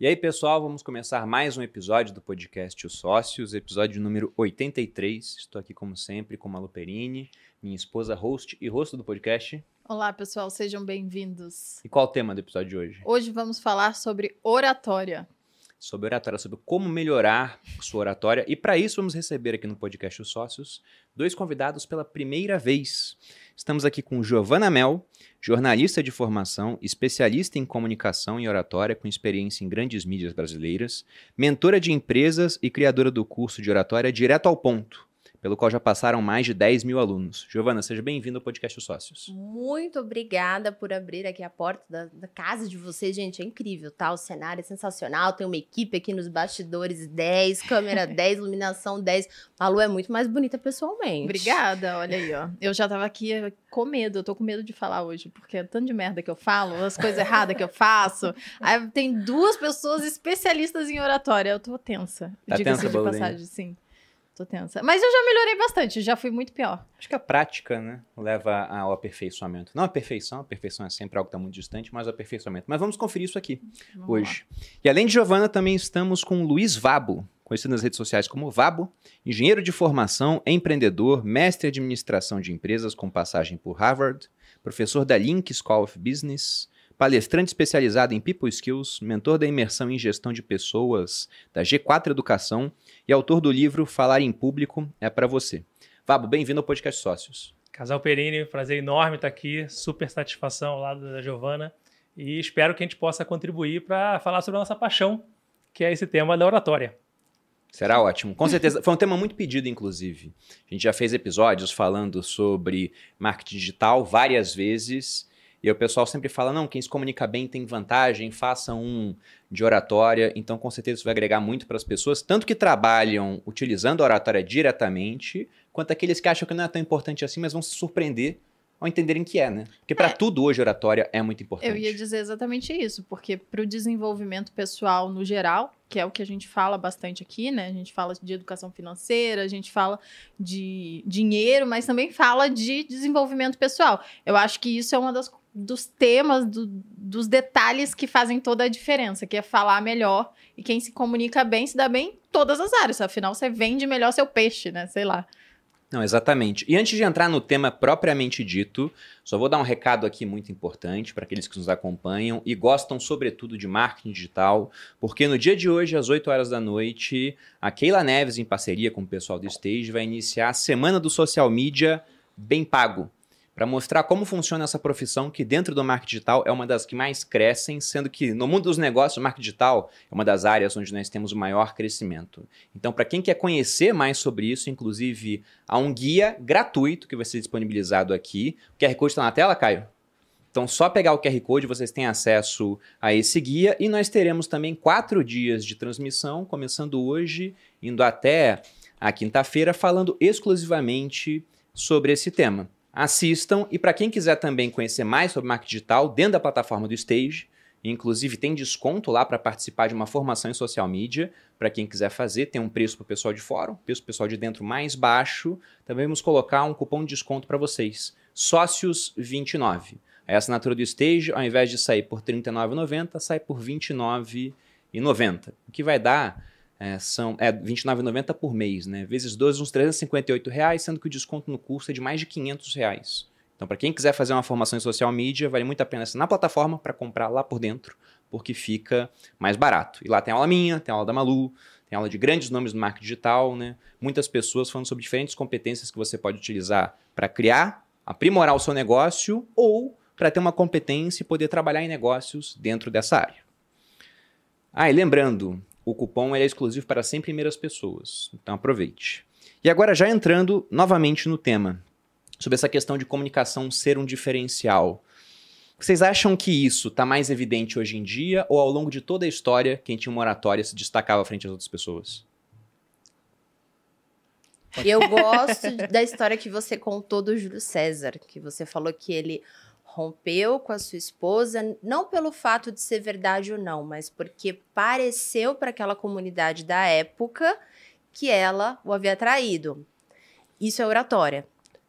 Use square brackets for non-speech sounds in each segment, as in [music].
E aí, pessoal, vamos começar mais um episódio do podcast Os Sócios, episódio número 83. Estou aqui, como sempre, com Malu Perini, minha esposa, host e rosto do podcast. Olá, pessoal, sejam bem-vindos. E qual o tema do episódio de hoje? Hoje vamos falar sobre oratória. Sobre oratória, sobre como melhorar sua oratória. E para isso, vamos receber aqui no podcast Os Sócios dois convidados pela primeira vez. Estamos aqui com Giovana Mel, jornalista de formação, especialista em comunicação e oratória com experiência em grandes mídias brasileiras, mentora de empresas e criadora do curso de oratória Direto ao Ponto, pelo qual já passaram mais de 10 mil alunos. Giovana, seja bem-vinda ao podcast Os Sócios. Muito obrigada por abrir aqui a porta da, da, casa de vocês, gente. É incrível, tá? O cenário é sensacional. Tem uma equipe aqui nos bastidores 10, câmera [laughs] 10, iluminação 10. Malu é muito mais bonita pessoalmente. Obrigada, olha aí, ó. Eu já tava aqui com medo, eu tô com medo de falar hoje, porque é tanto de merda que eu falo, as coisas erradas que eu faço. Aí tem duas pessoas especialistas em oratória. Eu tô tensa. Tá tensa, de passagem, sim. Tô tensa. Mas eu já melhorei bastante, já fui muito pior. Acho que a prática, né, leva ao aperfeiçoamento. Não a perfeição, a perfeição é sempre algo que está muito distante, mas o aperfeiçoamento. Mas vamos conferir isso aqui vamos hoje. Lá. E além de Giovana, também estamos com Luiz Vabo, conhecido nas redes sociais como Vabo, engenheiro de formação, empreendedor, mestre em administração de empresas com passagem por Harvard, professor da Link School of Business, palestrante especializado em People Skills, mentor da imersão em gestão de pessoas da G4 Educação e autor do livro Falar em Público é para você. Vabo, bem-vindo ao podcast Sócios. Casal Perini, prazer enorme estar aqui, super satisfação ao lado da Giovana e espero que a gente possa contribuir para falar sobre a nossa paixão, que é esse tema da oratória. Será ótimo. Com certeza. Foi um tema muito pedido, inclusive. A gente já fez episódios falando sobre marketing digital várias vezes. E o pessoal sempre fala: não, quem se comunica bem tem vantagem, faça um de oratória. Então, com certeza, isso vai agregar muito para as pessoas, tanto que trabalham utilizando a oratória diretamente, quanto aqueles que acham que não é tão importante assim, mas vão se surpreender ao entenderem que é, né? Porque para é. tudo hoje oratória é muito importante. Eu ia dizer exatamente isso, porque para o desenvolvimento pessoal no geral, que é o que a gente fala bastante aqui, né? A gente fala de educação financeira, a gente fala de dinheiro, mas também fala de desenvolvimento pessoal. Eu acho que isso é uma das dos temas, do, dos detalhes que fazem toda a diferença, que é falar melhor. E quem se comunica bem se dá bem em todas as áreas. Afinal, você vende melhor seu peixe, né? Sei lá. Não, exatamente. E antes de entrar no tema propriamente dito, só vou dar um recado aqui muito importante para aqueles que nos acompanham e gostam, sobretudo, de marketing digital, porque no dia de hoje, às 8 horas da noite, a Keila Neves, em parceria com o pessoal do Stage, vai iniciar a Semana do Social Media Bem Pago para mostrar como funciona essa profissão que dentro do marketing digital é uma das que mais crescem, sendo que no mundo dos negócios, o marketing digital é uma das áreas onde nós temos o maior crescimento. Então, para quem quer conhecer mais sobre isso, inclusive há um guia gratuito que vai ser disponibilizado aqui. O QR Code está na tela, Caio? Então, só pegar o QR Code, vocês têm acesso a esse guia. E nós teremos também quatro dias de transmissão, começando hoje, indo até a quinta-feira, falando exclusivamente sobre esse tema assistam. E para quem quiser também conhecer mais sobre marketing digital, dentro da plataforma do Stage, inclusive tem desconto lá para participar de uma formação em social media. Para quem quiser fazer, tem um preço para o pessoal de fora, preço para o pessoal de dentro mais baixo. Também vamos colocar um cupom de desconto para vocês. Sócios29. A assinatura do Stage, ao invés de sair por R$ 39,90, sai por R$ 29,90. O que vai dar é, são é, R$ 29,90 por mês, né? Vezes 12, uns 358 reais, sendo que o desconto no curso é de mais de 500 reais. Então, para quem quiser fazer uma formação em social media, vale muito a pena assinar na plataforma para comprar lá por dentro, porque fica mais barato. E lá tem aula minha, tem aula da Malu, tem aula de grandes nomes do marketing digital, né? Muitas pessoas falando sobre diferentes competências que você pode utilizar para criar, aprimorar o seu negócio ou para ter uma competência e poder trabalhar em negócios dentro dessa área. Ah, e lembrando, o cupom é exclusivo para 100 primeiras pessoas. Então aproveite. E agora, já entrando novamente no tema, sobre essa questão de comunicação ser um diferencial. Vocês acham que isso está mais evidente hoje em dia ou ao longo de toda a história quem tinha uma oratória se destacava frente às outras pessoas? Eu gosto da história que você contou do Júlio César, que você falou que ele rompeu com a sua esposa, não pelo fato de ser verdade ou não, mas porque pareceu para aquela comunidade da época que ela o havia traído. Isso é oratória.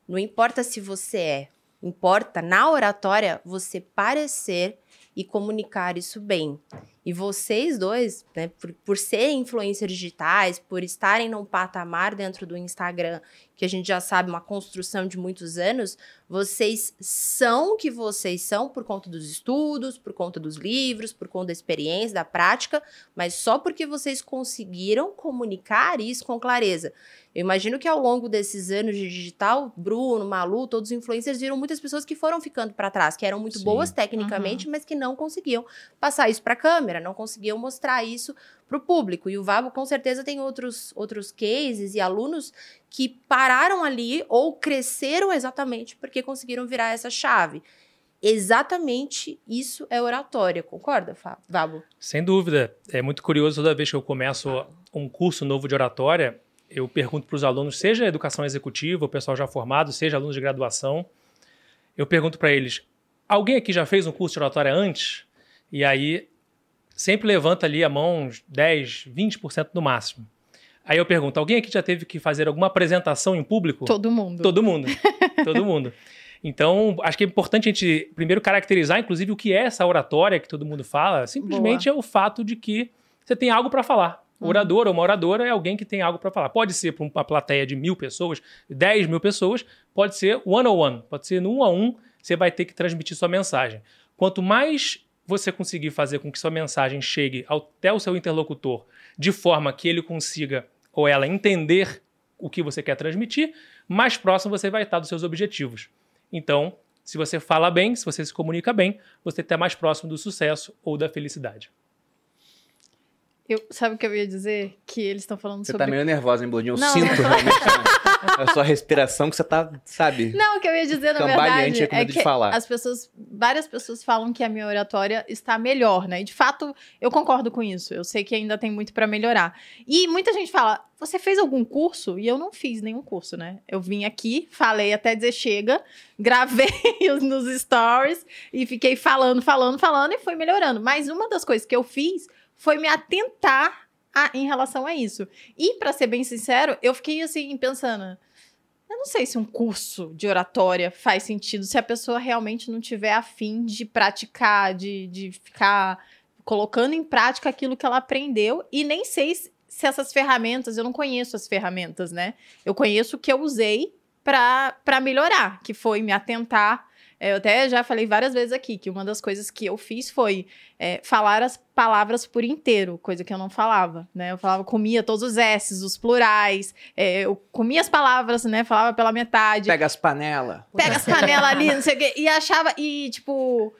Não importa se você é, importa na oratória você parecer e comunicar isso bem. E vocês dois, né, por, por serem influencers digitais, por estarem num patamar dentro do Instagram, que a gente já sabe, uma construção de muitos anos, vocês são o que vocês são por conta dos estudos, por conta dos livros, por conta da experiência, da prática, mas só porque vocês conseguiram comunicar isso com clareza. Eu imagino que ao longo desses anos de digital, Bruno, Malu, todos os influencers viram muitas pessoas que foram ficando para trás, que eram muito Sim. boas tecnicamente, mas que não conseguiam passar isso para a câmera, não conseguiam mostrar isso para o público. E o Vabo com certeza tem outros outros cases e alunos que pararam ali ou cresceram exatamente porque conseguiram virar essa chave. Exatamente isso é oratória, concorda, Vabo? Sem dúvida. É muito curioso toda vez que eu começo um curso novo de oratória, eu pergunto para os alunos, seja educação executiva, o pessoal já formado, seja alunos de graduação, eu pergunto para eles: alguém aqui já fez um curso de oratória antes? E aí sempre levanta ali a mão uns 10, 20% no máximo. Aí eu pergunto: alguém aqui já teve que fazer alguma apresentação em público? Todo mundo. Todo mundo. [laughs] Todo mundo. Então, acho que é importante a gente primeiro caracterizar, inclusive, o que é essa oratória que todo mundo fala. Simplesmente é o fato de que você tem algo para falar. Uhum. Orador ou uma oradora é alguém que tem algo para falar. Pode ser para uma plateia de mil pessoas, dez mil pessoas, pode ser one on one, pode ser no um a um, você vai ter que transmitir sua mensagem. Quanto mais você conseguir fazer com que sua mensagem chegue até o seu interlocutor de forma que ele consiga ou ela entender o que você quer transmitir, mais próximo você vai estar dos seus objetivos. Então, se você fala bem, se você se comunica bem, você está mais próximo do sucesso ou da felicidade. Eu, sabe o que eu ia dizer? Que eles estão falando Você sobre. tá meio nervosa, hein, Blondinho? Eu Não, sinto não. realmente né? [laughs] [laughs] a sua respiração que você tá, sabe? Não, o que eu ia dizer, na verdade, é é que falar. as pessoas, várias pessoas falam que a minha oratória está melhor, né? E de fato, eu concordo com isso. Eu sei que ainda tem muito para melhorar. E muita gente fala: "Você fez algum curso?" E eu não fiz nenhum curso, né? Eu vim aqui, falei até dizer chega, [laughs] gravei os- nos stories e fiquei falando, falando, falando e fui melhorando. Mas uma das coisas que eu fiz foi me atentar em relação a isso. E para ser bem sincero, eu fiquei assim pensando, eu não sei se um curso de oratória faz sentido se a pessoa realmente não tiver afim de praticar, de, de ficar colocando em prática aquilo que ela aprendeu. E nem sei se, se essas ferramentas, eu não conheço as ferramentas, né? Eu conheço o que eu usei para melhorar, que foi me atentar. É, Eu até já falei várias vezes aqui que uma das coisas que eu fiz foi é, falar as palavras por inteiro, coisa que eu não falava, né? Eu falava, comia todos os S's, os plurais, é, eu comia as palavras, né? Falava pela metade Pega as panelas. pega as panelas ali, não sei o quê. E achava, e tipo,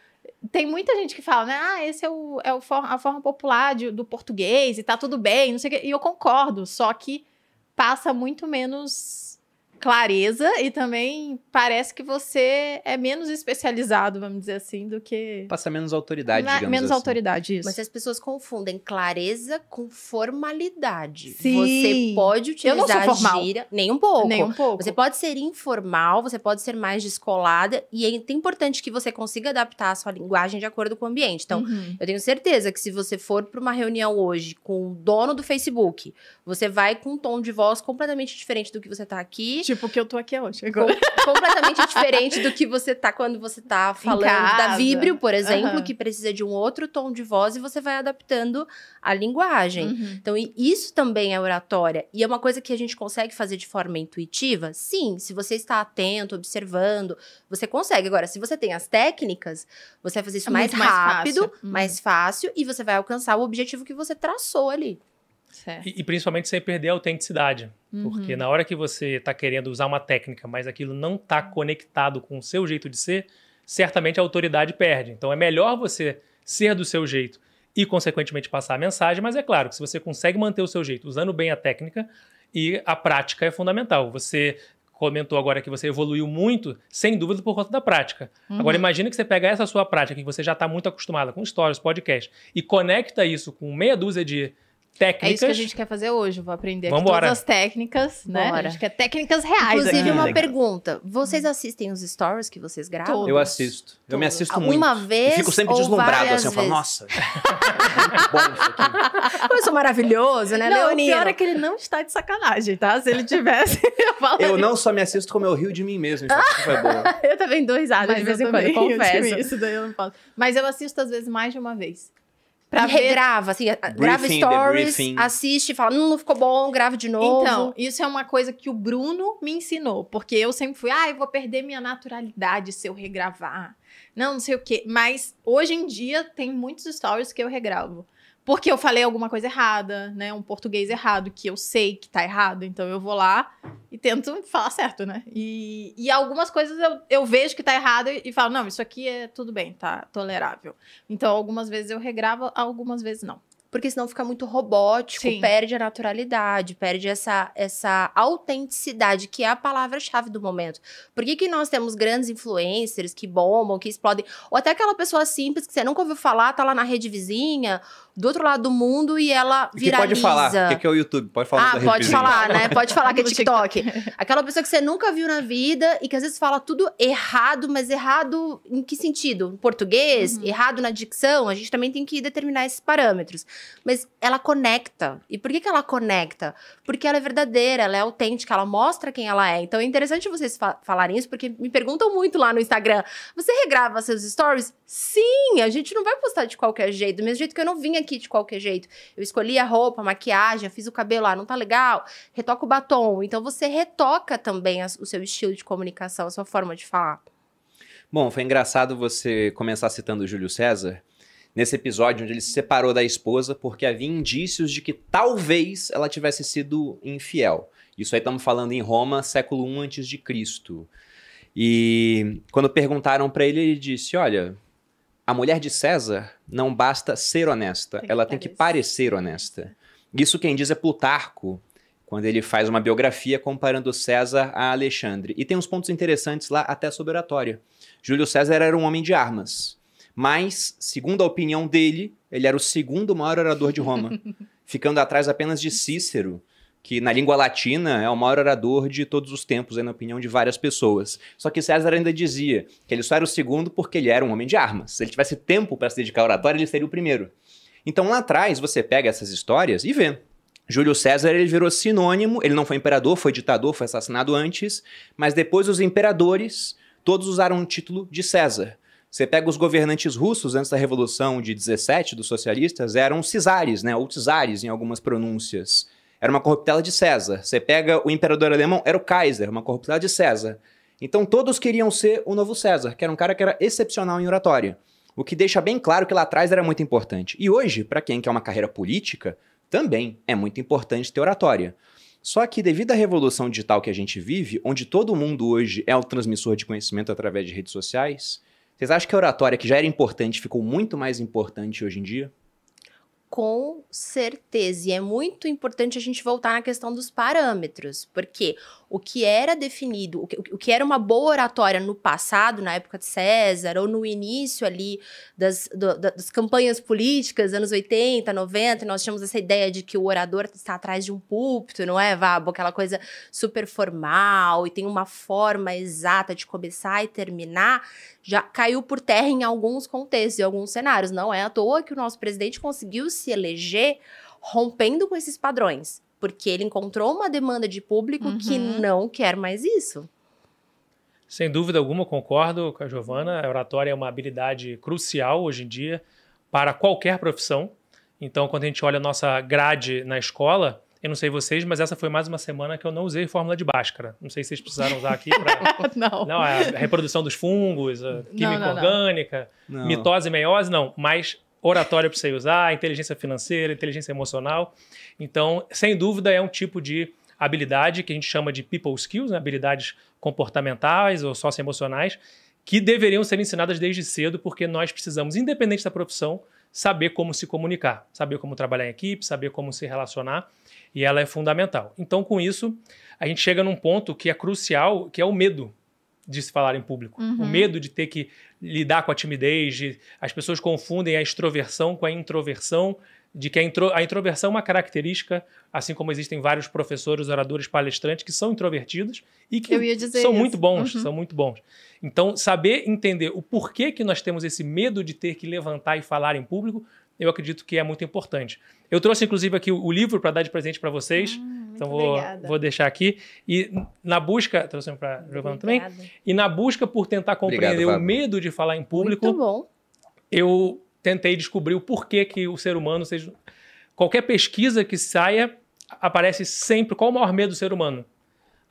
tem muita gente que fala, né? Ah, esse é, o, é o for- a forma popular de- do português e tá tudo bem, não sei o quê. E eu concordo, só que passa muito menos clareza e também parece que você é menos especializado, vamos dizer assim, do que. Passa menos autoridade, Na- digamos menos assim. autoridade, isso. Mas as pessoas confundem clareza com formalidade. Sim. Você pode Eu não sou utilizar formal. gíria, nem um pouco. Nem um pouco. Você pode ser informal, você pode ser mais descolada, e é importante que você consiga adaptar a sua linguagem de acordo com o ambiente. Então, Uhum. eu tenho certeza que se você for para uma reunião hoje com o dono do Facebook, você vai com um tom de voz completamente diferente do que você tá aqui. Tipo que eu tô aqui hoje. com- [laughs] completamente diferente do que você tá quando você tá falando da. Vibrio, por exemplo, Aham. que precisa de um outro tom de voz e você vai adaptando a linguagem. Uhum. Então, isso também é oratória. E é uma coisa que a gente consegue fazer de forma intuitiva? Sim, se você está atento, observando, você consegue. Agora, se você tem as técnicas, você vai fazer isso É mais mais rápido, fácil. Uhum. mais fácil, e você vai alcançar o objetivo que você traçou ali. E, e principalmente sem perder a autenticidade. Uhum. Porque na hora que você está querendo usar uma técnica, mas aquilo não está conectado com o seu jeito de ser, certamente a autoridade perde. Então é melhor você ser do seu jeito e, consequentemente, passar a mensagem, mas é claro que se você consegue manter o seu jeito usando bem a técnica, e a prática é fundamental. Você comentou agora que você evoluiu muito, sem dúvida, por conta da prática. Uhum. Agora, imagina que você pega essa sua prática, que você já está muito acostumada com stories, podcast, e conecta isso com meia dúzia de É técnicas. isso que a gente quer fazer hoje. Eu vou aprender aqui Vambora. todas as técnicas, né? Bora. A gente quer técnicas reais. Inclusive, aqui. uma Legal. pergunta: vocês assistem os stories que vocês gravam? Todos. Eu assisto. Eu me Todos. assisto muito. Uma vez. E fico sempre ou deslumbrado, várias assim. Eu falo, vezes? nossa, [laughs] muito bom isso aqui. [laughs] Eu sou maravilhoso, né, Não, o Leonino? pior é que ele não está de sacanagem, tá? Se ele tivesse, [laughs] eu falaria. Eu não só me assisto, como eu rio de mim mesmo. Isso aqui foi. Eu também dou risada de vez em quando, confesso. Isso daí eu não posso. Mas eu assisto às vezes mais de uma vez. Pra E ver regrava, assim, a- grava Briefing, stories, assiste, fala, "Hum, não ficou bom, grava de novo. Então, isso é uma coisa que o Bruno me ensinou, porque eu sempre fui, ah, eu vou perder minha naturalidade se eu regravar. Não, não sei o quê. Mas hoje em dia tem muitos stories que eu regravo. Porque eu falei alguma coisa errada, né? Um português errado, que eu sei que tá errado. Então eu vou lá e tento falar certo, né? E, e algumas coisas eu, eu vejo que tá errado e, e falo, não, isso aqui é tudo bem, tá tolerável. Então algumas vezes eu regravo, algumas vezes não. Porque senão fica muito robótico, Sim. perde a naturalidade, perde essa, essa autenticidade, que é a palavra-chave do momento. Por que, que nós temos grandes influencers que bombam, que explodem? Ou até aquela pessoa simples que você nunca ouviu falar, tá lá na rede vizinha, do outro lado do mundo, e ela O que viraliza. pode falar? O que que é o YouTube? Pode falar Ah, pode falar, né? Pode falar que é [laughs] TikTok. Aquela pessoa que você nunca viu na vida e que às vezes fala tudo errado, mas errado em que sentido? Em português? Uhum. Errado na dicção? A gente também tem que determinar esses parâmetros. Mas ela conecta. E por que, que ela conecta? Porque ela é verdadeira, ela é autêntica, ela mostra quem ela é. Então é interessante vocês fa- falarem isso, porque me perguntam muito lá no Instagram. Você regrava seus stories? Sim, a gente não vai postar de qualquer jeito. Do mesmo jeito que eu não vim aqui de qualquer jeito. Eu escolhi a roupa, a maquiagem, fiz o cabelo, ah, não tá legal? Retoca o batom. Então você retoca também as- o seu estilo de comunicação, a sua forma de falar. Bom, foi engraçado você começar citando o Júlio César nesse episódio onde ele se separou da esposa porque havia indícios de que talvez ela tivesse sido infiel. Isso aí estamos falando em Roma, século I antes de Cristo. E quando perguntaram para ele, ele disse: "Olha, a mulher de César não basta ser honesta, Tem que ela tem que parecer honesta". Isso quem diz é Plutarco, quando ele faz uma biografia comparando César a Alexandre. E tem uns pontos interessantes lá até sobre oratória. Júlio César era um homem de armas. Mas, segundo a opinião dele, ele era o segundo maior orador de Roma, [laughs] ficando atrás apenas de Cícero, que na língua latina é o maior orador de todos os tempos, na opinião de várias pessoas. Só que César ainda dizia que ele só era o segundo porque ele era um homem de armas. Se ele tivesse tempo para se dedicar à oratória, ele seria o primeiro. Então lá atrás você pega essas histórias e vê. Júlio César ele virou sinônimo, ele não foi imperador, foi ditador, foi assassinado antes, mas depois os imperadores todos usaram o título de César. Você pega os governantes russos antes da Revolução de 17 dos socialistas, eram cisares, né, ou czares em algumas pronúncias. Era uma corruptela de César. Você pega o imperador alemão, era o Kaiser, uma corruptela de César. Então todos queriam ser o novo César, que era um cara que era excepcional em oratória. O que deixa bem claro que lá atrás era muito importante. E hoje, para quem quer uma carreira política, também é muito importante ter oratória. Só que devido à revolução digital que a gente vive, onde todo mundo hoje é o transmissor de conhecimento através de redes sociais, vocês acham que a oratória, que já era importante, ficou muito mais importante hoje em dia? Com certeza. E é muito importante a gente voltar na questão dos parâmetros. Porque o que era definido, o que, o que era uma boa oratória no passado, na época de César, ou no início ali das, do- da- das campanhas políticas, anos 80, 90, nós tínhamos essa ideia de que o orador está atrás de um púlpito, não é, Vabo? Aquela coisa super formal e tem uma forma exata de começar e terminar já caiu por terra em alguns contextos, em alguns cenários. Não é à toa que o nosso presidente conseguiu se eleger rompendo com esses padrões, porque ele encontrou uma demanda de público que Uhum. não quer mais isso. Sem dúvida alguma, concordo com a Giovana. A oratória é uma habilidade crucial hoje em dia para qualquer profissão. Então, quando a gente olha a nossa grade na escola, eu não sei vocês, mas essa foi mais uma semana que eu não usei fórmula de Bhaskara. Não sei se vocês precisaram usar aqui para. [laughs] não. não, a reprodução dos fungos, a química não, não. orgânica, Não. mitose e meiose, não. Mas oratória para você usar, inteligência financeira, inteligência emocional. Então, sem dúvida, é um tipo de habilidade que a gente chama de people skills, né? habilidades comportamentais ou socioemocionais, que deveriam ser ensinadas desde cedo, porque nós precisamos, independente da profissão, saber como se comunicar, saber como trabalhar em equipe, saber como se relacionar, e ela é fundamental. Então, com isso, a gente chega num ponto que é crucial, que é o medo de se falar em público. Uhum. O medo de ter que lidar com a timidez, de, as pessoas confundem a extroversão com a introversão, de que a, intro, a introversão é uma característica, assim como existem vários professores, oradores, palestrantes que são introvertidos e que Eu ia dizer são isso. muito bons, Uhum. são muito bons. Então, saber entender o porquê que nós temos esse medo de ter que levantar e falar em público, eu acredito que é muito importante. Eu trouxe, inclusive, aqui o, o livro para dar de presente para vocês. Hum, então, vou, obrigada. vou deixar aqui. E na busca. Trouxe para Giovana também. E na busca por tentar compreender Obrigado, o medo de falar em público, Muito bom. eu tentei descobrir o porquê que o ser humano seja. Qualquer pesquisa que saia, aparece sempre. Qual o maior medo do ser humano?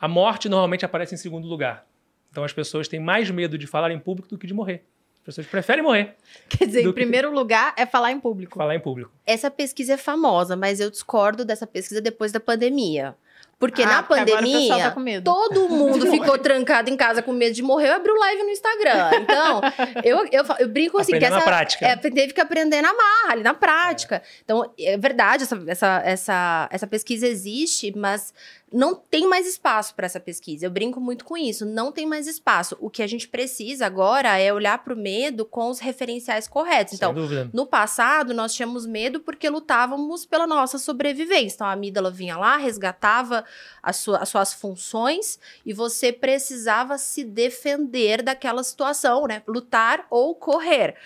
A morte normalmente aparece em segundo lugar. Então as pessoas têm mais medo de falar em público do que de morrer. As pessoas preferem morrer Quer dizer, em que- primeiro lugar é falar em público. que falar em público. Essa pesquisa é famosa, mas eu discordo dessa pesquisa depois da pandemia. Porque Ah, na pandemia, tá com medo. todo mundo [laughs] ficou trancado em casa com medo de morrer. Eu abri o live no Instagram. Então, eu, eu, eu brinco assim, que Aprender na essa, prática. É, teve que aprender na marra, ali na prática. Então, é verdade, essa, essa, essa, essa pesquisa existe, mas não tem mais espaço para essa pesquisa. Eu brinco muito com isso, não tem mais espaço. O que a gente precisa agora é olhar para o medo com os referenciais corretos. Então, no passado, nós tínhamos medo porque lutávamos pela nossa sobrevivência. Então, a amígdala vinha lá, resgatava a sua- as suas funções e você precisava se defender daquela situação, né? Lutar ou correr.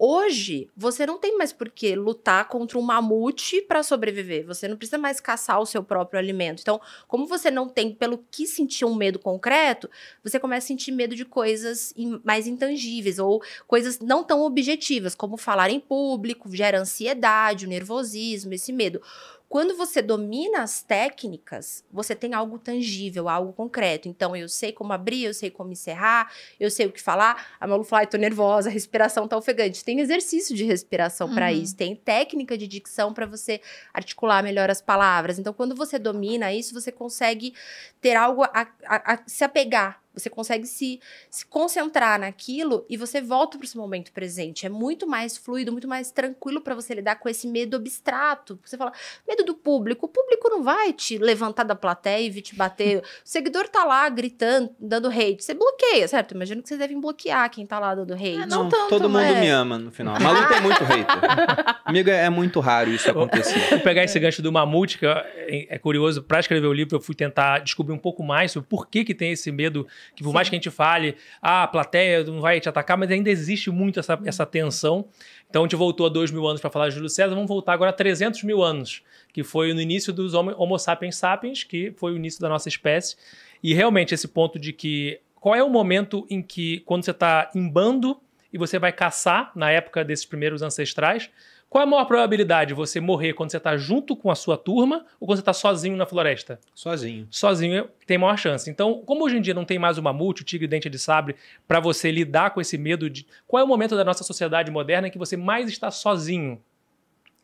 Hoje, você não tem mais por que lutar contra um mamute para sobreviver. Você não precisa mais caçar o seu próprio alimento. Então, como você não tem pelo que sentir um medo concreto, você começa a sentir medo de coisas mais intangíveis ou coisas não tão objetivas, como falar em público, gera ansiedade, o nervosismo, esse medo. Quando você domina as técnicas, você tem algo tangível, algo concreto. Então, eu sei como abrir, eu sei como encerrar, eu sei o que falar. A Malu fala, tô nervosa, a respiração tá ofegante. Tem exercício de respiração para Uhum. isso, tem técnica de dicção para você articular melhor as palavras. Então, quando você domina isso, você consegue ter algo a, a- a se apegar. Você consegue se, se concentrar naquilo e você volta para esse momento presente. É muito mais fluido, muito mais tranquilo para você lidar com esse medo abstrato. Você fala, medo do público. O público não vai te levantar da plateia e vir te bater. [laughs] O seguidor tá lá gritando, dando hate. Você bloqueia, certo? Imagino que vocês devem bloquear quem tá lá dando hate. Ah, não tanto, todo mundo mas- me ama no final. A Malu tem muito hater. [laughs] Amigo, é muito raro isso acontecer. Vou [laughs] pegar esse gancho do mamute, que é, é curioso. Para escrever o livro, eu fui tentar descobrir um pouco mais sobre por que, que tem esse medo, que por mais que a gente fale, ah, a plateia não vai te atacar, mas ainda existe muito essa, essa tensão. Então a gente voltou a dois mil anos para falar de Júlio César, vamos voltar agora a 300 mil anos, que foi no início dos Homo, Homo sapiens sapiens, que foi o início da nossa espécie. E realmente esse ponto de que qual é o momento em que, quando você está em bando e você vai caçar, na época desses primeiros ancestrais, qual é a maior probabilidade de você morrer quando você está junto com a sua turma ou quando você está sozinho na floresta? Sozinho. Sozinho tem maior chance. Então, como hoje em dia não tem mais o mamute, o tigre dente de sabre, para você lidar com esse medo de. Qual é o momento da nossa sociedade moderna em que você mais está sozinho?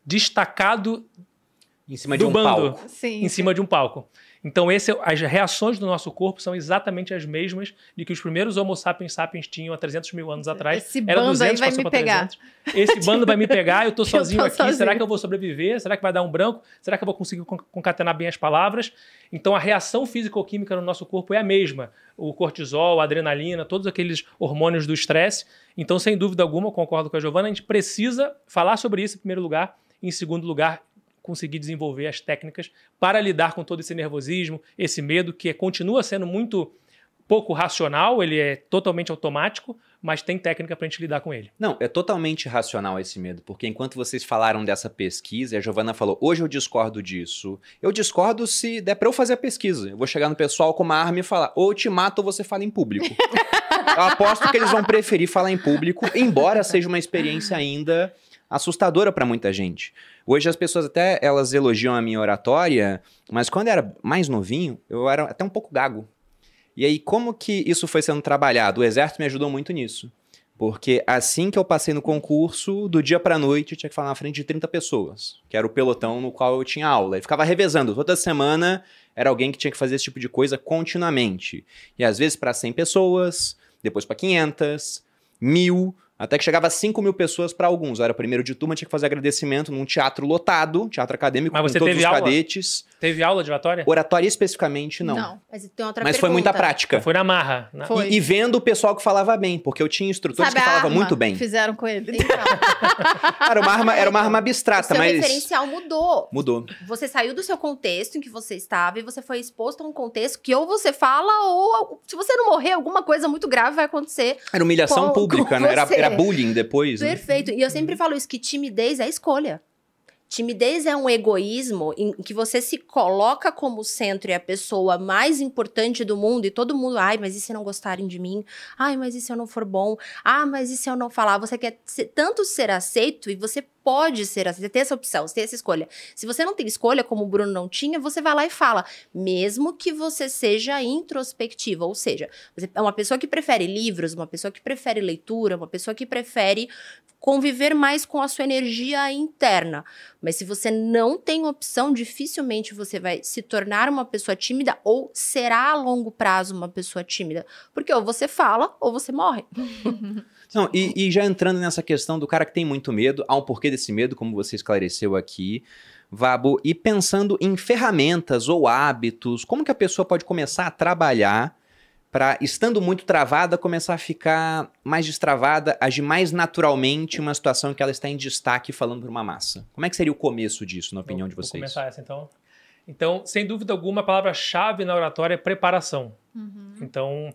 Destacado Em cima Do de um bando. palco. Sim. em cima de um palco. Então, esse, é- as reações do nosso corpo são exatamente as mesmas de que os primeiros Homo sapiens sapiens tinham há 300 mil anos atrás. Esse Era bando 200, aí vai me pegar. 300. Esse bando vai me pegar, eu [laughs] Eu tô sozinho aqui. sozinho. Será que eu vou sobreviver? Será que vai dar um branco? Será que eu vou conseguir con- concatenar bem as palavras? Então a reação físico-química no nosso corpo é a mesma. O cortisol, a adrenalina, todos aqueles hormônios do estresse. Então, sem dúvida alguma, eu concordo com a Giovana, a gente precisa falar sobre isso em primeiro lugar. Em segundo lugar, conseguir desenvolver as técnicas para lidar com todo esse nervosismo, esse medo que continua sendo muito pouco racional, ele é totalmente automático, mas tem técnica para a gente lidar com ele. Não, é totalmente racional esse medo, porque enquanto vocês falaram dessa pesquisa, a Giovana falou, hoje eu discordo disso. Eu discordo se der pra eu fazer a pesquisa. Eu vou chegar no pessoal com uma arma e falar, ou eu te mato ou você fala em público. [laughs] eu aposto que eles vão preferir falar em público, embora seja uma experiência ainda assustadora pra muita gente. Hoje as pessoas até elas elogiam a minha oratória, mas quando eu era mais novinho, eu era até um pouco gago. E aí, como que isso foi sendo trabalhado? O exército me ajudou muito nisso. Porque assim que eu passei no concurso, do dia pra noite, eu tinha que falar na frente de 30 pessoas, que era o pelotão no qual eu tinha aula. E ficava revezando. Toda semana era alguém que tinha que fazer esse tipo de coisa continuamente. E às vezes para 100 pessoas, depois para 500, mil, até que chegava a 5 mil pessoas para alguns. Eu era primeiro de turma, tinha que fazer agradecimento num teatro lotado, teatro acadêmico, Mas com todos os aula? cadetes. Teve aula de oratória? Oratória especificamente, não. Mas tem outra Mas foi muita pergunta. prática. Foi na marra. Na... Foi. E, e vendo o pessoal que falava bem, porque eu tinha instrutores Sabe que falavam muito bem. que fizeram com ele? [laughs] Então, Era uma arma, era uma arma o abstrata, seu mas referencial mudou. mudou. Você saiu do seu contexto em que você estava e você foi exposto a um contexto que ou você fala ou se você não morrer, alguma coisa muito grave vai acontecer. Era humilhação Com- pública, com né? Era, era bullying depois. né? Perfeito. E eu sempre falo isso, que timidez é escolha. Timidez é um egoísmo em que você se coloca como centro e a pessoa mais importante do mundo e todo mundo, ai, mas e se não gostarem de mim? Ai, mas e se eu não for bom? Ah, mas e se eu não falar? Você quer ser- tanto ser aceito e você pode ser aceito, você tem essa opção, você tem essa escolha. Se você não tem escolha, como o Bruno não tinha, você vai lá e fala, mesmo que você seja introspectiva, ou seja, é uma pessoa que prefere livros, uma pessoa que prefere leitura, uma pessoa que prefere conviver mais com a sua energia interna. Mas se você não tem opção, dificilmente você vai se tornar uma pessoa tímida ou será a longo prazo uma pessoa tímida. Porque ou você fala ou você morre. [laughs] Não, e, e já entrando nessa questão do cara que tem muito medo, há um porquê desse medo, como você esclareceu aqui, Vabo, e pensando em ferramentas ou hábitos, como que a pessoa pode começar a trabalhar para, estando muito travada, começar a ficar mais destravada, agir mais naturalmente em uma situação em que ela está em destaque falando para uma massa? Como é que seria o começo disso, na opinião de Vou vocês? começar essa então. Então, sem dúvida alguma, a palavra-chave na oratória é preparação. Então,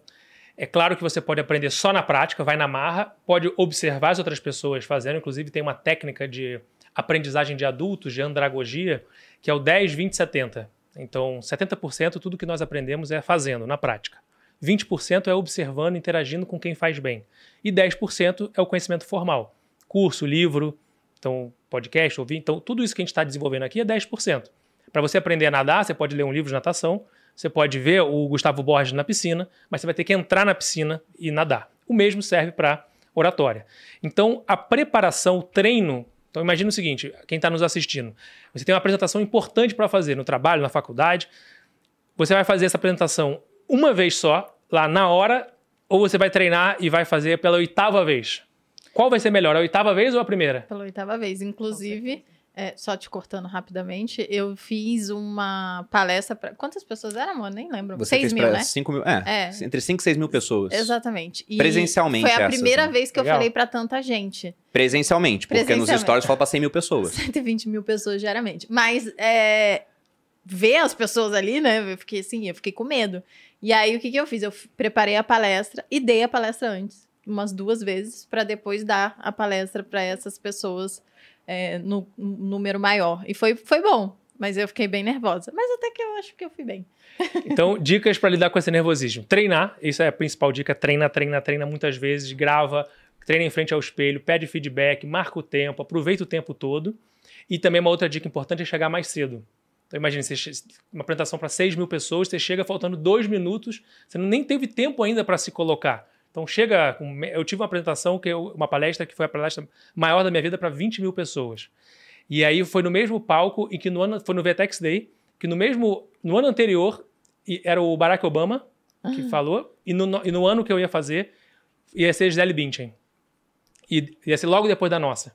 é claro que você pode aprender só na prática, vai na marra, pode observar as outras pessoas fazendo, inclusive tem uma técnica de aprendizagem de adultos, de andragogia, que é o 10, 20, 70. Então, 70% tudo que nós aprendemos é fazendo, na prática. 20% é observando, interagindo com quem faz bem. E 10% é o conhecimento formal. Curso, livro, então podcast, ouvir. Então, tudo isso que a gente está desenvolvendo aqui é 10%. Para você aprender a nadar, você pode ler um livro de natação, você pode ver o Gustavo Borges na piscina, mas você vai ter que entrar na piscina e nadar. O mesmo serve para oratória. Então, a preparação, o treino. Então, imagina o seguinte: quem está nos assistindo, você tem uma apresentação importante para fazer no trabalho, na faculdade. Você vai fazer essa apresentação uma vez só, lá na hora, ou você vai treinar e vai fazer pela oitava vez? Qual vai ser melhor, a oitava vez ou a primeira? Pela oitava vez. Inclusive, é, só te cortando rapidamente, eu fiz uma palestra para. Quantas pessoas eram, amor? Nem lembro. Você Seis fez mil, para né? 5 mil, é, É. entre 5 e 6 mil pessoas. Exatamente. E Presencialmente Foi a essas, primeira né? vez que eu Legal. falei para tanta gente. Presencialmente, porque nos Presencialmente. stories fala para 100 mil pessoas. [laughs] 120 mil pessoas diariamente. Mas é, ver as pessoas ali, né? Eu fiquei assim, eu fiquei com medo. E aí o que, que eu fiz? Eu preparei a palestra e dei a palestra antes, umas duas vezes, para depois dar a palestra para essas pessoas é, no, número maior. E foi, foi bom. Mas eu fiquei bem nervosa. Mas até que eu acho que eu fui bem. [laughs] Então, dicas para lidar com esse nervosismo. Treinar, isso é a principal dica. Treina, treina, treina muitas vezes, grava, treina em frente ao espelho, pede feedback, marca o tempo, aproveita o tempo todo. E também uma outra dica importante é chegar mais cedo. Então, imagine, você uma apresentação para 6 mil pessoas, você chega faltando dois minutos, você nem teve tempo ainda para se colocar. Então, chega. Com, eu tive uma apresentação, que eu- uma palestra que foi a palestra maior da minha vida para 20 mil pessoas. E aí foi no mesmo palco e que no ano foi no VTEX Day, que no mesmo no ano anterior era o Barack Obama que falou e no, no- e no ano que eu ia fazer ia ser Gisele Bündchen. E ia ser logo depois da nossa.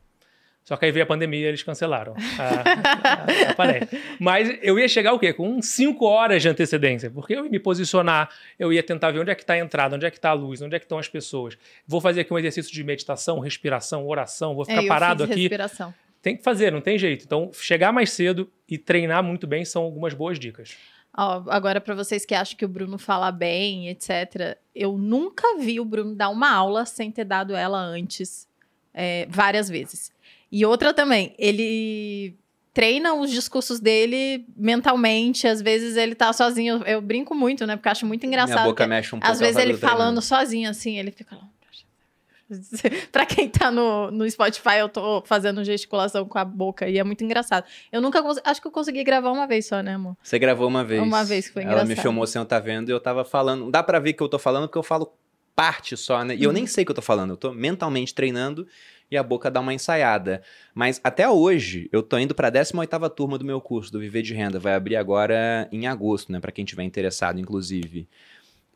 Só que aí veio a pandemia e eles cancelaram a, a- a. Mas eu ia chegar o quê? Com 5 horas de antecedência, porque eu ia me posicionar, eu ia tentar ver onde é que está a entrada, onde é que está a luz, onde é que estão as pessoas. Vou fazer aqui um exercício de meditação, respiração, oração, vou ficar É, eu parado aqui. respiração. Tem que fazer, não tem jeito. Então, chegar mais cedo e treinar muito bem são algumas boas dicas. Ó, agora, para vocês que acham que o Bruno fala bem, etc., eu nunca vi o Bruno dar uma aula sem ter dado ela antes, é, várias vezes. E outra também, ele treina os discursos dele mentalmente, às vezes ele tá sozinho. Eu, eu brinco muito, né? Porque eu acho muito engraçado. Minha boca mexe um pouco. às vezes ele tá falando sozinho, assim, ele fica lá. [laughs] pra quem tá no, no Spotify, eu tô fazendo gesticulação com a boca e é muito engraçado. Eu nunca acho que eu consegui gravar uma vez só, né, amor? Você gravou uma vez. Uma vez, que foi Ela me engraçado. filmou sem eu estar vendo e eu tava falando. Dá pra ver que eu tô falando porque eu falo parte só, né? E eu Uhum. nem sei o que eu tô falando. Eu tô mentalmente treinando e a boca dá uma ensaiada. Mas até hoje, eu tô indo pra 18ª turma do meu curso, do Viver de Renda. Vai abrir agora em agosto, né? Pra quem tiver interessado, inclusive.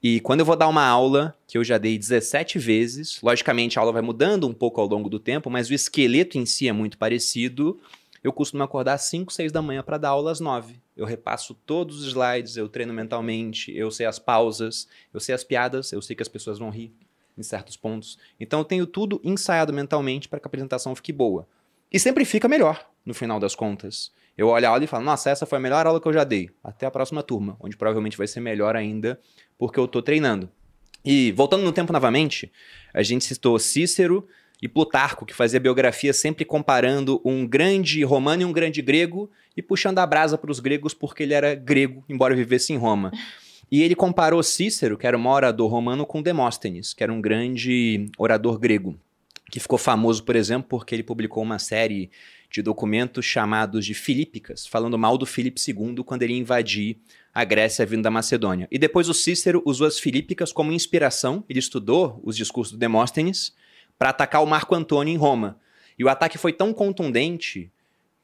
E quando eu vou dar uma aula, que eu já dei 17 vezes, logicamente a aula vai mudando um pouco ao longo do tempo, mas o esqueleto em si é muito parecido. Eu costumo acordar às 5, 6 da manhã para dar aula às 9. Eu repasso todos os slides, eu treino mentalmente, eu sei as pausas, eu sei as piadas, eu sei que as pessoas vão rir em certos pontos. Então eu tenho tudo ensaiado mentalmente para que a apresentação fique boa. E sempre fica melhor, no final das contas. Eu olho a aula e falo, nossa, essa foi a melhor aula que eu já dei. Até a próxima turma, onde provavelmente vai ser melhor ainda, porque eu tô treinando. E voltando no tempo novamente, a gente citou Cícero e Plutarco, que fazia biografia sempre comparando um grande romano e um grande grego e puxando a brasa para os gregos porque ele era grego, embora vivesse em Roma. E ele comparou Cícero, que era um orador romano, com Demóstenes, que era um grande orador grego, que ficou famoso, por exemplo, porque ele publicou uma série de documentos chamados de Filípicas, falando mal do Filipe II quando ele invadir a Grécia vindo da Macedônia. E depois o Cícero usou as Filípicas como inspiração, ele estudou os discursos do Demóstenes para atacar o Marco Antônio em Roma. E o ataque foi tão contundente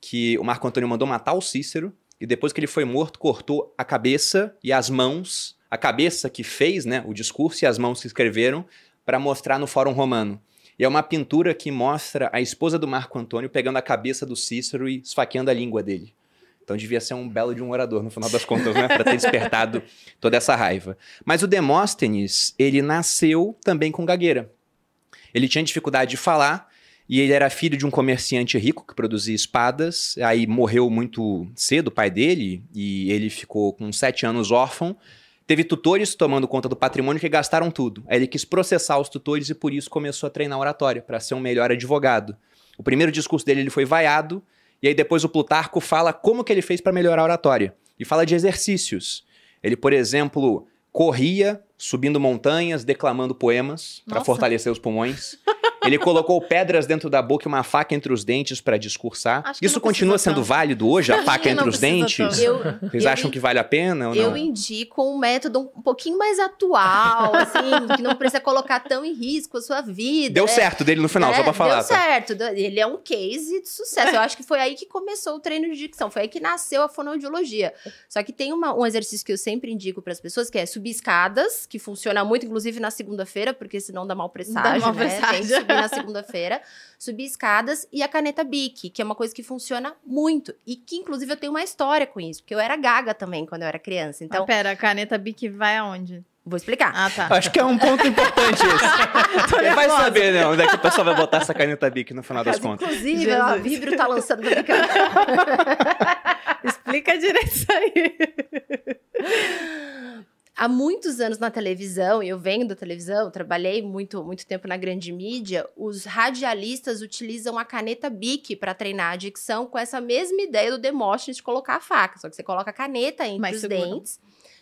que o Marco Antônio mandou matar o Cícero e depois que ele foi morto, cortou a cabeça e as mãos, a cabeça que fez né, o discurso e as mãos que escreveram, para mostrar no Fórum Romano. E é uma pintura que mostra a esposa do Marco Antônio pegando a cabeça do Cícero e esfaqueando a língua dele. Então devia ser um belo de um orador, no final das contas, né? Para ter despertado [laughs] toda essa raiva. Mas o Demóstenes, ele nasceu também com gagueira. Ele tinha dificuldade de falar e ele era filho de um comerciante rico que produzia espadas. Aí morreu muito cedo o pai dele e ele ficou com sete anos órfão. Teve tutores tomando conta do patrimônio que gastaram tudo. Aí ele quis processar os tutores e por isso começou a treinar oratória para ser um melhor advogado. O primeiro discurso dele ele foi vaiado e aí depois o Plutarco fala como que ele fez para melhorar a oratória e fala de exercícios. Ele, por exemplo, corria subindo montanhas, declamando poemas para fortalecer os pulmões. [laughs] Ele colocou pedras dentro da boca e uma faca entre os dentes para discursar. Isso continua sendo tanto. válido hoje, a faca entre os dentes? Eu, Vocês eu acham que vale a pena ou Eu não? indico um método um pouquinho mais atual, assim, que não precisa colocar tão em risco a sua vida. Deu né? certo dele no final, É, só pra falar. Deu tá? certo. Ele é um case de sucesso. Eu acho que foi aí que começou o treino de dicção. Foi aí que nasceu a fonoaudiologia. Só que tem uma- um exercício que eu sempre indico para as pessoas, que é subir escadas, que funciona muito, inclusive na segunda-feira, porque senão dá mal presságio, Dá mau né? Tem que presságio. Subir na segunda-feira. Subir escadas e a caneta Bic, que é uma coisa que funciona muito. E que, inclusive, eu tenho uma história com isso, porque eu era gaga também quando eu era criança. Então, Então, pera, a caneta Bic vai aonde? vou explicar. Ah, tá. Acho que é um ponto importante. [laughs] Tô Quem vai saber, né? Onde é que o pessoal vai botar essa caneta Bic no final das Mas, contas? Inclusive, Jesus. a Vibrio tá lançando. [laughs] Explica direito isso aí. [laughs] há muitos anos na televisão, e eu venho da televisão, trabalhei muito, muito tempo na grande mídia, os radialistas utilizam a caneta Bic para treinar a dicção com essa mesma ideia do Demóstenes de colocar a faca. Só que você coloca a caneta entre Mais os seguro. dentes,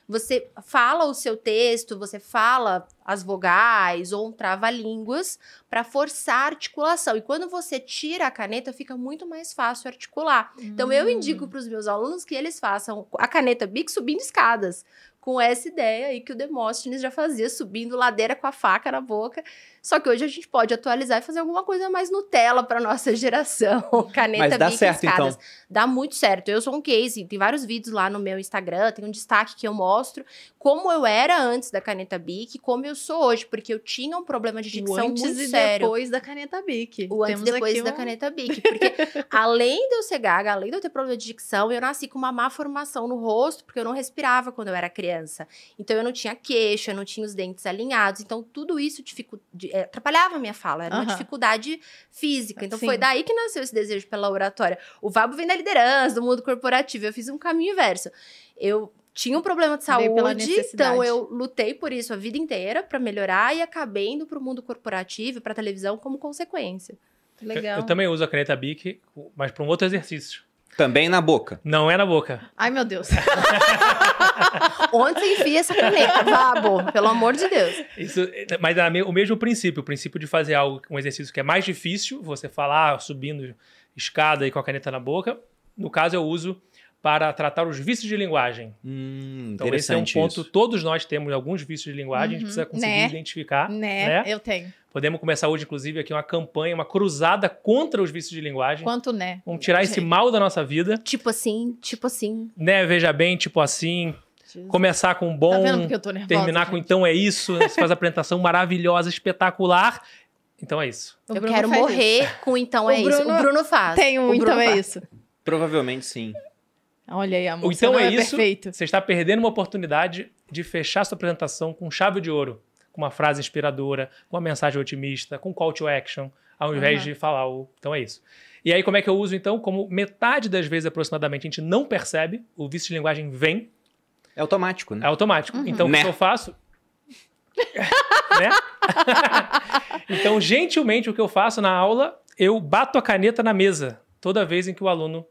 você fala o seu texto, você fala as vogais ou um trava-línguas para forçar a articulação. E quando você tira a caneta, fica muito mais fácil articular. Então, eu Hum. indico para os meus alunos que eles façam a caneta Bic subindo escadas, com essa ideia aí que o Demóstenes já fazia, subindo ladeira com a faca na boca. Só que hoje a gente pode atualizar e fazer alguma coisa mais Nutella para nossa [laughs] geração. Caneta Mas dá Bic certo, escadas. então. Dá muito certo. Eu sou um case, tem vários vídeos lá no meu Instagram, tem um destaque que eu mostro como eu era antes da caneta Bic, como eu sou hoje, porque eu tinha um problema de O dicção antes muito e sério. depois da caneta Bic. O antes e Temos depois aqui da um- caneta Bic. Porque [laughs] além de eu ser gaga, além de eu ter problema de dicção, eu nasci com uma má formação no rosto, porque eu não respirava quando eu era criança. Então eu não tinha queixo, eu não tinha os dentes alinhados. Então tudo isso dificu... é, atrapalhava a minha fala, era uma Aham. dificuldade física. Então Sim. foi daí que nasceu esse desejo pela oratória. O Vabo vem da liderança, do mundo corporativo. Eu fiz um caminho inverso. Eu tinha um problema de saúde, então eu lutei por isso a vida inteira para melhorar e acabei indo para o mundo corporativo, para televisão como consequência. Eu, Legal. eu também uso a caneta Bic, mas para um outro exercício. Também na boca. Não é na boca. Ai, meu Deus. [laughs] [laughs] Onde você enfia essa caneta? Vabo, pelo amor de Deus. Isso, mas é o mesmo princípio, o princípio de fazer algo, um exercício que é mais difícil, você falar subindo escada e com a caneta na boca. No caso, eu uso para tratar os vícios de linguagem. Hum, Então, esse é um ponto. isso. Todos nós temos alguns vícios de linguagem, a gente Uhum, precisa conseguir né? identificar. né? né? Eu tenho. Podemos começar hoje, inclusive, aqui uma campanha, uma cruzada contra os vícios de linguagem. Quanto né? Vamos tirar esse mal da nossa vida, Tipo assim, tipo assim. né? Veja bem, tipo assim, começar com um Tá bom, vendo porque eu tô nervosa? terminar com gente? então é isso, você faz a apresentação maravilhosa, espetacular. Então é isso. O eu Bruno quero morrer isso. com então O é isso. Bruno O Bruno faz. Tem um, então é faz. isso. Provavelmente sim. Olha aí, amor. Então é é isso. perfeito. Você está perdendo uma oportunidade de fechar sua apresentação com chave de ouro, com uma frase inspiradora, com uma mensagem otimista, com call to action, ao invés Aham. de falar o então é isso. E aí como é que eu uso então? Como metade das vezes aproximadamente a gente não percebe, o vício de linguagem vem, É automático, é né? automático. Uhum. Então o Né. que eu faço? [laughs] né? então, gentilmente, o que eu faço na aula, eu bato a caneta na mesa toda vez em que o aluno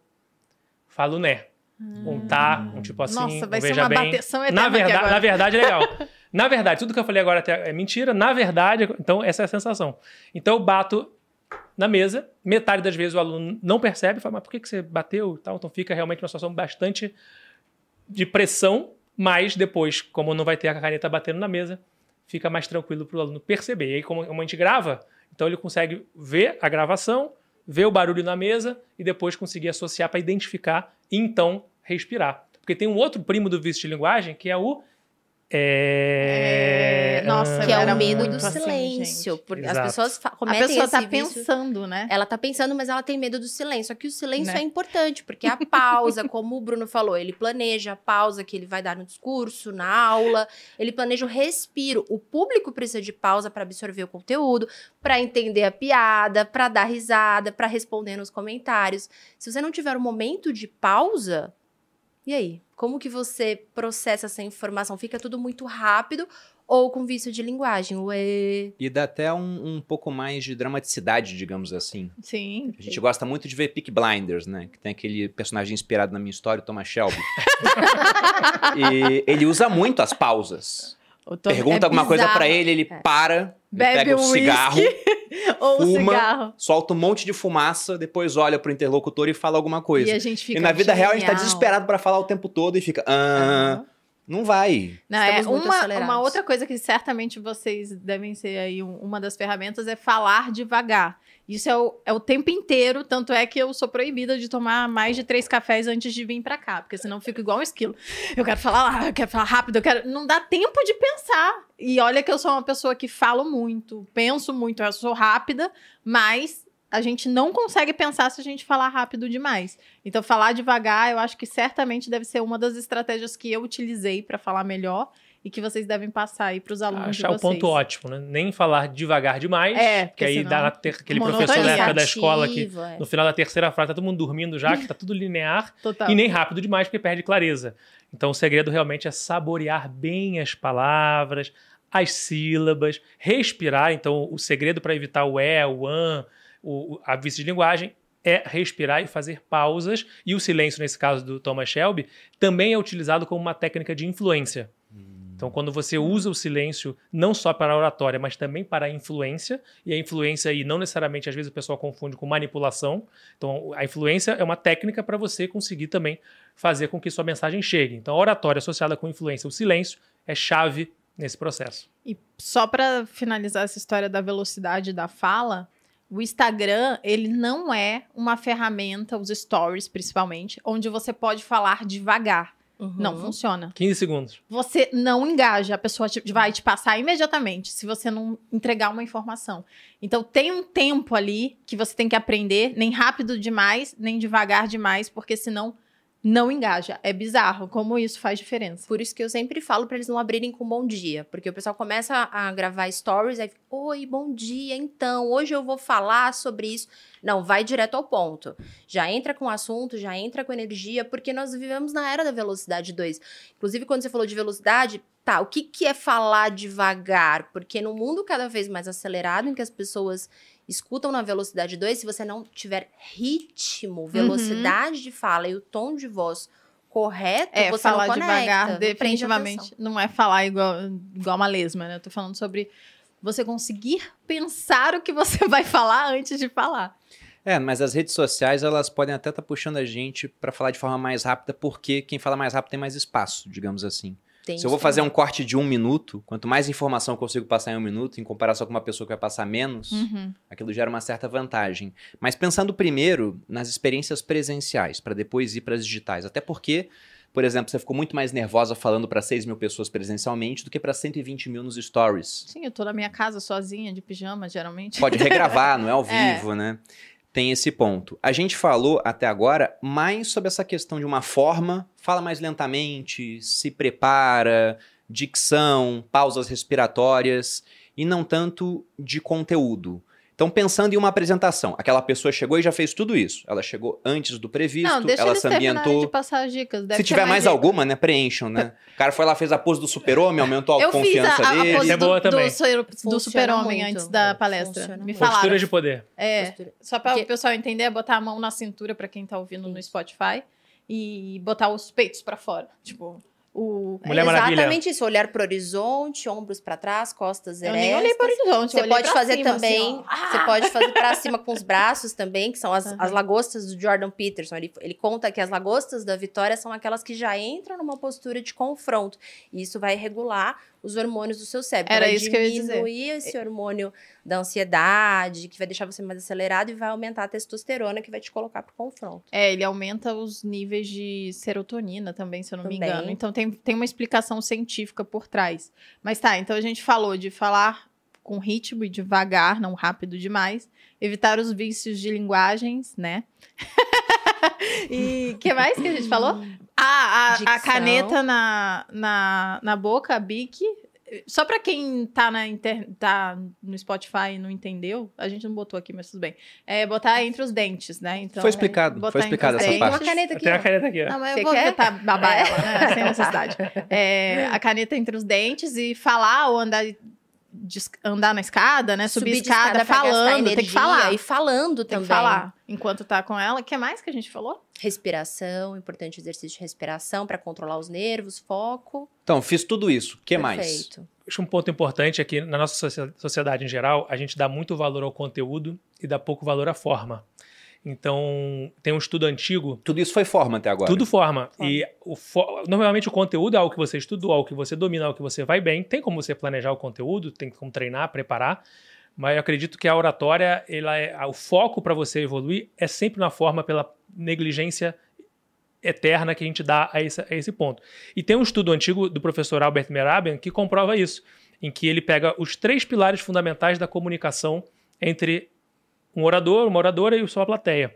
fala o né. Um tá, um tipo assim, Nossa, vai um ser uma bem. bateção eterna Na aqui verdade, agora. na verdade, é legal. [laughs] Na verdade, tudo que eu falei agora até é mentira. Na verdade, então essa é a sensação. Então eu bato na mesa, metade das vezes o aluno não percebe, fala, mas por que, que você bateu e tal? Então fica realmente uma situação bastante de pressão, mas depois, como não vai ter a caneta batendo na mesa, fica mais tranquilo para o aluno perceber. E aí, como a gente grava, então ele consegue ver a gravação, ver o barulho na mesa e depois conseguir associar para identificar e então respirar. Porque tem um outro primo do vício de linguagem que é o. É... É, nossa, Que é o medo do assim, silêncio. gente. porque Exato. as pessoas fa- A cometem pessoa esse tá vício- pensando, né? Ela tá pensando, mas ela tem medo do silêncio. Só que o silêncio Né? é importante, porque a [laughs] pausa, como o Bruno falou, ele planeja a pausa que ele vai dar no discurso, na aula, ele planeja o respiro. O público precisa de pausa para absorver o conteúdo, para entender a piada, para dar risada, para responder nos comentários. Se você não tiver um momento de pausa, e aí? Como que você processa essa informação? Fica tudo muito rápido ou com vício de linguagem? Ué. E dá até um, um pouco mais de dramaticidade, digamos assim. Sim. A gente gosta muito de ver Peak Blinders, né? Que tem aquele personagem inspirado na minha história, o Thomas Shelby. [laughs] e ele usa muito as pausas. Pergunta é alguma coisa bizarro. pra ele, ele para, ele Bebe pega o um cigarro, [laughs] Ou fuma, cigarro. solta um monte de fumaça, depois olha pro interlocutor e fala alguma coisa. E a gente fica. E na vida real a gente tá genial. desesperado pra falar o tempo todo e fica. Ah, Aham. não vai. Não, é Estamos uma, uma outra coisa que certamente vocês devem ser aí um- uma das ferramentas é falar devagar. Isso é o, é o tempo inteiro, tanto é que eu sou proibida de tomar mais de três cafés antes de vir pra cá, porque senão eu fico igual um esquilo. Eu quero falar lá, eu quero falar rápido, eu quero. Não dá tempo de pensar. E olha que eu sou uma pessoa que falo muito, penso muito, eu sou rápida, mas a gente não consegue pensar se a gente falar rápido demais. Então, falar devagar, eu acho que certamente deve ser uma das estratégias que eu utilizei para falar melhor e que vocês devem passar aí para os alunos Achar de o vocês. ponto ótimo, né? Nem falar devagar demais, É, que porque aí dá aquele professor na época da escola que é. no final da terceira frase tá todo mundo dormindo já, que tá tudo linear, [laughs] e nem rápido demais porque perde clareza. Então o segredo realmente é saborear bem as palavras, as sílabas, respirar. Então o segredo para evitar o é, o an, o, o- a vício de linguagem é respirar e fazer pausas. E o silêncio, nesse caso do Thomas Shelby, também é utilizado como uma técnica de influência. Então, quando você usa o silêncio não só para a oratória, mas também para a influência, e a influência aí não necessariamente, às vezes o pessoal confunde com manipulação. Então, a influência é uma técnica para você conseguir também fazer com que sua mensagem chegue. Então, a oratória associada com influência, o silêncio, é chave nesse processo. E só para finalizar essa história da velocidade da fala, o Instagram, ele não é uma ferramenta, os stories principalmente, onde você pode falar devagar. Uhum. Não funciona. 15 segundos. Você não engaja, a pessoa te- vai te passar imediatamente se você não entregar uma informação. Então tem um tempo ali que você tem que aprender, nem rápido demais, nem devagar demais, porque senão não engaja. É bizarro como isso faz diferença. Por isso que eu sempre falo pra eles não abrirem com bom dia. Porque o pessoal começa a gravar stories, aí oi, bom dia, então, hoje eu vou falar sobre isso. Não, vai direto ao ponto. Já entra com o assunto, já entra com energia, porque nós vivemos na era da velocidade 2. Inclusive, quando você falou de velocidade, tá, o que, que é falar devagar? Porque no mundo cada vez mais acelerado, em que as pessoas escutam na velocidade 2, se você não tiver ritmo, velocidade de fala e o tom de voz correto, É, você falar não conecta, devagar, definitivamente, não é falar igual, igual uma lesma, né? Eu tô falando sobre você conseguir pensar o que você [laughs] vai falar antes de falar. É, mas as redes sociais, elas podem até estar puxando a gente pra falar de forma mais rápida, porque quem fala mais rápido tem mais espaço, digamos assim. Tem Se eu vou isso fazer um corte de um minuto, quanto mais informação eu consigo passar em um minuto, em comparação com uma pessoa que vai passar menos, Uhum. aquilo gera uma certa vantagem. Mas pensando primeiro nas experiências presenciais, para depois ir para as digitais. Até porque, por exemplo, você ficou muito mais nervosa falando para 6 mil pessoas presencialmente do que para 120 mil nos stories. Sim, eu tô na minha casa sozinha, de pijama, geralmente. Pode regravar, não é ao [laughs] É. vivo, né? Tem esse ponto. A gente falou até agora mais sobre essa questão de uma forma, fala mais lentamente, se prepara, dicção, pausas respiratórias e não tanto de conteúdo. Então pensando em uma apresentação, aquela pessoa chegou e já fez tudo isso. Ela chegou antes do previsto, Não, deixa ela se terminarem de ambientou. passar as dicas. Deve Se tiver mais dica. alguma, né, preencham, né? O cara foi lá, fez a pose do super-homem, aumentou a Eu fiz a, confiança a, a dele. pose É do, boa do, também. do Funciona super-homem antes da palestra. Funciona Me falaram. Postura de poder. É, Postura. só para o pessoal entender, é botar a mão na cintura para quem tá ouvindo no. Spotify e botar os peitos para fora. Tipo, o. Mulher é Maravilha. exatamente isso. Olhar pro horizonte, ombros pra trás, costas Eu erestas. nem olhei para o horizonte. eu Você pode fazer cima, também. assim, ó. Você pode fazer pra cima com os braços também, que são as, Aham. as lagostas do Jordan Peterson. Ele, ele conta que as lagostas da vitória são aquelas que já entram numa postura de confronto. E isso vai regular os hormônios do seu cérebro. Era vai isso que eu ia dizer. diminuir esse hormônio da ansiedade, que vai deixar você mais acelerado, e vai aumentar a testosterona, que vai te colocar pro confronto. É, ele aumenta os níveis de serotonina também, se eu não me Também. engano. Então tem, tem uma explicação científica por trás. Mas tá, então a gente falou de falar com ritmo e devagar, não rápido demais. Evitar os vícios de linguagens, né? [laughs] e o que mais que a gente falou? Ah, a, a caneta na, na, na boca, a Bic. Só pra quem tá, na inter... tá no Spotify e não entendeu, a gente não botou aqui, mas tudo bem. É botar entre os dentes, né? Então, Foi explicado, foi explicado essa Tem dentes. uma parte. caneta aqui. Tem a ó. caneta aqui, ó. Não, mas Você eu vou quer? tentar babar É. ela, né? Sem necessidade. [laughs] É, a caneta entre os dentes e falar ou andar, andar na escada, né? Subir, de escada, gastar falando, tem que falar. E falando Tem também. que falar. Enquanto tá com ela. O que mais que a gente falou? Respiração, importante exercício de respiração para controlar os nervos, foco. Então, fiz tudo isso. O que mais? Perfeito. Acho um ponto importante é que na nossa sociedade em geral, a gente dá muito valor ao conteúdo e dá pouco valor à forma. Então, tem um estudo antigo Tudo isso foi forma até agora. Tudo forma. Forma. E o fo- normalmente o conteúdo é algo que você estudou, algo que você domina, algo que você vai bem. Tem como você planejar o conteúdo, tem como treinar, preparar. Mas eu acredito que a oratória, ela é, o foco para você evoluir é sempre na forma pela negligência eterna que a gente dá a esse, a esse ponto. E tem um estudo antigo do professor Albert Merabian que comprova isso, em que ele pega os três pilares fundamentais da comunicação entre um orador, uma oradora e sua plateia.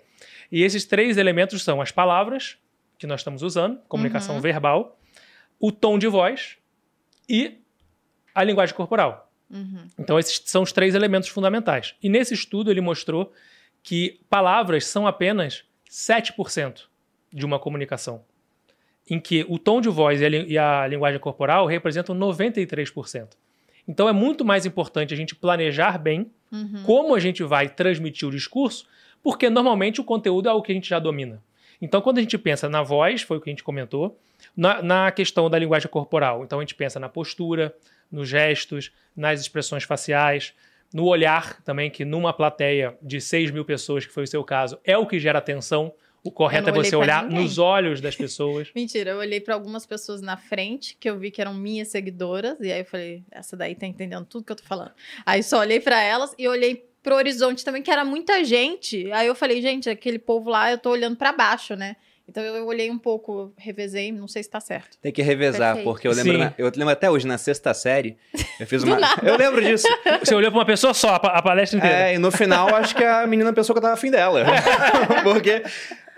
E esses três elementos são as palavras que nós estamos usando, comunicação Uhum. verbal, o tom de voz e a linguagem corporal. Uhum. Então, esses são os três elementos fundamentais. E nesse estudo, ele mostrou que palavras são apenas 7% de uma comunicação, em que o tom de voz e a, li- e a linguagem corporal representam 93%. Então, é muito mais importante a gente planejar bem Uhum. como a gente vai transmitir o discurso, porque normalmente o conteúdo é o que a gente já domina. Então, quando a gente pensa na voz, foi o que a gente comentou, na, na questão da linguagem corporal, então a gente pensa na postura, nos gestos, nas expressões faciais, no olhar também, que numa plateia de 6 mil pessoas, que foi o seu caso, é o que gera atenção. O correto é você pra olhar ninguém. nos olhos das pessoas. [laughs] Mentira, eu olhei pra algumas pessoas na frente que eu vi que eram minhas seguidoras e aí eu falei, essa daí tá entendendo tudo que eu tô falando. Aí só olhei pra elas e olhei pro horizonte também que era muita gente. Aí eu falei, gente, aquele povo lá, eu tô olhando pra baixo, né? Então eu olhei um pouco, revezei, não sei se tá certo. Tem que revezar, Perfeito. porque eu lembro, na- eu lembro até hoje, na sexta série, eu fiz [laughs] uma. nada. Eu lembro disso. Você olhou para uma pessoa só, a palestra inteira. É, e no final, acho que a menina pensou que eu tava afim dela. [laughs] porque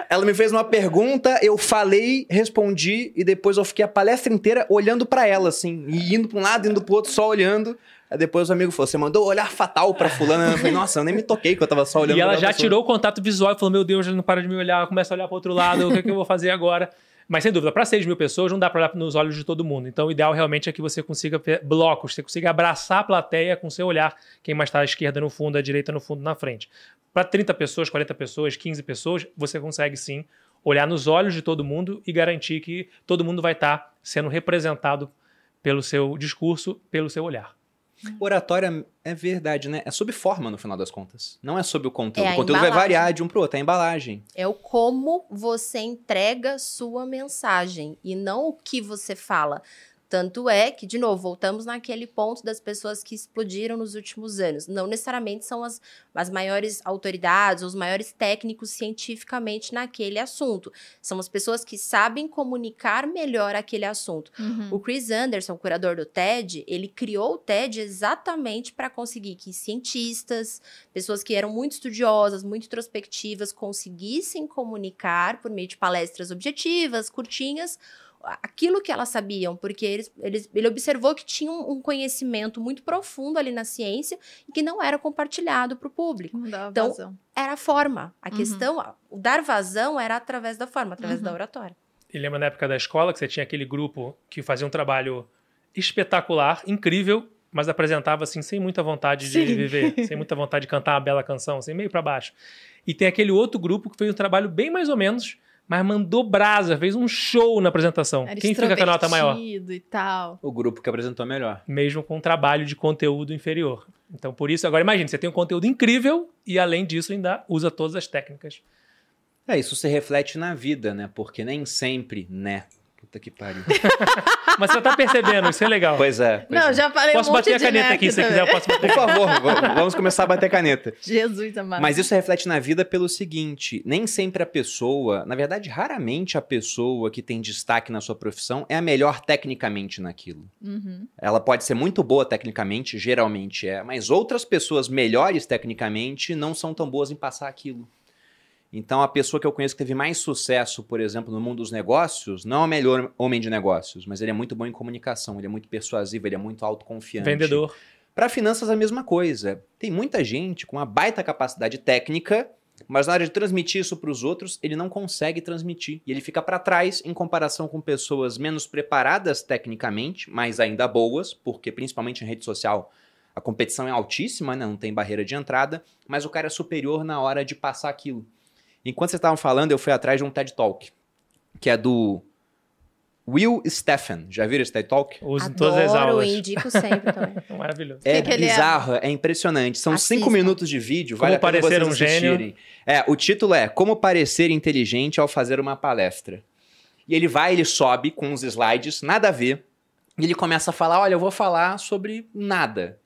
ela me fez uma pergunta, eu falei, respondi, e depois eu fiquei a palestra inteira olhando pra ela, assim, e indo pra um lado, indo pro outro, só olhando. Aí depois o amigo falou: você mandou olhar fatal pra fulana. Eu falei, nossa, eu nem me toquei que eu tava só olhando E ela já pessoa." tirou o contato visual e falou: Meu Deus, ele não para de me olhar, começa a olhar para outro lado, o que, é que eu vou fazer agora? Mas sem dúvida, para 6 mil pessoas não dá para olhar nos olhos de todo mundo. Então o ideal realmente é que você consiga blocos, você consiga abraçar a plateia com seu olhar, quem mais está à esquerda no fundo, à direita no fundo, na frente. Para 30 pessoas, 40 pessoas, 15 pessoas, você consegue sim olhar nos olhos de todo mundo e garantir que todo mundo vai estar sendo representado pelo seu discurso, pelo seu olhar. Oratória é verdade, né? É sobre forma, no final das contas. Não é sobre o conteúdo. É o conteúdo vai embalagem. variar de um pro outro, é a embalagem. É o como você entrega sua mensagem e não o que você fala. Tanto é que, de novo, voltamos naquele ponto das pessoas que explodiram nos últimos anos. Não necessariamente são as, as maiores autoridades, os maiores técnicos cientificamente naquele assunto. São as pessoas que sabem comunicar melhor aquele assunto. Uhum. O Chris Anderson, o curador do TED, ele criou o TED exatamente para conseguir que cientistas, pessoas que eram muito estudiosas, muito introspectivas, conseguissem comunicar por meio de palestras objetivas, curtinhas, aquilo que elas sabiam, porque eles, eles, ele observou que tinha um, um conhecimento muito profundo ali na ciência e que não era compartilhado para o público. Não dá Então, vazão. Era a forma. A Uhum. questão, o dar vazão era através da forma, através Uhum. da oratória. E lembra na época da escola que você tinha aquele grupo que fazia um trabalho espetacular, incrível, mas apresentava assim sem muita vontade de Sim. viver, sem muita vontade de cantar uma bela canção, assim meio pra baixo. E tem aquele outro grupo que fez um trabalho bem mais ou menos, mas mandou brasa, fez um show na apresentação. Era Quem fica com a nota maior? e tal. O grupo que apresentou melhor. Mesmo com um trabalho de conteúdo inferior. Então, por isso, agora imagine, você tem um conteúdo incrível e além disso ainda usa todas as técnicas. É, isso se reflete na vida, né? Porque nem sempre, né? Puta que pariu. [laughs] Mas você tá percebendo, isso é legal. Pois é. pois Não, é. já falei Posso um monte bater a de caneta aqui, se você quiser, eu posso bater. Por favor, vamos começar a bater caneta. [laughs] Jesus amado. Mas isso reflete na vida pelo seguinte: nem sempre a pessoa, na verdade, raramente a pessoa que tem destaque na sua profissão é a melhor tecnicamente naquilo. Uhum. Ela pode ser muito boa tecnicamente, geralmente é, mas outras pessoas melhores tecnicamente não são tão boas em passar aquilo. Então, a pessoa que eu conheço que teve mais sucesso, por exemplo, no mundo dos negócios, não é o melhor homem de negócios, mas ele é muito bom em comunicação, ele é muito persuasivo, ele é muito autoconfiante. Vendedor. Para finanças, a mesma coisa. Tem muita gente com uma baita capacidade técnica, mas na hora de transmitir isso para os outros, ele não consegue transmitir. E ele fica para trás em comparação com pessoas menos preparadas tecnicamente, mas ainda boas, porque principalmente em rede social a competição é altíssima, né? não tem barreira de entrada, mas o cara é superior na hora de passar aquilo. Enquanto vocês estavam falando, eu fui atrás de um TED Talk, que é do Will Steffen. Já viram esse TED Talk? Uso em todas as Adoro, aulas. indico sempre também. [laughs] Maravilhoso. É que ele é? bizarro, é? impressionante. São Assista. cinco minutos de vídeo, Como vale a pena parecer vocês um gênio. assistirem. É, o título é Como parecer inteligente ao fazer uma palestra. E ele vai, ele sobe com uns slides, nada a ver, e ele começa a falar, olha, eu vou falar sobre nada.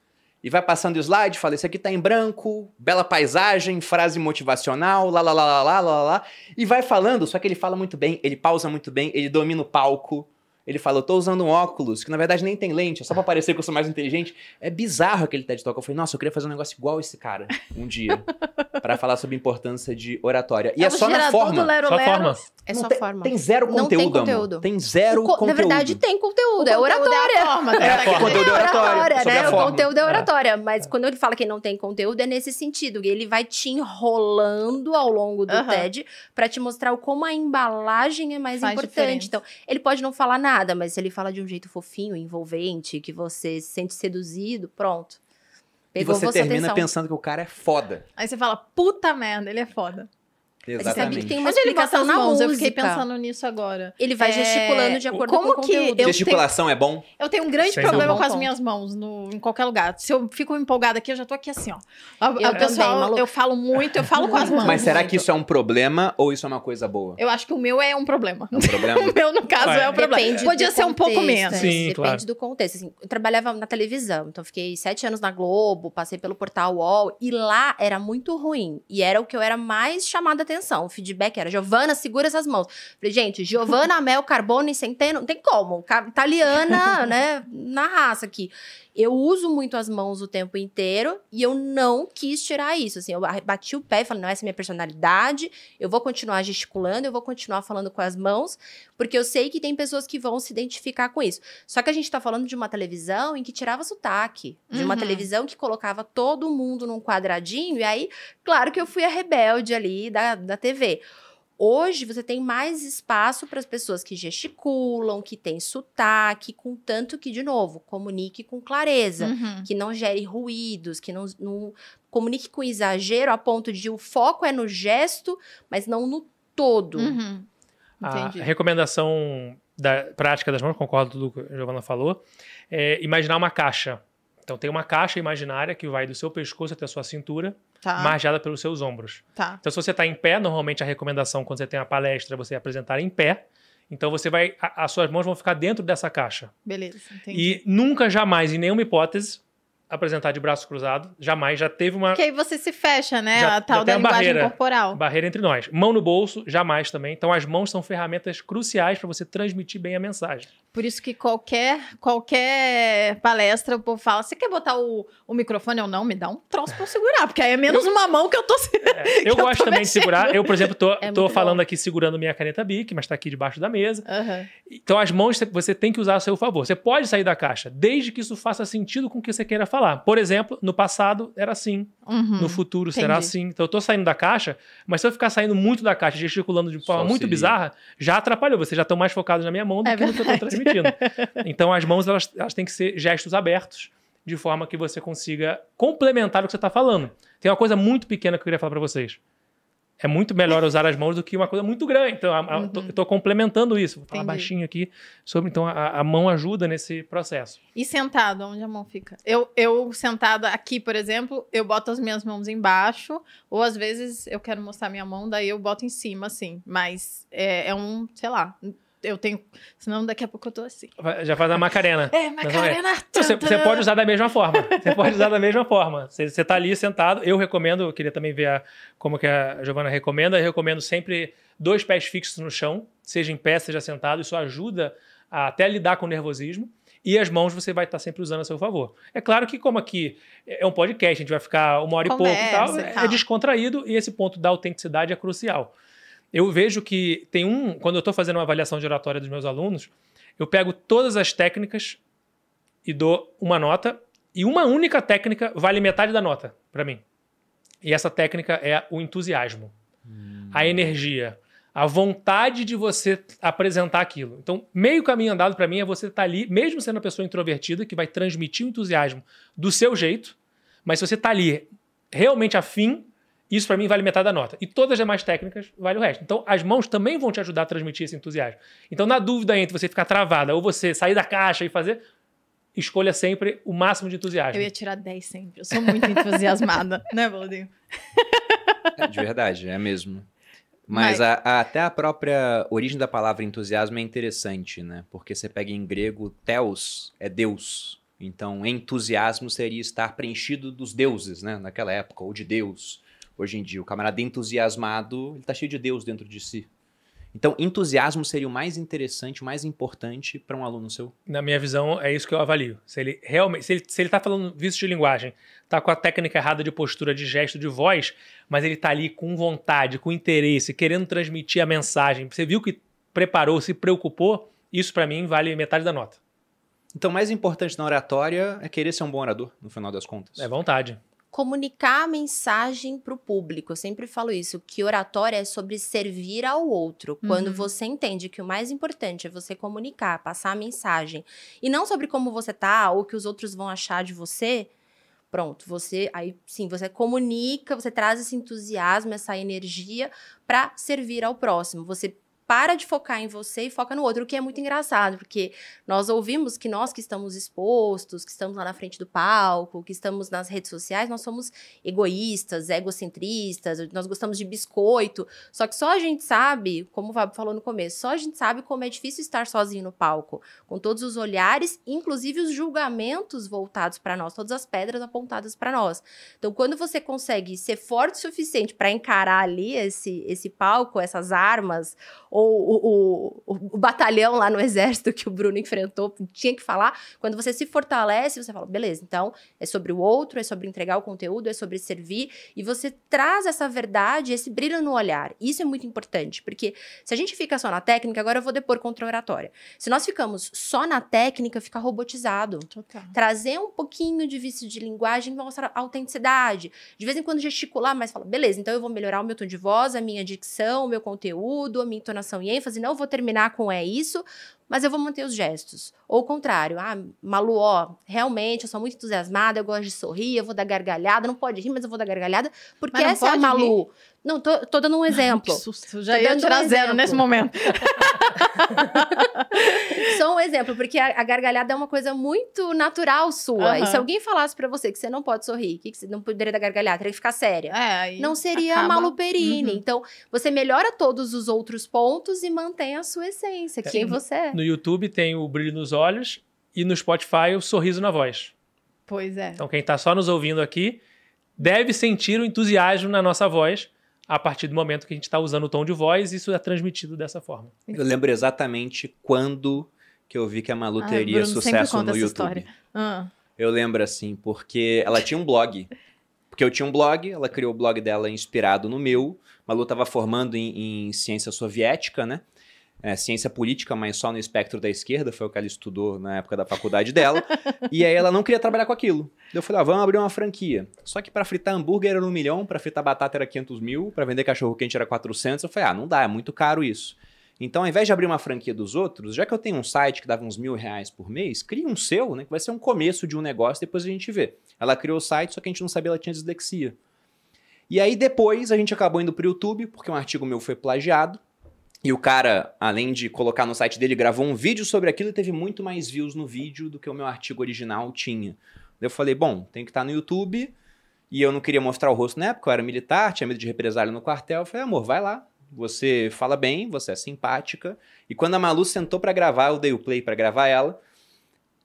E vai passando o slide, fala, esse aqui tá em branco, bela paisagem, frase motivacional, lá, lá, lá, lá, lá, lá, lá. E vai falando, só que ele fala muito bem, ele pausa muito bem, ele domina o palco. Ele fala, eu tô usando um óculos, que na verdade nem tem lente, é só pra parecer que eu sou mais inteligente. É bizarro aquele TED Talk. Eu falei, nossa, eu queria fazer um negócio igual esse cara um dia. [laughs] pra falar sobre a importância de oratória. E é, o só na forma. Lero Só Lero. forma. É só tem, forma. Tem zero Não tem conteúdo, conteúdo. amor. Tem zero co- conteúdo. Na verdade, tem conteúdo, é O conteúdo oratória. É a forma, É a forma. Conteúdo é oratória, né? a O conteúdo é É. oratória. Mas quando ele fala que não tem conteúdo, é nesse sentido. Ele vai te enrolando ao longo do Aham. TED pra te mostrar como a embalagem é mais Faz importante. diferença. Então, ele pode não falar nada, mas se ele fala de um jeito fofinho, envolvente, que você se sente seduzido, pronto. E Pegou você vossa termina atenção. pensando que o cara é foda. Aí você fala, puta merda, ele é foda. Sabe que Exatamente. tem uma Onde ele bota explicação as na mãos? música. Eu fiquei pensando nisso agora. Ele vai É, gesticulando de acordo como com o que conteúdo. eu Gesticulação é bom? Eu tenho um grande Sem problema com as Bom minhas mãos no, em qualquer lugar. Se eu fico empolgada aqui, eu já tô aqui assim, ó. A, a Eu também, pessoal, eu falo muito, eu falo com as [laughs] mãos. Mas será que isso é um problema ou isso é uma coisa boa? Eu acho que o meu é um problema. É um problema? [laughs] O meu, no caso, Vai. é um problema. Depende Podia ser um pouco contexto, menos. é, Sim, Depende claro. do contexto. Assim, eu trabalhava na televisão, então fiquei sete anos na Globo, passei pelo portal UOL, e lá era muito ruim. E era o que eu era mais chamada atenção. O feedback era, Giovana, segura essas mãos. Falei, gente, Giovana, [laughs] Mel, Carbone, Centeno, não tem como. Italiana, [laughs] né, na raça aqui. Eu uso muito as mãos o tempo inteiro e eu não quis tirar isso. Assim, eu bati o pé e falei, não, essa é minha personalidade, eu vou continuar gesticulando, eu vou continuar falando com as mãos, porque eu sei que tem pessoas que vão se identificar com isso. Só que a gente tá falando de uma televisão em que tirava sotaque, de uma Uhum. televisão que colocava todo mundo num quadradinho, e aí, claro que eu fui a rebelde ali da, da TV. Hoje você tem mais espaço para as pessoas que gesticulam, que têm sotaque, contanto que, de novo, comunique com clareza Uhum. que não gere ruídos, que não, não comunique com exagero a ponto de o foco é no gesto, mas não no todo. Uhum. A recomendação da prática das mãos, concordo com tudo que a Giovana falou, é imaginar uma caixa. Então tem uma caixa imaginária que vai do seu pescoço até a sua cintura, Tá, margeada pelos seus ombros. tá. Então se você está em pé, normalmente a recomendação quando você tem uma palestra é você apresentar em pé. Então você vai, a- as suas mãos vão ficar dentro dessa caixa. Beleza, entendi. E nunca, jamais, em nenhuma hipótese, apresentar de braço cruzado. Jamais. Já teve uma Porque aí você se fecha, né? Já- a tal da a linguagem barreira. corporal. barreira entre nós. Mão no bolso, jamais também. Então as mãos são ferramentas cruciais para você transmitir bem a mensagem. Por isso que qualquer, qualquer palestra o povo fala: você quer botar o, o microfone ou não? Me dá um troço pra eu segurar, porque aí é menos uma mão que eu tô É, eu [laughs] que eu gosto tô também de mexendo. segurar. Eu, por exemplo, tô, É tô falando bom. aqui segurando minha caneta Bic, mas tá aqui debaixo da mesa. Aham. Então, as mãos você tem que usar a seu favor. Você pode sair da caixa, desde que isso faça sentido com o que você queira falar. Por exemplo, no passado era assim, Uhum. no futuro será entendi. assim. Então, eu tô saindo da caixa, mas se eu ficar saindo muito da caixa, gesticulando de forma Só muito auxilia. bizarra, já atrapalhou. Vocês já estão mais focados na minha mão do É que no que eu tô transmitindo. Então, as mãos, elas, elas têm que ser gestos abertos, de forma que você consiga complementar o que você está falando. Tem uma coisa muito pequena que eu queria falar para vocês. É muito melhor usar as mãos do que uma coisa muito grande. Então, a- tô- eu estou complementando isso. Vou falar Entendi. baixinho aqui sobre. Então, a, a mão ajuda nesse processo. E sentado, onde a mão fica? Eu, eu sentada aqui, por exemplo, eu boto as minhas mãos embaixo, ou às vezes eu quero mostrar minha mão, daí eu boto em cima, assim. Mas é, é um, sei lá, eu tenho. Senão daqui a pouco eu tô assim. Já faz a Macarena. É, Macarena! Então, Você, você pode usar da mesma forma. Você pode usar da mesma forma. Você, você tá ali sentado. Eu recomendo, eu queria também ver a- como que a Giovana recomenda. Eu recomendo sempre dois pés fixos no chão, seja em pé, seja sentado. Isso ajuda a até lidar com o nervosismo. E as mãos você vai estar sempre usando a seu favor. É claro que, como aqui é um podcast, a gente vai ficar uma hora e pouco e tal, Conversa e é tal. descontraído e esse ponto da autenticidade é crucial. Eu vejo que tem um. Quando eu estou fazendo uma avaliação de oratória dos meus alunos, eu pego todas as técnicas e dou uma nota, e uma única técnica vale metade da nota para mim. E essa técnica é o entusiasmo, a energia, a vontade de você apresentar aquilo. Então, meio caminho andado para mim é você estar ali, mesmo sendo uma pessoa introvertida, que vai transmitir o entusiasmo do seu jeito, mas se você está ali realmente afim, isso para mim vale metade da nota. E todas as demais técnicas vale o resto. Então, as mãos também vão te ajudar a transmitir esse entusiasmo. Então, na dúvida entre você ficar travada ou você sair da caixa e fazer, escolha sempre o máximo de entusiasmo. Eu ia tirar 10 sempre. Eu sou muito entusiasmada, [laughs] né, Valdinho? É, de verdade, é mesmo. Mas- Mas a- a- até a própria origem da palavra entusiasmo é interessante, né? Porque você pega em grego, theos é Deus. Então, entusiasmo seria estar preenchido dos deuses, né? Naquela época, ou de Deus. Hoje em dia, o camarada entusiasmado, ele tá cheio de Deus dentro de si. Então, entusiasmo seria o mais interessante, o mais importante para um aluno seu. Na minha visão, é isso que eu avalio. Se ele realmente, se ele, se ele tá falando vício de linguagem, tá com a técnica errada de postura, de gesto, de voz, mas ele tá ali com vontade, com interesse, querendo transmitir a mensagem. Você viu que preparou, se preocupou, isso para mim vale metade da nota. Então, o mais importante na oratória é querer ser um bom orador, no final das contas. É vontade. Comunicar a mensagem para o público. Eu sempre falo isso, que oratória é sobre servir ao outro. Quando Uhum. você entende que o mais importante é você comunicar, passar a mensagem, e não sobre como você tá ou o que os outros vão achar de você, pronto, você aí sim, você comunica, você traz esse entusiasmo, essa energia para servir ao próximo. Você para de focar em você e foca no outro, o que é muito engraçado, porque nós ouvimos que nós que estamos expostos, que estamos lá na frente do palco, que estamos nas redes sociais, nós somos egoístas, egocentristas, nós gostamos de biscoito. Só que só a gente sabe, como o Fábio falou no começo, só a gente sabe como é difícil estar sozinho no palco, com todos os olhares, inclusive os julgamentos voltados para nós, todas as pedras apontadas para nós. Então, quando você consegue ser forte o suficiente para encarar ali esse, esse palco, essas armas, ou o, o, o, o batalhão lá no exército que o Bruno enfrentou, tinha que falar, quando você se fortalece, você fala, beleza, então é sobre o outro, é sobre entregar o conteúdo, é sobre servir, e você traz essa verdade, esse brilho no olhar. Isso é muito importante, porque se a gente fica só na técnica, agora eu vou depor contra a oratória. Se nós ficamos só na técnica, fica robotizado. Total. Trazer um pouquinho de vício de linguagem mostra autenticidade. De vez em quando gesticular, mas fala, beleza, então eu vou melhorar o meu tom de voz, a minha dicção, o meu conteúdo, a minha entonação e ênfase. Não vou terminar com é isso, mas eu vou manter os gestos. Ou o contrário, ah, Malu, ó, realmente eu sou muito entusiasmada, eu gosto de sorrir, eu vou dar gargalhada, não pode rir, mas eu vou dar gargalhada, porque essa é a Malu. Não, tô, tô dando um Que exemplo. susto. Eu já Tô ia dando um tirar zero exemplo. nesse momento. [laughs] Só um exemplo, porque a, a gargalhada é uma coisa muito natural sua. E se alguém falasse pra você que você não pode sorrir, que, que você não poderia dar gargalhada, teria que ficar séria. É, Não seria acaba- Malu Perini. Uhum. Então, você melhora todos os outros pontos e mantém a sua essência, quem Sim. você é. No YouTube tem o brilho nos olhos e no Spotify o sorriso na voz. Pois é. Então, quem está só nos ouvindo aqui deve sentir o entusiasmo na nossa voz a partir do momento que a gente está usando o tom de voz, isso é transmitido dessa forma. Eu lembro exatamente quando que eu vi que a Malu Ah, teria Bruno sucesso no essa YouTube. história. Ah, Eu lembro assim, porque ela tinha um blog. Porque eu tinha um blog, ela criou o blog dela inspirado no meu. Malu estava formando em, em ciência soviética, né? É, ciência política, mas só no espectro da esquerda, foi o que ela estudou na época da faculdade dela. e aí ela não queria trabalhar com aquilo. Eu falei, ah, vamos abrir uma franquia. Só que para fritar hambúrguer era um milhão, para fritar batata era 500 mil, para vender cachorro quente era 400. Eu falei, ah, não dá, é muito caro isso. Então, ao invés de abrir uma franquia dos outros, já que eu tenho um site que dava uns mil reais por mês, cria um seu, né? Que vai ser um começo de um negócio, depois a gente vê. Ela criou o site, só que a gente não sabia ela tinha dislexia. E aí depois a gente acabou indo pro YouTube, porque um artigo meu foi plagiado. E o cara, além de colocar no site dele, gravou um vídeo sobre aquilo e teve muito mais views no vídeo do que o meu artigo original tinha. Eu falei, bom, tem que estar no YouTube. E eu não queria mostrar o rosto na época, eu era militar, tinha medo de represália no quartel. Eu falei, amor, vai lá. Você fala bem, você é simpática. E quando a Malu sentou pra gravar, eu dei o play pra gravar ela.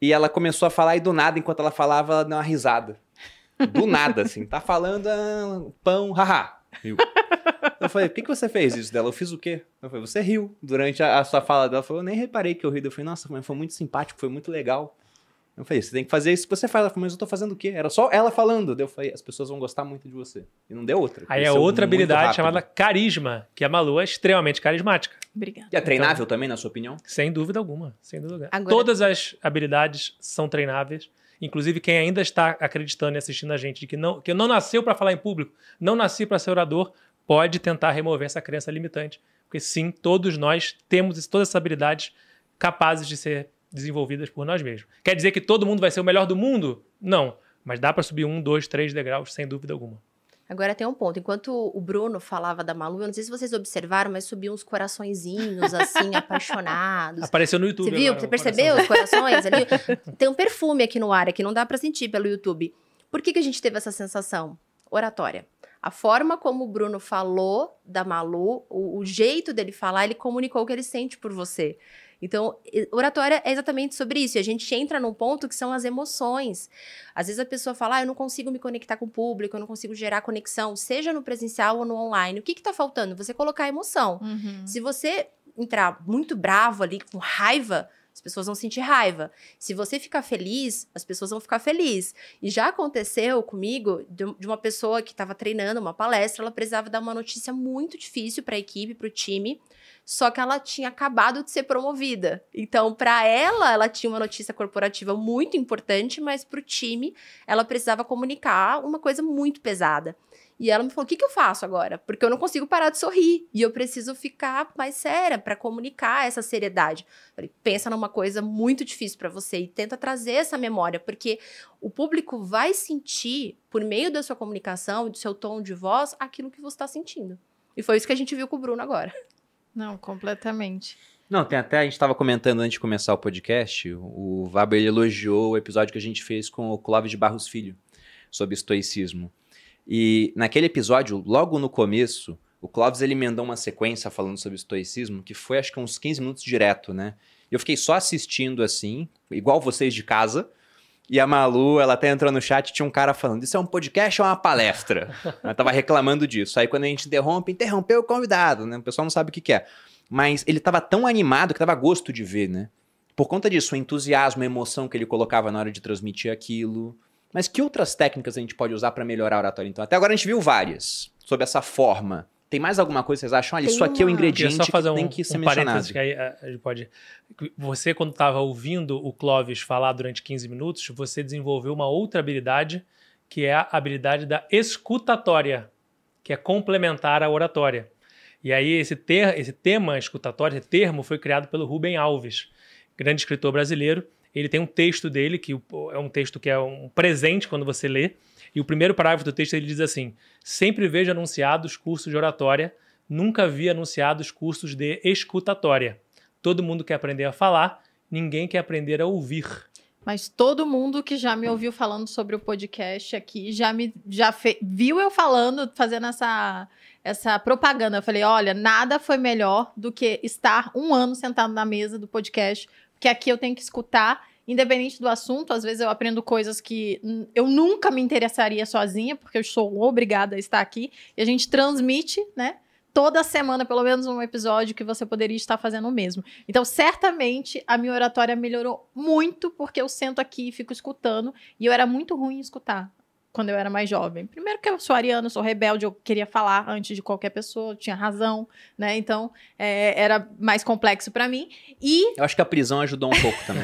E ela começou a falar e do nada, enquanto ela falava, ela deu uma risada. Do nada, assim. Tá falando ah, pão, haha. Riu. Eu falei, por que, que você fez isso dela? Eu fiz o quê? Eu falei, você riu durante a, a sua fala dela. Ela falou, eu nem reparei que eu ri. Eu falei, nossa, mas foi muito simpático, foi muito legal. Eu falei, você tem que fazer isso que você faz. Ela falou, mas eu tô fazendo o quê? Era só ela falando. Eu falei, as pessoas vão gostar muito de você. E não deu outra. Aí é outra habilidade rápido. chamada carisma, que a Malu é extremamente carismática. obrigada. E é treinável também, na sua opinião? Sem dúvida alguma. Sem dúvida alguma. Agora- Todas as habilidades são treináveis. Inclusive, quem ainda está acreditando e assistindo a gente de que não, que não nasceu para falar em público, não nasci para ser orador, pode tentar remover essa crença limitante. Porque sim, todos nós temos todas essas habilidades capazes de ser desenvolvidas por nós mesmos. Quer dizer que todo mundo vai ser o melhor do mundo? Não. Mas dá para subir um, dois, três degraus, sem dúvida alguma. Agora tem um ponto. Enquanto o Bruno falava da Malu, eu não sei se vocês observaram, mas subiam uns coraçõezinhos, assim, [laughs] apaixonados. Apareceu no YouTube. Você viu? agora, Você percebeu os corações ali? [laughs] Tem um perfume aqui no ar, que não dá pra sentir pelo YouTube. Por que, que a gente teve essa sensação? Oratória. A forma como o Bruno falou da Malu, o, o jeito dele falar, ele comunicou o que ele sente por você. Então, oratória é exatamente sobre isso. E a gente entra num ponto que são as emoções. Às vezes a pessoa fala, ah, eu não consigo me conectar com o público, eu não consigo gerar conexão, seja no presencial ou no online. O que que tá faltando? Você colocar emoção. Uhum. Se você entrar muito bravo ali, com raiva, as pessoas vão sentir raiva. Se você ficar feliz, as pessoas vão ficar felizes. E já aconteceu comigo de uma pessoa que estava treinando uma palestra, ela precisava dar uma notícia muito difícil para a equipe, para o time, só que ela tinha acabado de ser promovida. Então, para ela, ela tinha uma notícia corporativa muito importante, mas para o time, ela precisava comunicar uma coisa muito pesada. E ela me falou: o que, que eu faço agora? Porque eu não consigo parar de sorrir. E eu preciso ficar mais séria para comunicar essa seriedade. Eu Falei, pensa numa coisa muito difícil para você e tenta trazer essa memória, porque o público vai sentir, por meio da sua comunicação e do seu tom de voz, aquilo que você está sentindo. E foi isso que a gente viu com o Bruno agora. Não, completamente. Não, tem até, a gente estava comentando antes de começar o podcast, o ele elogiou o episódio que a gente fez com o Clóvis de Barros Filho, sobre estoicismo. E naquele episódio, logo no começo, o Clóvis ele emendou uma sequência falando sobre estoicismo, que foi acho que uns 15 minutos direto, né? Eu fiquei só assistindo assim, igual vocês de casa, e a Malu, ela até entrou no chat, tinha um cara falando, isso é um podcast ou uma palestra? [laughs] ela tava reclamando disso. Aí quando a gente interrompe, interrompeu o convidado, né? O pessoal não sabe o que que é. Mas ele tava tão animado que dava gosto de ver, né? Por conta disso, o entusiasmo, a emoção que ele colocava na hora de transmitir aquilo. Mas que outras técnicas a gente pode usar para melhorar a oratória, então? Até agora a gente viu várias sobre essa forma. Tem mais alguma coisa que vocês acham? Olha, Tem isso aqui é o ingrediente só fazer que um, tem que ser um mencionado. parênteses que aí a, a gente pode. Você, quando estava ouvindo o Clóvis falar durante 15 minutos, você desenvolveu uma outra habilidade, que é a habilidade da escutatória, que é complementar a oratória. E aí, esse, ter, esse tema escutatório, esse termo, foi criado pelo Rubem Alves, grande escritor brasileiro. Ele tem um texto dele, que é um texto que é um presente quando você lê. E o primeiro parágrafo do texto ele diz assim: Sempre vejo anunciados cursos de oratória, nunca vi anunciados cursos de escutatória. Todo mundo quer aprender a falar, ninguém quer aprender a ouvir. Mas todo mundo que já me ouviu falando sobre o podcast aqui já me já fe- viu eu falando, fazendo essa, essa propaganda. Eu falei: olha, nada foi melhor do que estar um ano sentado na mesa do podcast, porque aqui eu tenho que escutar, independente do assunto. Às vezes eu aprendo coisas que eu nunca me interessaria sozinha, porque eu sou obrigada a estar aqui. E a gente transmite, né? toda semana, pelo menos um episódio, que você poderia estar fazendo o mesmo. Então, certamente, a minha oratória melhorou muito, porque eu sento aqui e fico escutando, e eu era muito ruim em escutar quando eu era mais jovem. Primeiro que eu sou ariana, sou rebelde, eu queria falar antes de qualquer pessoa, eu tinha razão, né? Então, é, era mais complexo para mim. E... Eu acho que a prisão ajudou um pouco também.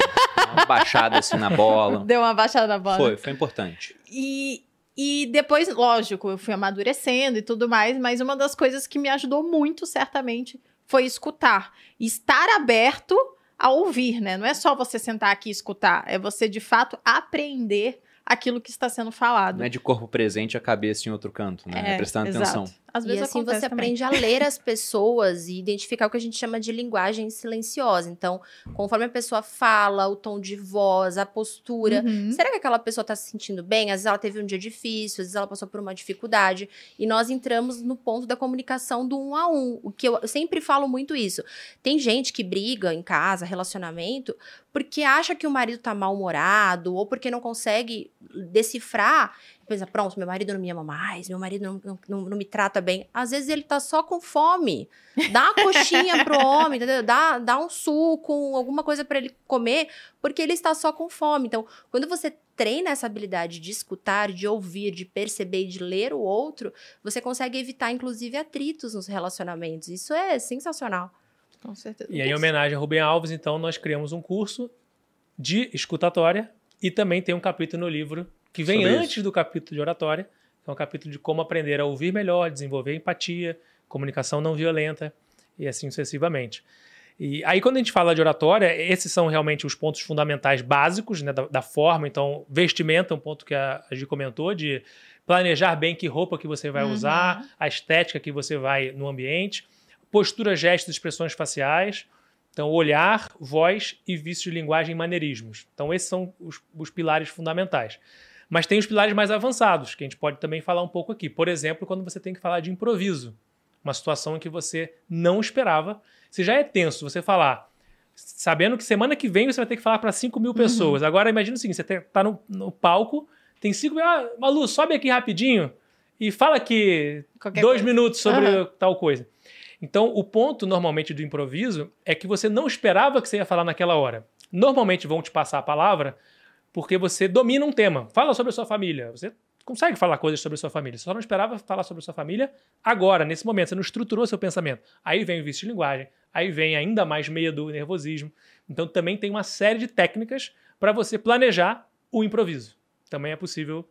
uma baixada assim na bola. Deu uma baixada na bola. Foi, foi importante. E, e depois, lógico, eu fui amadurecendo e tudo mais, mas uma das coisas que me ajudou muito, certamente, foi escutar. Estar aberto a ouvir, né? Não é só você sentar aqui e escutar, é você, de fato, aprender aquilo que está sendo falado. Não é de corpo presente a cabeça em outro canto, né? É, prestando exato. atenção. Às vezes e assim você também. aprende a ler as pessoas e identificar o que a gente chama de linguagem silenciosa. Então, conforme a pessoa fala, o tom de voz, a postura, Uhum. será que aquela pessoa está se sentindo bem? Às vezes ela teve um dia difícil, às vezes ela passou por uma dificuldade. E nós entramos no ponto da comunicação do um a um. O que eu, eu sempre falo muito isso. Tem gente que briga em casa, relacionamento, porque acha que o marido tá mal-humorado ou porque não consegue decifrar pensa, pronto, meu marido não me ama mais, meu marido não, não, não, não me trata bem. Às vezes ele tá só com fome. Dá uma coxinha pro [laughs] homem, entendeu? Dá, dá um suco, alguma coisa para ele comer, porque ele está só com fome. Então, quando você treina essa habilidade de escutar, de ouvir, de perceber e de ler o outro, você consegue evitar, inclusive, atritos nos relacionamentos. Isso é sensacional. Com certeza. E aí, em homenagem a Rubem Alves, então, nós criamos um curso de escutatória e também tem um capítulo no livro que vem Sobre antes isso. do capítulo de oratória, que é um capítulo de como aprender a ouvir melhor, desenvolver empatia, comunicação não violenta e assim sucessivamente. E aí, quando a gente fala de oratória, esses são realmente os pontos fundamentais básicos né, da, da forma. Então, vestimenta, um ponto que a, a Gi comentou, de planejar bem que roupa que você vai Uhum. usar, a estética que você vai no ambiente, postura, gestos, expressões faciais. Então, olhar, voz e vícios de linguagem e maneirismos. Então, esses são os, os pilares fundamentais. Mas tem os pilares mais avançados, que a gente pode também falar um pouco aqui. Por exemplo, quando você tem que falar de improviso. Uma situação em que você não esperava. Se já é tenso você falar, sabendo que semana que vem você vai ter que falar para 5 mil pessoas. Agora, imagina o seguinte: você está no, no palco, tem 5 mil. Ah, Malu, sobe aqui rapidinho e fala aqui Qualquer dois coisa. minutos sobre Aham. tal coisa. Então, o ponto normalmente do improviso é que você não esperava que você ia falar naquela hora. Normalmente vão te passar a palavra porque você domina um tema. Fala sobre a sua família. Você consegue falar coisas sobre a sua família. Você só não esperava falar sobre a sua família agora, nesse momento. Você não estruturou seu pensamento. Aí vem o vício de linguagem, aí vem ainda mais medo, nervosismo. Então também tem uma série de técnicas para você planejar o improviso. Também é possível.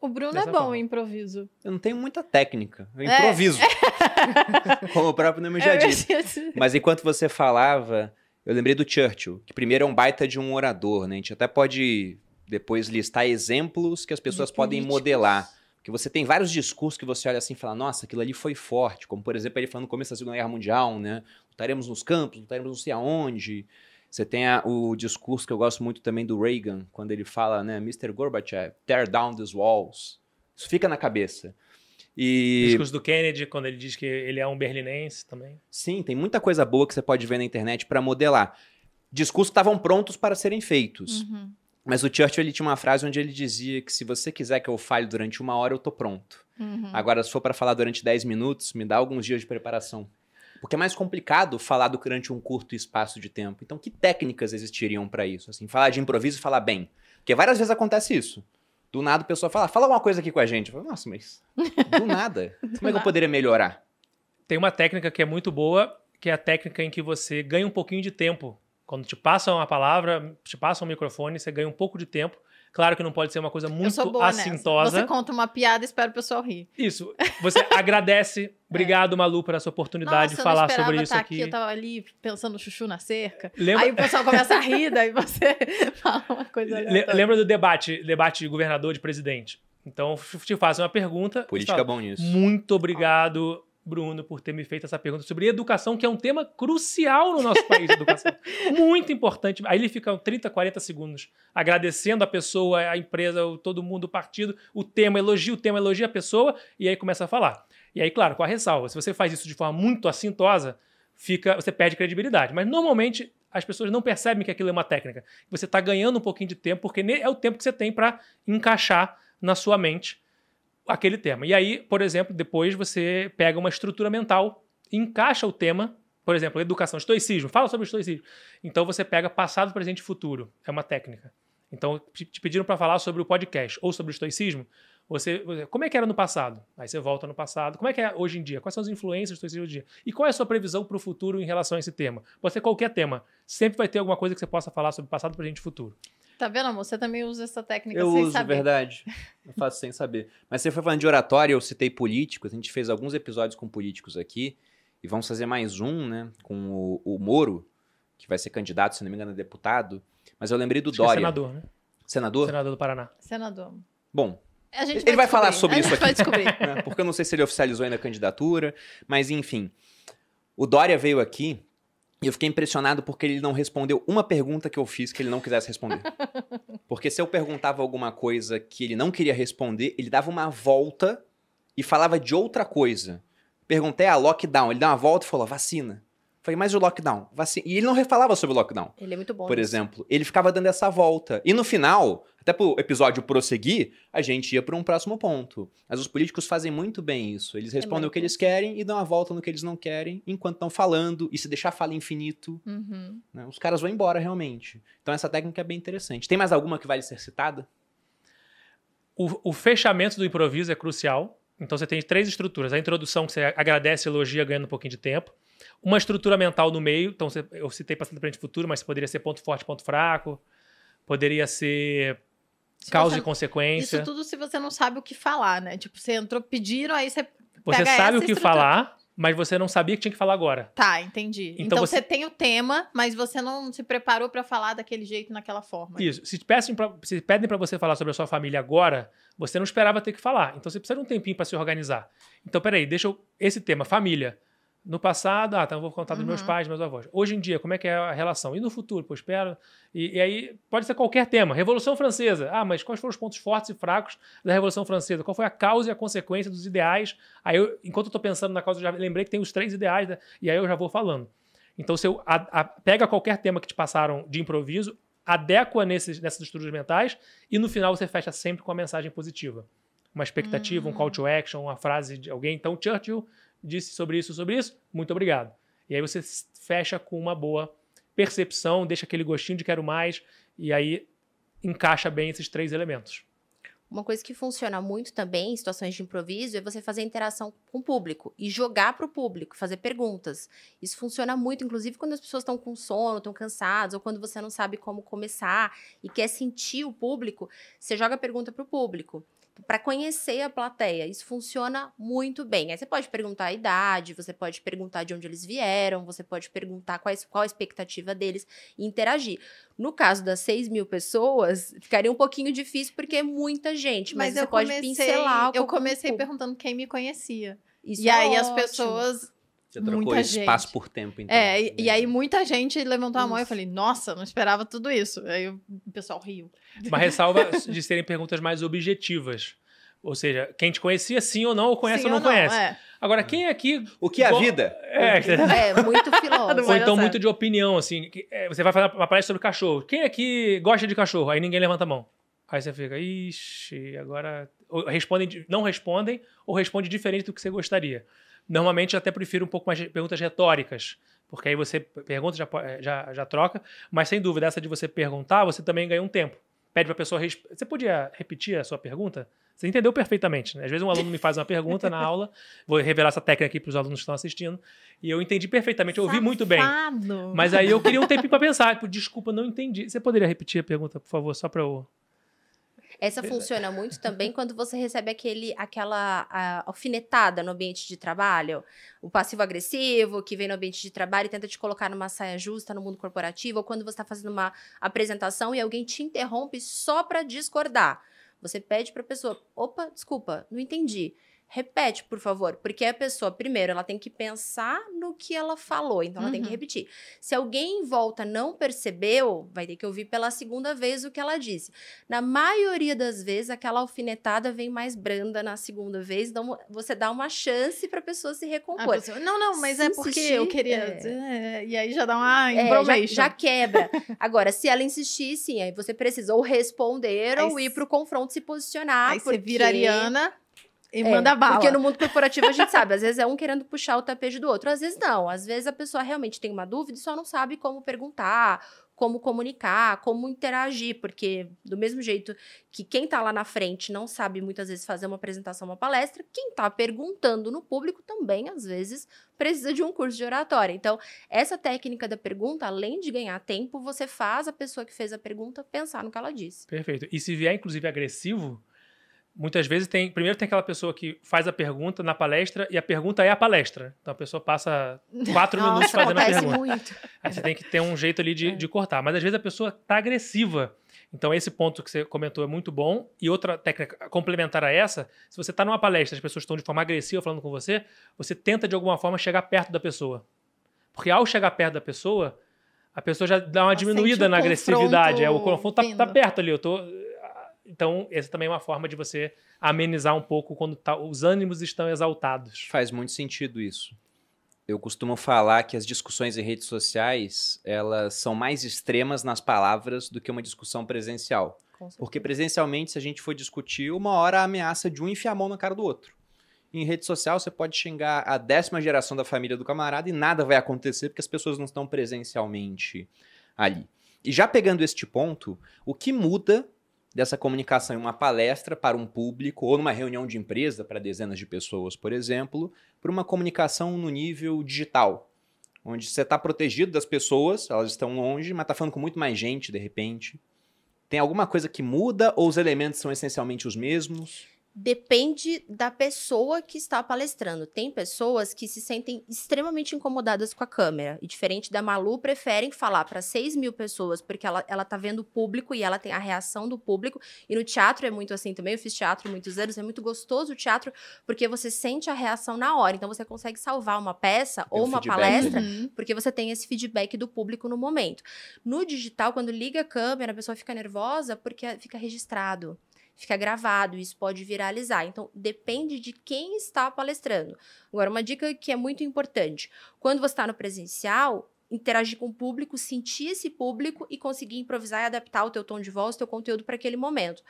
O Bruno Dessa é bom forma. em improviso. Eu não tenho muita técnica. Eu É. improviso. [laughs] Como o próprio nome já diz. Mas enquanto você falava, eu lembrei do Churchill, que primeiro é um baita de um orador, né? A gente até pode depois listar exemplos que as pessoas De podem políticos. modelar. Porque você tem vários discursos que você olha assim e fala, nossa, aquilo ali foi forte. Como, por exemplo, ele falando no começo da Segunda Guerra Mundial, né? Lutaremos nos campos, lutaremos não sei aonde. Você tem a- o discurso que eu gosto muito também do Reagan, quando ele fala, né? Mr. Gorbachev, tear down these walls. Isso fica na cabeça. O E discurso do Kennedy, quando ele diz que ele é um berlinense também. Sim, tem muita coisa boa que você pode ver na internet para modelar. Discursos estavam prontos para serem feitos. Uhum. Mas o Churchill ele tinha uma frase onde ele dizia que se você quiser que eu fale durante uma hora, eu tô pronto. Uhum. Agora, se for para falar durante 10 minutos, me dá alguns dias de preparação. Porque é mais complicado falar durante um curto espaço de tempo. Então, que técnicas existiriam para isso? Assim, falar de improviso e falar bem. Porque várias vezes acontece isso. Do nada a pessoa fala, fala alguma coisa aqui com a gente. Eu falo, Nossa, mas do nada. Como é que eu poderia melhorar? Tem uma técnica que é muito boa, que é a técnica em que você ganha um pouquinho de tempo. Quando te passam uma palavra, te passam um microfone, você ganha um pouco de tempo. Claro que não pode ser uma coisa Eu muito sou boa assintosa. Você conta uma piada e espera o pessoal rir. Isso. Você [laughs] agradece. Obrigado, Malu, pela sua oportunidade Nossa, de eu não falar sobre isso estar aqui. Eu tava ali pensando no chuchu na cerca. Lembra, Aí o pessoal começa a rir, daí [laughs] você [laughs] fala uma coisa le- aleatória. lembra do debate, debate de governador de presidente? Então, te faço uma pergunta. Política é bom nisso. Muito obrigado, Bruno, por ter me feito essa pergunta sobre educação, que é um tema crucial no nosso país, educação. [laughs] Muito importante. Aí ele fica 30, 40 segundos agradecendo a pessoa, a empresa, todo mundo, o partido, o tema, elogia o tema, elogia a pessoa, e aí começa a falar. E aí, claro, com a ressalva, se você faz isso de forma muito assintosa, fica, você perde credibilidade. Mas normalmente as pessoas não percebem que aquilo é uma técnica. Você está ganhando um pouquinho de tempo, porque é o tempo que você tem para encaixar na sua mente aquele tema. E aí, por exemplo, depois você pega uma estrutura mental encaixa o tema. Por exemplo, educação, estoicismo. Fala sobre estoicismo. Então você pega passado, presente e futuro. É uma técnica. Então te pediram para falar sobre o podcast ou sobre o estoicismo. Você, você- como é que era no passado? Aí você volta no passado. Como é que é hoje em dia? Quais são as influências do estoicismo hoje em dia? E qual é a sua previsão para o futuro em relação a esse tema? Pode ser qualquer tema. Sempre vai ter alguma coisa que você possa falar sobre passado, presente e futuro. Tá vendo, amor? Você também usa essa técnica Eu sem uso, saber. verdade. [laughs] Eu faço sem saber. Mas você foi falando de oratória, eu citei políticos. A gente fez alguns episódios com políticos aqui. E vamos fazer mais um, né? Com o, o Moro, que vai ser candidato, se não me engano, a deputado. Mas eu lembrei do Acho é Dória. senador, né? Senador? Senador do Paraná. Senador. Bom, A gente Ele vai falar descobrir. sobre a isso aqui. descobrir. né? [laughs] Porque eu não sei se ele oficializou ainda a candidatura, mas enfim. O Dória veio aqui e eu fiquei impressionado porque ele não respondeu uma pergunta que eu fiz que ele não quisesse responder. [laughs] Porque se eu perguntava alguma coisa que ele não queria responder, ele dava uma volta e falava de outra coisa. Perguntei a lockdown, ele deu uma volta e falou vacina. Falei, mas o lockdown? Vacina. E ele não falava sobre o lockdown Ele é muito bom por nisso. exemplo, ele ficava dando essa volta. E no final, até pro episódio prosseguir, a gente ia para um próximo ponto. Mas os políticos fazem muito bem isso. Eles respondem o que eles querem e dão a volta no que eles não querem, enquanto estão falando. E se deixar fala infinito, Uhum. né, os caras vão embora realmente. Então essa técnica é bem interessante. Tem mais alguma que vale ser citada? O, o fechamento do improviso é crucial. Então você tem três estruturas. A introdução, que você agradece, elogia, ganhando um pouquinho de tempo. Uma estrutura mental no meio. Então eu citei passado frente e futuro, mas poderia ser ponto forte, ponto fraco. Poderia ser Se causa você- e consequência. Isso tudo se você não sabe o que falar, né? Tipo, você entrou, pediram, aí você. Você sabe o que estrutura. falar, mas você não sabia que tinha que falar agora. Tá, entendi. Então Então, você- você... tem o tema, mas você não se preparou pra falar daquele jeito, naquela forma. Isso. Se, peçam pra, se pedem para você falar sobre a sua família agora, você não esperava ter que falar. Então você precisa de um tempinho para se organizar. Então, peraí, deixa eu. Esse tema, família. No passado, ah, então eu vou contar dos meus Uhum. pais, meus avós. Hoje em dia, como é que é a relação? E no futuro, pô, espero. E, e aí, pode ser qualquer tema. Revolução Francesa. Ah, mas quais foram os pontos fortes e fracos da Revolução Francesa? Qual foi a causa e a consequência dos ideais? Aí, eu, enquanto eu tô pensando na causa, eu já lembrei que tem os três ideais, né? e aí eu já vou falando. Então, você pega qualquer tema que te passaram de improviso, adequa nesses, nessas estruturas mentais e no final você fecha sempre com a mensagem positiva. Uma expectativa, um call to action, uma frase de alguém. Então, Churchill disse sobre isso, sobre isso, muito obrigado. E aí você fecha com uma boa percepção, deixa aquele gostinho de quero mais e aí encaixa bem esses três elementos. Uma coisa que funciona muito também em situações de improviso é você fazer interação com o público e jogar para o público, fazer perguntas. Isso funciona muito, inclusive quando as pessoas estão com sono, estão cansadas, ou quando você não sabe como começar e quer sentir o público, você joga a pergunta para o público. Para conhecer a plateia, isso funciona muito bem. Aí você pode perguntar a idade, você pode perguntar de onde eles vieram, você pode perguntar quais, qual a expectativa deles e interagir. No caso das 6 mil pessoas, ficaria um pouquinho difícil porque é muita gente, mas, você eu pode comecei, pincelar Eu comecei perguntando quem me conhecia. Isso e é aí as ótimo. pessoas. Você trocou Muita espaço gente. por tempo, então. É, e, e aí muita gente levantou a mão e eu falei, nossa, não esperava tudo isso. Aí o pessoal riu. Uma [laughs] ressalva de serem perguntas mais objetivas. Ou seja, quem te conhecia sim ou não, ou conhece Sim ou não, conhece. é. Agora, quem aqui. O que é a vida? É, É, muito [laughs] Não filósofo. Ou então muito de opinião, assim. que, é, Você vai fazer uma palestra sobre cachorro. Quem aqui gosta de cachorro? Aí ninguém levanta a mão. Aí você fica, ixi, agora. Ou respondem, de- não respondem, ou responde diferente do que você gostaria. Normalmente eu até prefiro um pouco mais de perguntas retóricas. Porque aí você pergunta, já, eh, já, já troca. Mas sem dúvida, essa de você perguntar, você também ganha um tempo. Pede pra pessoa. res- Você podia repetir a sua pergunta? Você entendeu perfeitamente, né? Às vezes um aluno me faz uma pergunta na aula, [laughs] vou revelar essa técnica aqui para os alunos que estão assistindo, e eu entendi perfeitamente, eu ouvi muito bem. Safado. Mas aí eu queria um tempinho para pensar. Desculpa, não entendi. Você poderia repetir a pergunta, por favor, só para eu. Essa funciona muito também [laughs] quando você recebe aquele, aquela a, alfinetada no ambiente de trabalho. O passivo-agressivo que vem no ambiente de trabalho e tenta te colocar numa saia justa no mundo corporativo. Ou quando você está fazendo uma apresentação e alguém te interrompe só para discordar. Você pede para a pessoa: opa, desculpa, não entendi. Repete, por favor, porque a pessoa, primeiro, ela tem que pensar no que ela falou, então ela tem que Uhum. repetir. Se alguém em volta não percebeu, vai ter que ouvir pela segunda vez o que ela disse. Na maioria das vezes, aquela alfinetada vem mais branda na segunda vez, então você dá uma chance para a pessoa se recompor. pessoa, não, não, mas Se é porque insistir, eu queria. é. é, e aí já dá uma É, já, já quebra. Agora, se ela insistir, sim, aí você precisa ou responder Aí ou ir para o confronto se posicionar. aí você porque- vira Ariana. E É, manda bala. Porque no mundo corporativo a gente sabe, às vezes é um querendo puxar o tapete do outro, às vezes não. Às vezes a pessoa realmente tem uma dúvida e só não sabe como perguntar, como comunicar, como interagir, porque do mesmo jeito que quem tá lá na frente não sabe muitas vezes fazer uma apresentação, uma palestra, quem tá perguntando no público também às vezes precisa de um curso de oratória. Então, essa técnica da pergunta, além de ganhar tempo, você faz a pessoa que fez a pergunta pensar no que ela disse. Perfeito. E se vier, inclusive, agressivo, muitas vezes tem. Primeiro tem aquela pessoa que faz a pergunta na palestra e a pergunta é a palestra. Então a pessoa passa quatro [laughs] minutos Nossa, fazendo a pergunta. muito. Aí você tem que ter um jeito ali de, É. de cortar. Mas às vezes a pessoa tá agressiva. Então esse ponto que você comentou é muito bom. E outra técnica complementar a essa, se você tá numa palestra, as pessoas estão de forma agressiva falando com você, você tenta de alguma forma chegar perto da pessoa. Porque ao chegar perto da pessoa, a pessoa já dá uma Ela diminuída na agressividade. É, o confronto tá, tá perto ali. Eu tô... Então, essa também é uma forma de você amenizar um pouco quando tá- os ânimos estão exaltados. Faz muito sentido isso. Eu costumo falar que as discussões em redes sociais, elas são mais extremas nas palavras do que uma discussão presencial. Porque presencialmente, se a gente for discutir, uma hora a ameaça de um enfiar a mão na cara do outro. Em rede social, você pode xingar a décima geração da família do camarada e nada vai acontecer porque as pessoas não estão presencialmente ali. E já pegando este ponto, o que muda dessa comunicação em uma palestra para um público ou numa reunião de empresa para dezenas de pessoas, por exemplo, para uma comunicação no nível digital, onde você está protegido das pessoas, elas estão longe, mas está falando com muito mais gente de repente. Tem alguma coisa que muda ou os elementos são essencialmente os mesmos? Depende da pessoa que está palestrando. Tem pessoas que se sentem extremamente incomodadas com a câmera. E diferente da Malu, preferem falar para 6 mil pessoas, porque ela, ela tá vendo o público e ela tem a reação do público. E no teatro é muito assim também. Eu fiz teatro muitos anos, é muito gostoso o teatro, porque você sente a reação na hora. Então você consegue salvar uma peça Tem ou um uma feedback, palestra Uhum. porque você tem esse feedback do público no momento. No digital, quando liga a câmera, a pessoa fica nervosa porque fica registrado, fica gravado, isso pode viralizar. Então, depende de quem está palestrando. Agora, uma dica que é muito importante: quando você está no presencial, interagir com o público, sentir esse público e conseguir improvisar e adaptar o teu tom de voz, o teu conteúdo para aquele momento.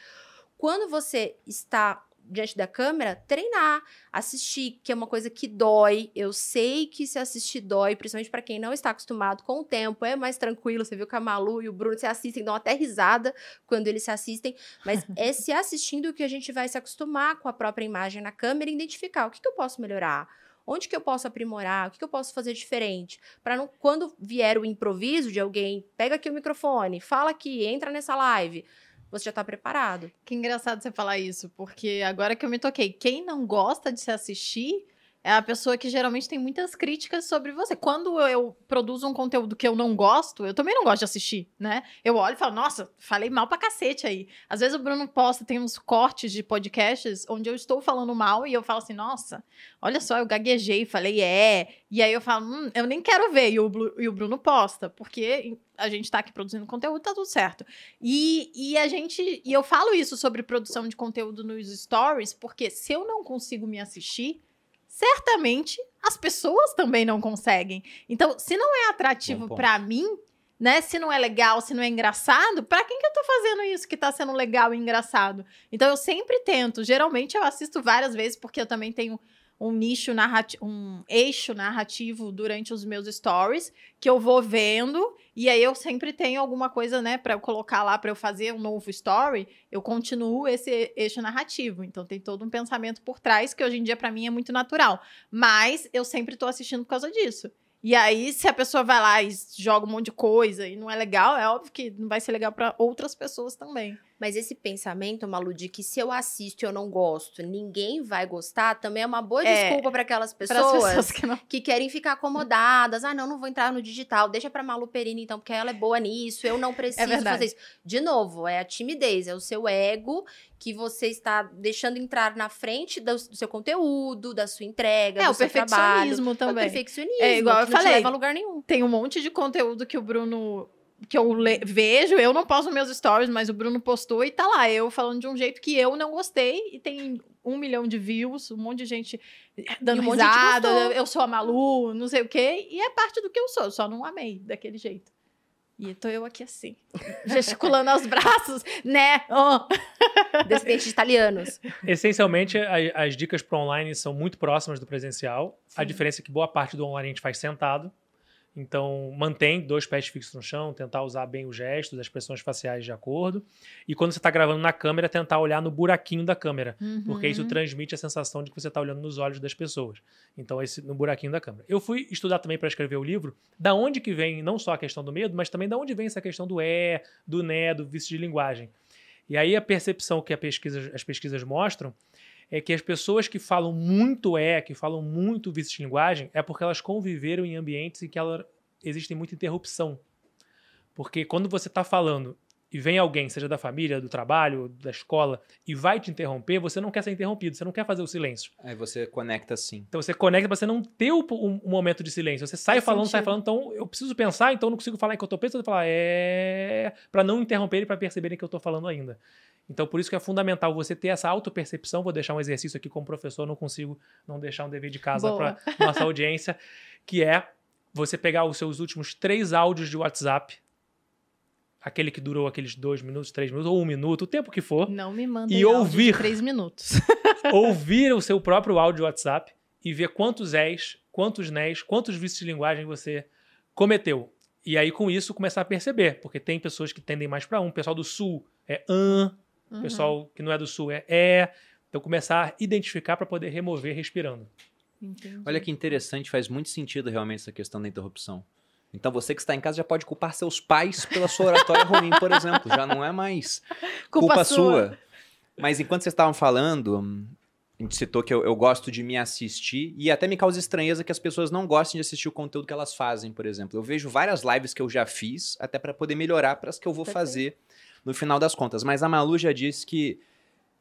Quando você está diante da câmera, treinar, assistir, que é uma coisa que dói. Eu sei que se assistir dói, principalmente para quem não está acostumado com o tempo, é mais tranquilo. Você viu que a Malu e o Bruno se assistem, dão até risada quando eles se assistem, mas [laughs] é se assistindo que a gente vai se acostumar com a própria imagem na câmera e identificar o que, que eu posso melhorar. Onde que eu posso aprimorar? O que, que eu posso fazer diferente? Para não, quando vier o improviso de alguém, pega aqui o microfone, fala aqui, entra nessa live, você já está preparado. Que engraçado você falar isso, porque agora que eu me toquei, quem não gosta de se assistir é a pessoa que geralmente tem muitas críticas sobre você. Quando eu produzo um conteúdo que eu não gosto, eu também não gosto de assistir, né? Eu olho e falo, nossa, falei mal pra cacete aí. Às vezes o Bruno posta, tem uns cortes de podcasts onde eu estou falando mal e eu falo assim, nossa, olha só, eu gaguejei, falei é. E aí eu falo, hum, eu nem quero ver. E o, e o Bruno posta, porque a gente tá aqui produzindo conteúdo, tá tudo certo. E, e a gente. E eu falo isso sobre produção de conteúdo nos stories, porque se eu não consigo me assistir, certamente as pessoas também não conseguem. Então, se não é atrativo pra mim, né? Se não é legal, se não é engraçado, pra quem que eu tô fazendo isso que tá sendo legal e engraçado? Então eu sempre tento. Geralmente eu assisto várias vezes, porque eu também tenho um nicho narrativo, um eixo narrativo durante os meus stories que eu vou vendo e aí eu sempre tenho alguma coisa, né, para colocar lá para eu fazer um novo story, eu continuo esse eixo narrativo. Então tem todo um pensamento por trás que hoje em dia para mim é muito natural, mas eu sempre tô assistindo por causa disso. E aí, se a pessoa vai lá e joga um monte de coisa e não é legal, é óbvio que não vai ser legal para outras pessoas também. Mas esse pensamento, Malu, de que se eu assisto e eu não gosto, ninguém vai gostar, também é uma boa É, desculpa para aquelas Para pessoas, as pessoas que não que querem ficar acomodadas. Ah, não, não vou entrar no digital. Deixa pra Malu Perini, então, porque ela é boa nisso. Eu não [laughs] preciso verdade. fazer isso. De novo, é a timidez, é o seu ego que você está deixando entrar na frente do, do seu conteúdo, da sua entrega, É, do o seu trabalho. perfeccionismo É o também. perfeccionismo. É, igual eu que não falei. leva a lugar nenhum. tem um monte de conteúdo que o Bruno que eu le- vejo, eu não posto meus stories, mas o Bruno postou e tá lá, eu falando de um jeito que eu não gostei e tem um milhão de views, um monte de gente dando E um monte de gente risada, eu sou a Malu, não sei o quê, e é parte do que eu sou, só não amei daquele jeito. E tô eu aqui assim, gesticulando aos braços, né? [laughs] Ó. Descendente de italianos. Essencialmente, a- as dicas para online são muito próximas do presencial. A Sim. diferença é que boa parte do online a gente faz sentado. Então, mantém dois pés fixos no chão, tentar usar bem os gestos, as expressões faciais de acordo. E quando você está gravando na câmera, tentar olhar no buraquinho da câmera. Porque isso Uhum. transmite a sensação de que você está olhando nos olhos das pessoas. Então, esse no buraquinho da câmera. Eu fui estudar também para escrever o livro, da onde que vem não só a questão do medo, mas também da onde vem essa questão do é, do né, do vício de linguagem. E aí a percepção que a pesquisa- as pesquisas mostram é que as pessoas que falam muito é, que falam muito vício de linguagem, é porque elas conviveram em ambientes em que ela, existe muita interrupção. Porque quando você está falando e vem alguém, seja da família, do trabalho, da escola, e vai te interromper, você não quer ser interrompido, você não quer fazer o silêncio. Aí você conecta assim. Então você conecta pra você não ter o- um, um momento de silêncio. Você sai Faz falando, sai sentido. falando, então eu preciso pensar, então eu não consigo falar enquanto eu penso, eu falar é. Pra não interromperem para perceberem que eu tô falando ainda. Então por isso que é fundamental você ter essa autopercepção. Vou deixar um exercício aqui como professor, não consigo não deixar um dever de casa para [laughs] nossa audiência, que é você pegar os seus últimos três áudios de WhatsApp, aquele que durou aqueles dois minutos, três minutos, ou um minuto, o tempo que for, Não me manda E ouvir. três minutos. [laughs] ouvir o seu próprio áudio WhatsApp e ver quantos és, quantos nés, quantos vícios de linguagem você cometeu. E aí, com isso, começar a perceber, porque tem pessoas que tendem mais para um, o pessoal do sul é an, o Uhum. pessoal que não é do sul é é. Então, começar a identificar para poder remover respirando. Entendi. Olha que interessante, faz muito sentido realmente essa questão da interrupção. Então você que está em casa já pode culpar seus pais pela sua oratória ruim, por exemplo. Já não é mais culpa, sua. Mas enquanto vocês estavam falando, a gente citou que eu, eu gosto de me assistir e até me causa estranheza que as pessoas não gostem de assistir o conteúdo que elas fazem, por exemplo. Eu vejo várias lives que eu já fiz, até para poder melhorar para as que eu vou Perfeito. fazer no final das contas. Mas a Malu já disse que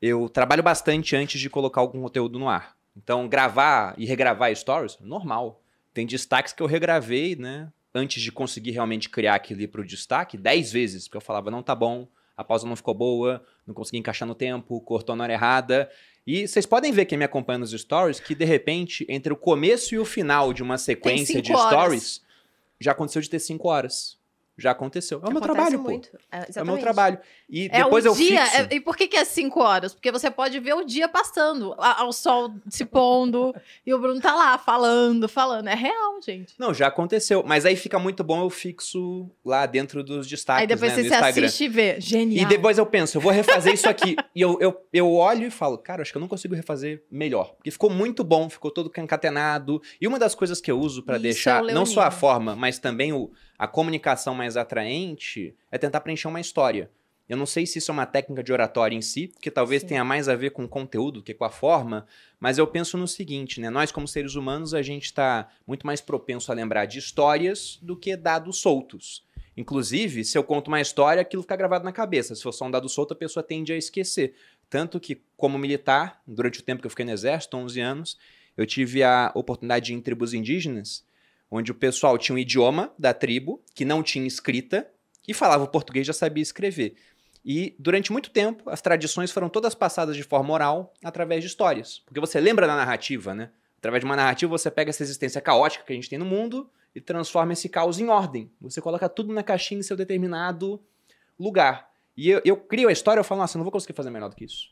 eu trabalho bastante antes de colocar algum conteúdo no ar. Então, gravar e regravar stories, normal. Tem destaques que eu regravei, né? Antes de conseguir realmente criar aquilo para o destaque, 10 vezes, porque eu falava, não tá bom, a pausa não ficou boa, não consegui encaixar no tempo, cortou na hora errada. E vocês podem ver quem me acompanha nos stories que, de repente, entre o começo e o final de uma sequência cinco de horas. stories, já aconteceu de ter 5 horas. Já aconteceu. É o meu trabalho, pô. muito. É, É o meu trabalho. E É depois eu dia. fixo. é- e por que, que é cinco horas? Porque você pode ver o dia passando, a- o sol se pondo, [laughs] e o Bruno tá lá falando, falando. É real, gente. Não, já aconteceu. Mas aí fica muito bom, eu fixo lá dentro dos destaques Aí depois né, você se Instagram. assiste e vê. Genial. E depois eu penso, eu vou refazer isso aqui. [laughs] e eu, eu, eu olho e falo, cara, acho que eu não consigo refazer melhor. Porque ficou muito bom, ficou todo concatenado. E uma das coisas que eu uso pra Isso deixar é não só a forma, mas também o, a comunicação mais atraente é tentar preencher uma história. Eu não sei se isso é uma técnica de oratória em si, que talvez Sim. tenha mais a ver com o conteúdo do que com a forma, mas eu penso no seguinte, né? Nós, como seres humanos, a gente está muito mais propenso a lembrar de histórias do que dados soltos. Inclusive, se eu conto uma história, aquilo fica gravado na cabeça. Se for só um dado solto, a pessoa tende a esquecer. Tanto que, como militar, durante o tempo que eu fiquei no exército, 11 anos, eu tive a oportunidade de ir em tribos indígenas, onde o pessoal tinha um idioma da tribo, que não tinha escrita, e falava o português já sabia escrever. E durante muito tempo, as tradições foram todas passadas de forma oral através de histórias. Porque você lembra da narrativa, né? Através de uma narrativa, você pega essa existência caótica que a gente tem no mundo e transforma esse caos em ordem. Você coloca tudo na caixinha em seu determinado lugar. E eu, eu crio a história, eu falo, nossa, eu não vou conseguir fazer melhor do que isso.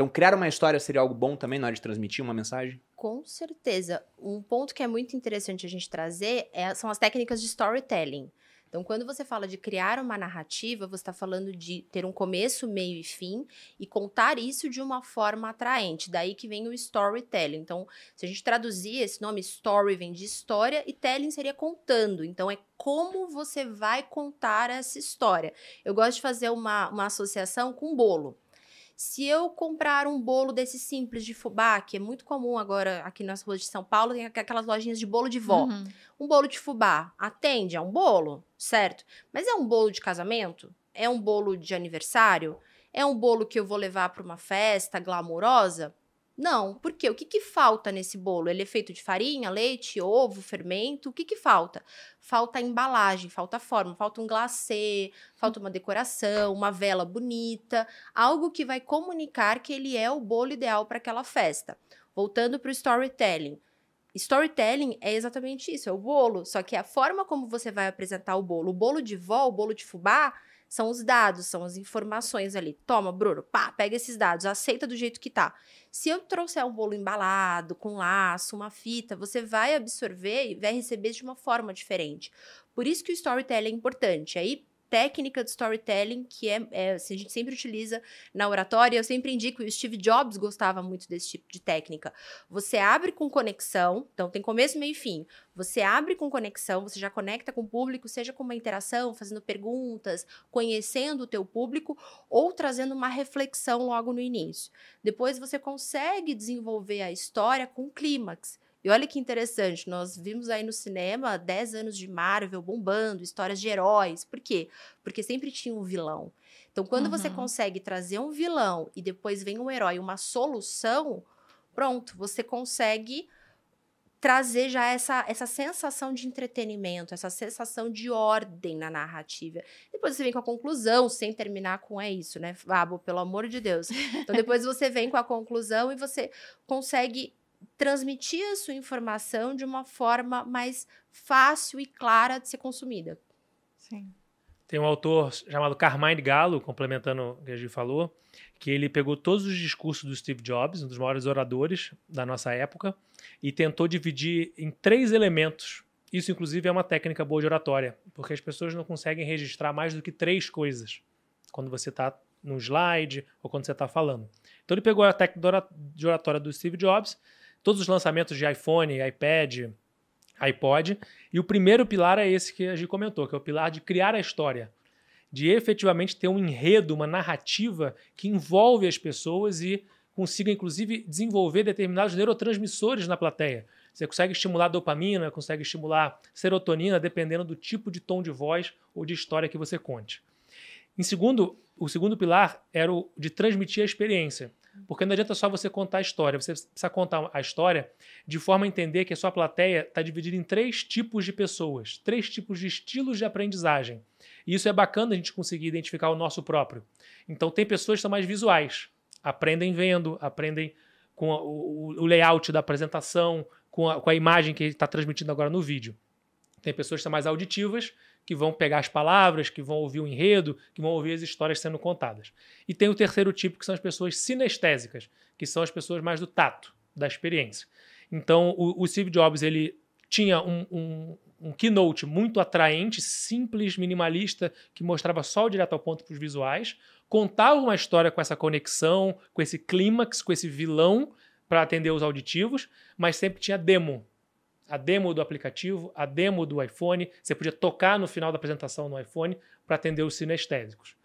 Então, criar uma história seria algo bom também na hora de transmitir uma mensagem? Com certeza. Um ponto que é muito interessante a gente trazer é- são as técnicas de storytelling. Então, quando você fala de criar uma narrativa, você está falando de ter um começo, meio e fim e contar isso de uma forma atraente. Daí que vem o storytelling. Então, se a gente traduzir esse nome, story vem de história e telling seria contando. Então, é como você vai contar essa história. Eu gosto de fazer uma, uma associação com bolo. Se eu comprar um bolo desse simples de fubá, que é muito comum agora aqui nas ruas de São Paulo, tem aqu- aquelas lojinhas de bolo de vó. Uhum. Um bolo de fubá atende a um bolo, certo? Mas é um bolo de casamento? É um bolo de aniversário? É um bolo que eu vou levar para uma festa glamourosa? Não, por quê? O que, que falta nesse bolo? Ele é feito de farinha, leite, ovo, fermento? O que, que falta? Falta a embalagem, falta a forma, falta um glacê, falta uma decoração, uma vela bonita, algo que vai comunicar que ele é o bolo ideal para aquela festa. Voltando para o storytelling. Storytelling é exatamente isso, é o bolo. Só que a forma como você vai apresentar o bolo, o bolo de vó, o bolo de fubá, São os dados, são as informações ali. Toma, Bruno, pá, pega esses dados, aceita do jeito que tá. Se eu trouxer um bolo embalado, com laço, uma fita, você vai absorver e vai receber de uma forma diferente. Por isso que o storytelling é importante. Aí técnica de storytelling que é, é assim, a gente sempre utiliza na oratória. Eu sempre indico, o Steve Jobs gostava muito desse tipo de técnica. Você abre com conexão, então tem começo, meio e fim. Você abre com conexão, você já conecta com o público, seja com uma interação, fazendo perguntas, conhecendo o teu público ou trazendo uma reflexão logo no início. Depois você consegue desenvolver a história com clímax. E olha que interessante, nós vimos aí no cinema 10 anos de Marvel bombando, histórias de heróis. Por quê? Porque sempre tinha um vilão. Então, quando uhum. você consegue trazer um vilão e depois vem um herói, uma solução, pronto, você consegue trazer já essa, essa sensação de entretenimento, essa sensação de ordem na narrativa. Depois você vem com a conclusão, sem terminar com é isso, né, Fabo, pelo amor de Deus. Então depois você vem com a conclusão e você consegue transmitir a sua informação de uma forma mais fácil e clara de ser consumida. Sim. Tem um autor chamado Carmine Gallo, complementando o que a gente falou, que ele pegou todos os discursos do Steve Jobs, um dos maiores oradores da nossa época, e tentou dividir em três elementos. Isso, inclusive, é uma técnica boa de oratória, porque as pessoas não conseguem registrar mais do que três coisas quando você está no slide ou quando você está falando. Então, ele pegou a técnica de oratória do Steve Jobs, todos os lançamentos de iPhone, iPad, iPod. E o primeiro pilar é esse que a gente comentou, que é o pilar de criar a história. De efetivamente ter um enredo, uma narrativa que envolve as pessoas e consiga, inclusive, desenvolver determinados neurotransmissores na plateia. Você consegue estimular dopamina, consegue estimular serotonina, dependendo do tipo de tom de voz ou de história que você conte. Em segundo, o segundo pilar era o de transmitir a experiência. Porque não adianta só você contar a história, você precisa contar a história de forma a entender que a sua plateia está dividida em três tipos de pessoas, três tipos de estilos de aprendizagem. E isso é bacana a gente conseguir identificar o nosso próprio. Então, tem pessoas que são mais visuais, aprendem vendo, aprendem com o, layout da apresentação, com a, com a imagem que está transmitindo agora no vídeo. Tem pessoas que são mais auditivas, que vão pegar as palavras, que vão ouvir o enredo, que vão ouvir as histórias sendo contadas. E tem o terceiro tipo, que são as pessoas sinestésicas, que são as pessoas mais do tato, da experiência. Então, o, o Steve Jobs ele tinha um, um, um, keynote muito atraente, simples, minimalista, que mostrava só o direto ao ponto para os visuais, contava uma história com essa conexão, com esse clímax, com esse vilão para atender os auditivos, mas sempre tinha demo, a demo do aplicativo, a demo do iPhone. Você podia tocar no final da apresentação no iPhone para atender os sinestésicos.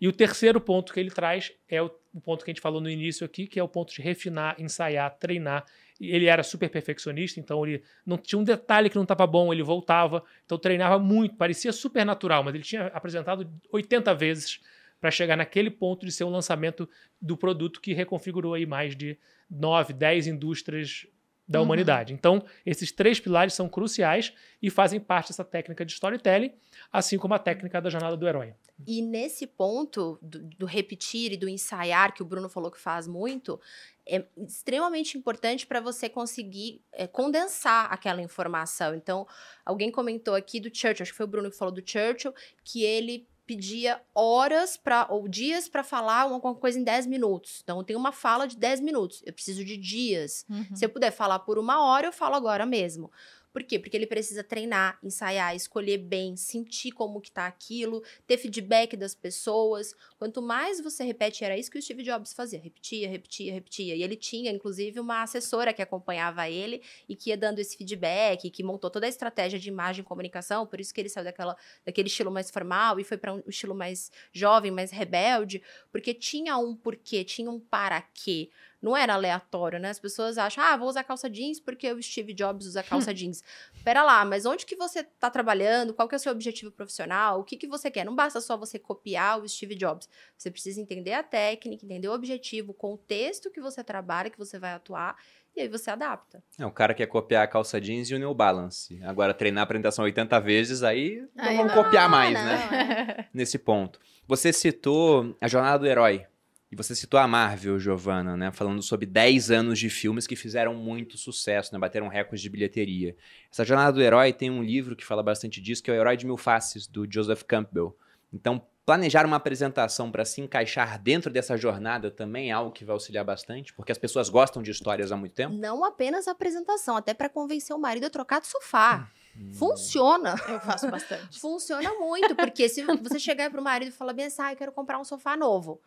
E o terceiro ponto que ele traz é o, ponto que a gente falou no início aqui, que é o ponto de refinar, ensaiar, treinar. Ele era super perfeccionista, então ele não tinha um detalhe que não estava bom, ele voltava, então treinava muito, parecia super natural, mas ele tinha apresentado 80 vezes para chegar naquele ponto de ser um lançamento do produto que reconfigurou aí mais de 9, 10 indústrias da uhum. humanidade. Então, esses três pilares são cruciais e fazem parte dessa técnica de storytelling, assim como a técnica da jornada do herói. E nesse ponto do, do repetir e do ensaiar, que o Bruno falou que faz muito, é extremamente importante para você conseguir é, condensar aquela informação. Então, alguém comentou aqui do Churchill, acho que foi o Bruno que falou do Churchill, que ele pedia horas para ou dias para falar alguma coisa em 10 minutos. Então, eu tenho uma fala de 10 minutos. Eu preciso de dias. Uhum. Se eu puder falar por uma hora, eu falo agora mesmo. Por quê? Porque ele precisa treinar, ensaiar, escolher bem, sentir como que tá aquilo, ter feedback das pessoas. Quanto mais você repete, era isso que o Steve Jobs fazia, repetia, repetia, repetia. E ele tinha, inclusive, uma assessora que acompanhava ele e que ia dando esse feedback, que montou toda a estratégia de imagem e comunicação, por isso que ele saiu daquela, daquele estilo mais formal e foi para um estilo mais jovem, mais rebelde, porque tinha um porquê, tinha um para quê. Não era aleatório, né? As pessoas acham, ah, vou usar calça jeans porque o Steve Jobs usa calça [laughs] jeans. Pera lá, mas onde que você está trabalhando? Qual que é o seu objetivo profissional? O que, que você quer? Não basta só você copiar o Steve Jobs. Você precisa entender a técnica, entender o objetivo, o contexto que você trabalha, que você vai atuar e aí você adapta. É, o cara quer copiar a calça jeans e o New Balance. Agora, treinar a apresentação 80 vezes, aí, aí não vamos não, copiar mais, não, né? É. Nesse ponto. Você citou a jornada do herói. E você citou a Marvel, Giovanna, né? Falando sobre 10 anos de filmes que fizeram muito sucesso, né? Bateram recordes de bilheteria. Essa jornada do herói tem um livro que fala bastante disso, que é o Herói de Mil Faces, do Joseph Campbell. Então, planejar uma apresentação para se encaixar dentro dessa jornada também é algo que vai auxiliar bastante, porque as pessoas gostam de histórias há muito tempo. Não apenas a apresentação, até para convencer o marido a trocar de sofá. Funciona. Eu faço bastante. [laughs] Funciona muito, porque se você chegar pro marido e falar bem assim, ah, eu quero comprar um sofá novo.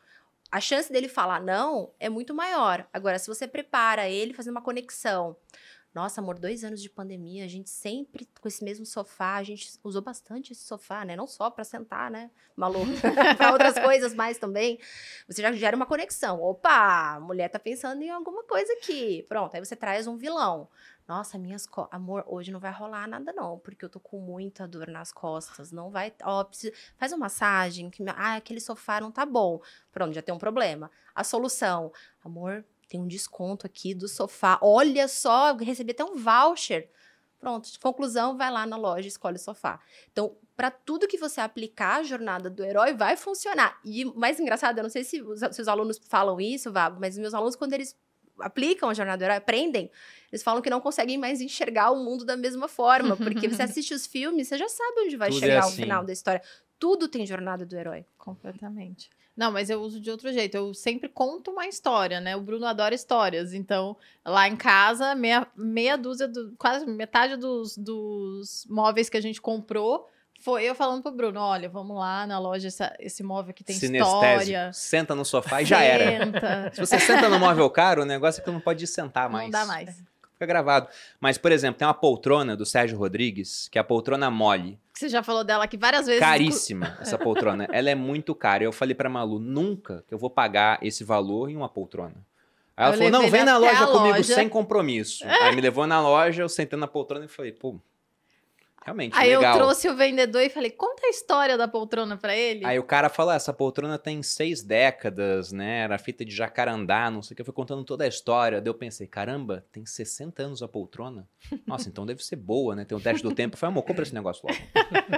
A chance dele falar não é muito maior. Agora, se você prepara ele fazendo uma conexão. Nossa, amor, dois anos de pandemia, a gente sempre com esse mesmo sofá, a gente usou bastante esse sofá, né? Não só para sentar, né, Malu? [laughs] [laughs] para outras coisas mais também. Você já gera uma conexão. Opa, a mulher tá pensando em alguma coisa aqui. Pronto, aí você traz um vilão. Nossa, minhas costas. Amor, hoje não vai rolar nada, não, porque eu tô com muita dor nas costas. Não vai. Ó, preciso... faz uma massagem. Que... Ah, aquele sofá não tá bom. Pronto, já tem um problema. A solução. Amor, tem um desconto aqui do sofá. Olha só, recebi até um voucher. Pronto, conclusão, vai lá na loja e escolhe o sofá. Então, para tudo que você aplicar a jornada do herói, vai funcionar. E o mais engraçado, eu não sei se os seus alunos falam isso, Vabo, mas meus alunos, quando eles aplicam a jornada do herói, aprendem, eles falam que não conseguem mais enxergar o mundo da mesma forma, porque você [laughs] assiste os filmes, você já sabe onde vai Tudo é chegar assim. o final da história. Tudo tem jornada do herói. Completamente. Não, mas eu uso de outro jeito. Eu sempre conto uma história, né? O Bruno adora histórias. Então, lá em casa, meia, meia dúzia, do, quase metade dos, dos móveis que a gente comprou foi eu falando pro Bruno: olha, vamos lá na loja, essa, esse móvel que tem história. Senta no sofá e já era. Senta. Se você senta no móvel caro, o negócio é que não pode sentar mais. Não dá mais. Fica gravado. Mas, por exemplo, tem uma poltrona do Sérgio Rodrigues, que é a poltrona mole. Você já falou dela aqui várias vezes. Caríssima [laughs] essa poltrona. Ela é muito cara. Eu falei pra Malu, nunca que eu vou pagar esse valor em uma poltrona. Aí ela Eu falou, não, vem na loja comigo loja. sem compromisso. Aí me levou na loja, eu sentei na poltrona e falei, pô, realmente, Aí legal. eu trouxe o vendedor e falei: conta a história da poltrona pra ele. Aí o cara falou, "Ah, essa poltrona tem seis décadas, né? Era feita de jacarandá, não sei o que. Eu fui contando toda a história. Daí eu pensei, caramba, tem 60 anos a poltrona? Nossa, então deve ser boa, né? Tem o teste do tempo. Eu falei, amor, compra esse negócio logo.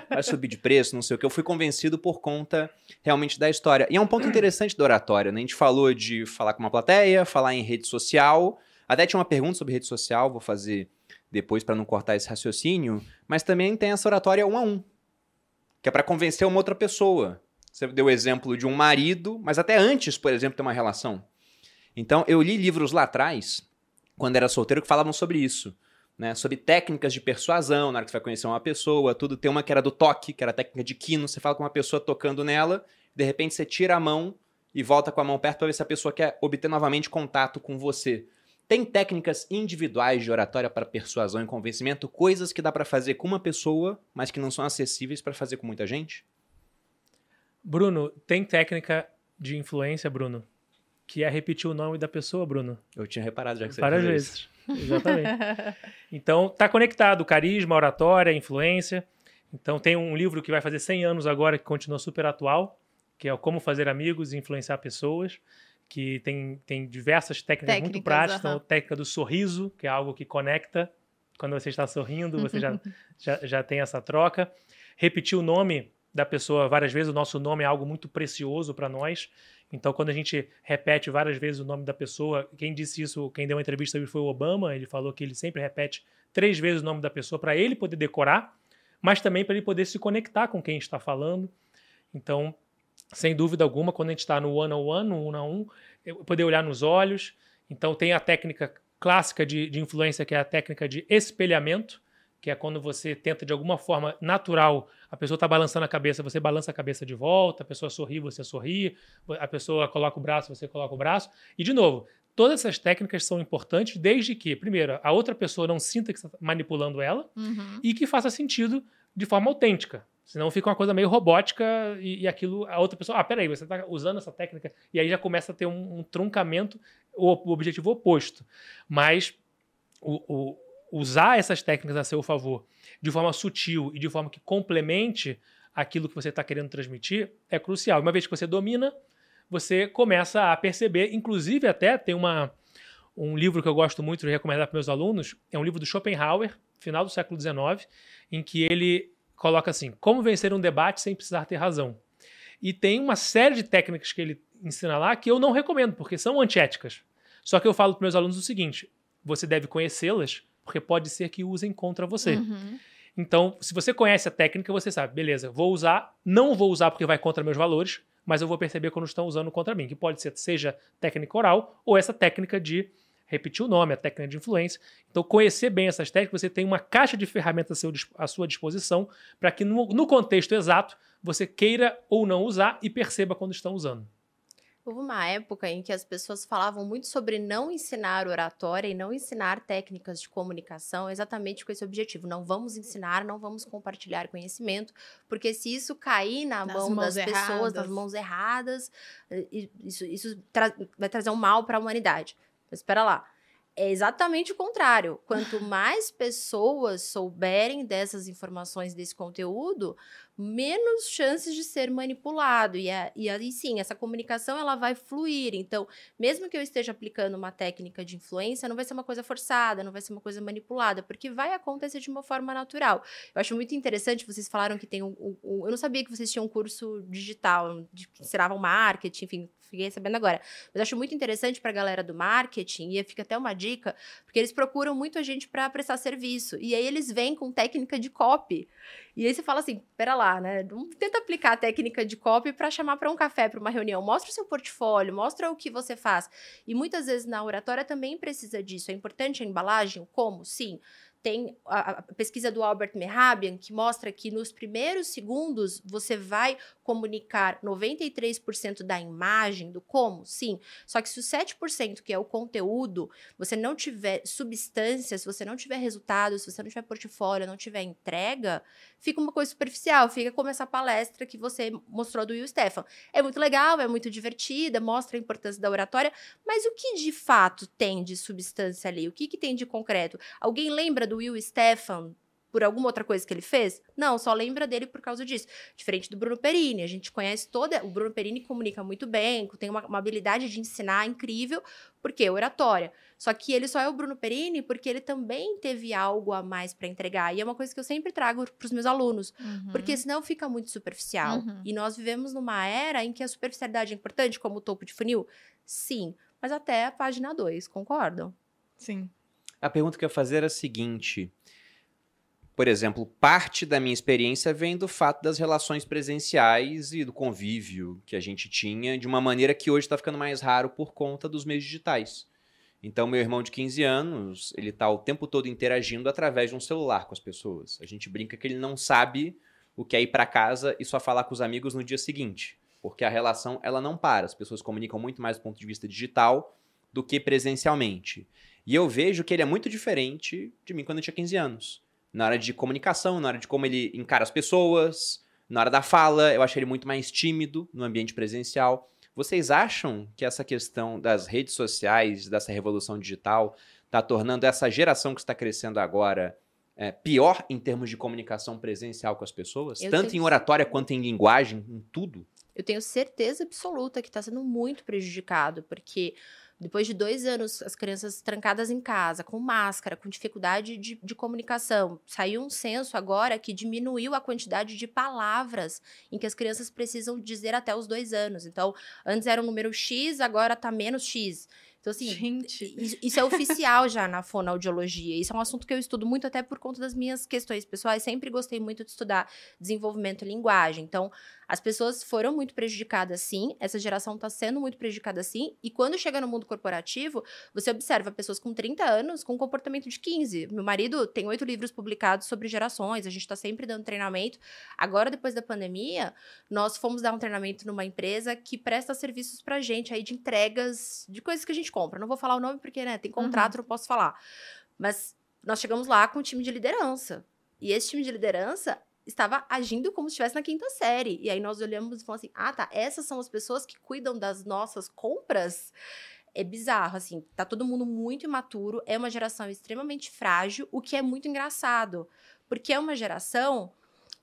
Vai subir de preço, não sei o que. Eu fui convencido por conta realmente da história. E é um ponto interessante da oratória, né? A gente falou de falar com uma plateia, falar em rede social. Até tinha uma pergunta sobre rede social, vou fazer depois para não cortar esse raciocínio. Mas também tem essa oratória um a um, que é para convencer uma outra pessoa. Você deu o exemplo de um marido, mas até antes, por exemplo, tem uma relação. Então, eu li livros lá atrás, quando era solteiro, que falavam sobre isso. Né, sobre técnicas de persuasão, na hora que você vai conhecer uma pessoa, tudo. Tem uma que era do toque, que era a técnica de quino. Você fala com uma pessoa tocando nela, de repente você tira a mão e volta com a mão perto para ver se a pessoa quer obter novamente contato com você. Tem técnicas individuais de oratória para persuasão e convencimento, coisas que dá para fazer com uma pessoa, mas que não são acessíveis para fazer com muita gente? Bruno, tem técnica de influência, Bruno, que é repetir o nome da pessoa, Bruno. Eu tinha reparado já que você Várias vezes. [laughs] Exatamente. Então, tá conectado. Carisma, oratória, influência. Então, tem um livro que vai fazer 100 anos agora, que continua super atual, que é o Como Fazer Amigos e Influenciar Pessoas, que tem, tem diversas técnicas, muito Técnicas, práticas. aham. Então, técnica do sorriso, que é algo que conecta. Quando você está sorrindo, você já, [laughs] já, já tem essa troca. Repetir o nome da pessoa várias vezes. O nosso nome é algo muito precioso para nós. Então, quando a gente repete várias vezes o nome da pessoa, quem disse isso, quem deu uma entrevista foi o Obama. Ele falou que ele sempre repete três vezes o nome da pessoa para ele poder decorar, mas também para ele poder se conectar com quem está falando. Então, sem dúvida alguma, quando a gente está no one-on-one, no um a um, poder olhar nos olhos. Então, tem a técnica clássica de, de influência, que é a técnica de espelhamento, que é quando você tenta, de alguma forma natural, a pessoa está balançando a cabeça, você balança a cabeça de volta, a pessoa sorri, você sorri, a pessoa coloca o braço, você coloca o braço. E, de novo, todas essas técnicas são importantes desde que, primeiro, a outra pessoa não sinta que você está manipulando ela Uhum. e que faça sentido de forma autêntica. Senão fica uma coisa meio robótica e, e aquilo, a outra pessoa, ah, peraí, você está usando essa técnica, e aí já começa a ter um, um truncamento, o, o objetivo oposto. Mas o, o- usar essas técnicas a seu favor de forma sutil e de forma que complemente aquilo que você está querendo transmitir é crucial. Uma vez que você domina, você começa a perceber, inclusive até tem uma, um livro que eu gosto muito de recomendar para meus alunos, é um livro do Schopenhauer, final do século XIX, em que ele coloca assim: como vencer um debate sem precisar ter razão. E tem uma série de técnicas que ele ensina lá que eu não recomendo, porque são antiéticas. Só que eu falo para meus alunos o seguinte: você deve conhecê-las, porque pode ser que usem contra você. Uhum. Então, se você conhece a técnica, você sabe, beleza, vou usar, não vou usar porque vai contra meus valores, mas eu vou perceber quando estão usando contra mim, que pode ser seja técnica oral ou essa técnica de repetir o nome, a técnica de influência. Então, conhecer bem essas técnicas, você tem uma caixa de ferramentas à sua disposição para que no, no contexto exato você queira ou não usar e perceba quando estão usando. Houve uma época em que as pessoas falavam muito sobre não ensinar oratória e não ensinar técnicas de comunicação exatamente com esse objetivo. Não vamos ensinar, não vamos compartilhar conhecimento, porque se isso cair na Nas mão mãos das pessoas, erradas. nas mãos erradas, eh, isso, isso tra- vai trazer um mal para a humanidade. Mas espera lá. É exatamente o contrário. Quanto [laughs] mais pessoas souberem dessas informações, desse conteúdo, menos chances de ser manipulado. E, a- e aí sim, essa comunicação ela vai fluir. Então, mesmo que eu esteja aplicando uma técnica de influência, não vai ser uma coisa forçada, não vai ser uma coisa manipulada, porque vai acontecer de uma forma natural. Eu acho muito interessante, vocês falaram que tem um. um- um- eu não sabia que vocês tinham um curso digital, de, que ensinavam marketing, enfim, fiquei sabendo agora. Mas acho muito interessante para a galera do marketing, e fica até uma dica, porque eles procuram muito a gente para prestar serviço. E aí eles vêm com técnica de copy. E aí você fala assim, pera lá, né? Tenta aplicar a técnica de copy para chamar para um café, para uma reunião. Mostra o seu portfólio, mostra o que você faz. E muitas vezes na oratória também precisa disso. É importante a embalagem? Como? Sim. Tem a, a pesquisa do Albert Mehrabian que mostra que nos primeiros segundos você vai comunicar 93% da imagem, do como, sim. Só que se o 7%, que é o conteúdo, você não tiver substância, se você não tiver resultado, se você não tiver portfólio, não tiver entrega, fica uma coisa superficial, fica como essa palestra que você mostrou do Will Stefan. É muito legal, é muito divertida, mostra a importância da oratória, mas o que de fato tem de substância ali? O que, que tem de concreto? Alguém lembra do Will Stefan por alguma outra coisa que ele fez? Não, só lembra dele por causa disso. Diferente do Bruno Perini, a gente conhece toda. O Bruno Perini comunica muito bem, tem uma, uma habilidade de ensinar incrível, porque é oratória. Só que ele só é o Bruno Perini porque ele também teve algo a mais para entregar. E é uma coisa que eu sempre trago para os meus alunos, porque senão fica muito superficial. Uhum. E nós vivemos numa era em que a superficialidade é importante, como o topo de funil? Sim, mas até a página 2, concordam? Sim. A pergunta que eu ia fazer era a seguinte. Por exemplo, parte da minha experiência vem do fato das relações presenciais e do convívio que a gente tinha, de uma maneira que hoje está ficando mais raro por conta dos meios digitais. Então, meu irmão de 15 anos, ele está o tempo todo interagindo através de um celular com as pessoas. A gente brinca que ele não sabe o que é ir para casa e só falar com os amigos no dia seguinte, porque a relação ela não para. As pessoas comunicam muito mais do ponto de vista digital do que presencialmente. E eu vejo que ele é muito diferente de mim quando eu tinha 15 anos. Na hora de comunicação, na hora de como ele encara as pessoas, na hora da fala, eu acho ele muito mais tímido no ambiente presencial. Vocês acham que essa questão das redes sociais, dessa revolução digital, está tornando essa geração que está crescendo agora é, pior em termos de comunicação presencial com as pessoas? Eu Tanto tenho em oratória quanto em linguagem, em tudo? Eu tenho certeza absoluta que está sendo muito prejudicado, porque depois de dois anos, as crianças trancadas em casa, com máscara, com dificuldade de, de comunicação, saiu um censo agora que diminuiu a quantidade de palavras em que as crianças precisam dizer até os dois anos. Então, antes era um número X, agora está menos X. Então, assim, Gente. isso, isso é oficial já na fonoaudiologia. Isso é um assunto que eu estudo muito até por conta das minhas questões pessoais. Sempre gostei muito de estudar desenvolvimento e linguagem. Então, as pessoas foram muito prejudicadas sim, essa geração está sendo muito prejudicada sim, e quando chega no mundo corporativo, você observa pessoas com 30 anos com comportamento de 15. Meu marido tem oito livros publicados sobre gerações, a gente está sempre dando treinamento. Agora, depois da pandemia, nós fomos dar um treinamento numa empresa que presta serviços pra gente aí de entregas de coisas que a gente compra. Não vou falar o nome porque, né, tem contrato, não posso falar. Mas nós chegamos lá com um time de liderança. E esse time de liderança estava agindo como se estivesse na quinta série. E aí nós olhamos e falamos assim: ah, tá, essas são as pessoas que cuidam das nossas compras. É bizarro, assim, tá todo mundo muito imaturo, é uma geração extremamente frágil, o que é muito engraçado, porque é uma geração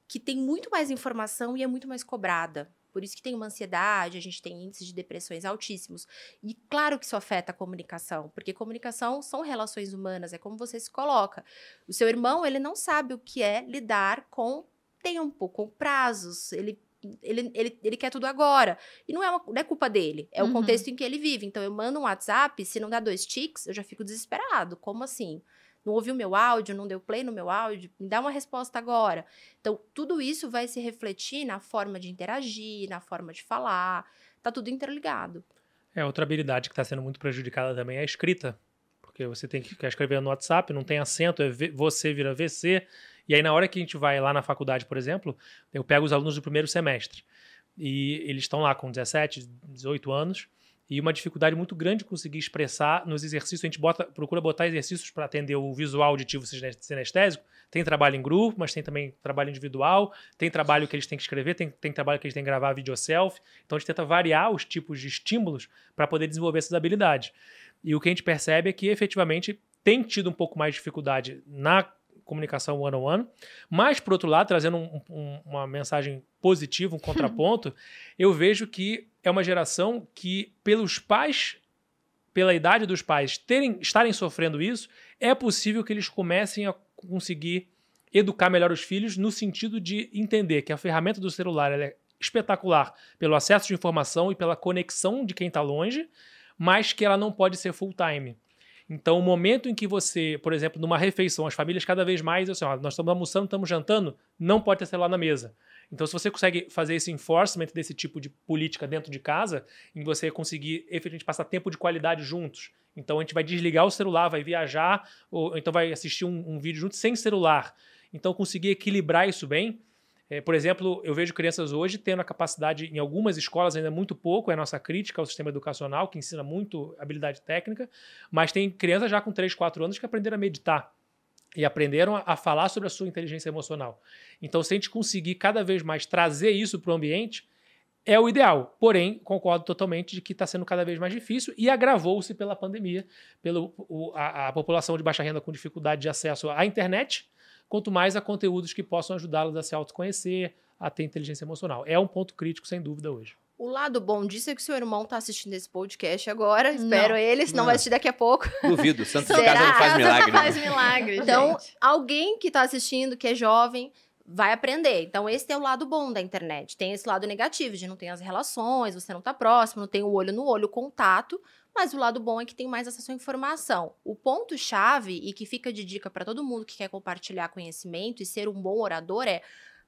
que tem muito mais informação e é muito mais cobrada. Por isso que tem uma ansiedade, a gente tem índices de depressões altíssimos. E claro que isso afeta a comunicação, porque comunicação são relações humanas, é como você se coloca. O seu irmão, ele não sabe o que é lidar com tempo, com prazos, ele ele, ele, ele quer tudo agora. E não é, uma, não é culpa dele, é Uhum. o contexto em que ele vive. Então, eu mando um WhatsApp, se não dá dois tics, eu já fico desesperado. Como assim? não ouviu meu áudio, não deu play no meu áudio, me dá uma resposta agora. Então, tudo isso vai se refletir na forma de interagir, na forma de falar, tá tudo interligado. É, outra habilidade que está sendo muito prejudicada também é a escrita. Porque você tem que escrever no WhatsApp, não tem acento, é você vira VC. E aí, na hora que a gente vai lá na faculdade, por exemplo, eu pego os alunos do primeiro semestre. E eles estão lá com 17, 18 anos e uma dificuldade muito grande de conseguir expressar nos exercícios. A gente bota, procura botar exercícios para atender o visual auditivo sinestésico. Tem trabalho em grupo, mas tem também trabalho individual. Tem trabalho que eles têm que escrever, tem, tem trabalho que eles têm que gravar vídeo self. Então a gente tenta variar os tipos de estímulos para poder desenvolver essas habilidades. E o que a gente percebe é que efetivamente tem tido um pouco mais de dificuldade na comunicação one-on-one. Mas, por outro lado, trazendo um, um, uma mensagem positiva, um contraponto, [laughs] eu vejo que é uma geração que, pelos pais, pela idade dos pais terem, estarem sofrendo isso, é possível que eles comecem a conseguir educar melhor os filhos no sentido de entender que a ferramenta do celular é espetacular pelo acesso de informação e pela conexão de quem está longe, mas que ela não pode ser full time. Então, o momento em que você, por exemplo, numa refeição, as famílias cada vez mais, assim, ó, nós estamos almoçando, estamos jantando, não pode ter celular na mesa. Então, se você consegue fazer esse enforcement desse tipo de política dentro de casa, em você conseguir efetivamente passar tempo de qualidade juntos. Então, a gente vai desligar o celular, vai viajar, ou então vai assistir um, um vídeo junto sem celular. Então, conseguir equilibrar isso bem, é, por exemplo, eu vejo crianças hoje tendo a capacidade, em algumas escolas ainda muito pouco, é a nossa crítica ao sistema educacional, que ensina muito habilidade técnica, mas tem crianças já com 3, 4 anos que aprenderam a meditar e aprenderam a, falar sobre a sua inteligência emocional. Então, se a gente conseguir cada vez mais trazer isso para o ambiente, é o ideal. Porém, concordo totalmente de que está sendo cada vez mais difícil e agravou-se pela pandemia, pela a, a população de baixa renda com dificuldade de acesso à internet quanto mais a conteúdos que possam ajudá-los a se autoconhecer, a ter inteligência emocional. É um ponto crítico, sem dúvida, hoje. O lado bom disso é que seu irmão está assistindo esse podcast agora. Espero não. ele, senão não. vai assistir daqui a pouco. Duvido. Santo de casa não faz milagre. faz milagre, Então, alguém que está assistindo, que é jovem, vai aprender. Então, esse é o lado bom da internet. Tem esse lado negativo, de não ter as relações, você não está próximo, não tem o olho no olho, o contato. Mas o lado bom é que tem mais acesso à informação. O ponto-chave, e que fica de dica para todo mundo que quer compartilhar conhecimento e ser um bom orador, é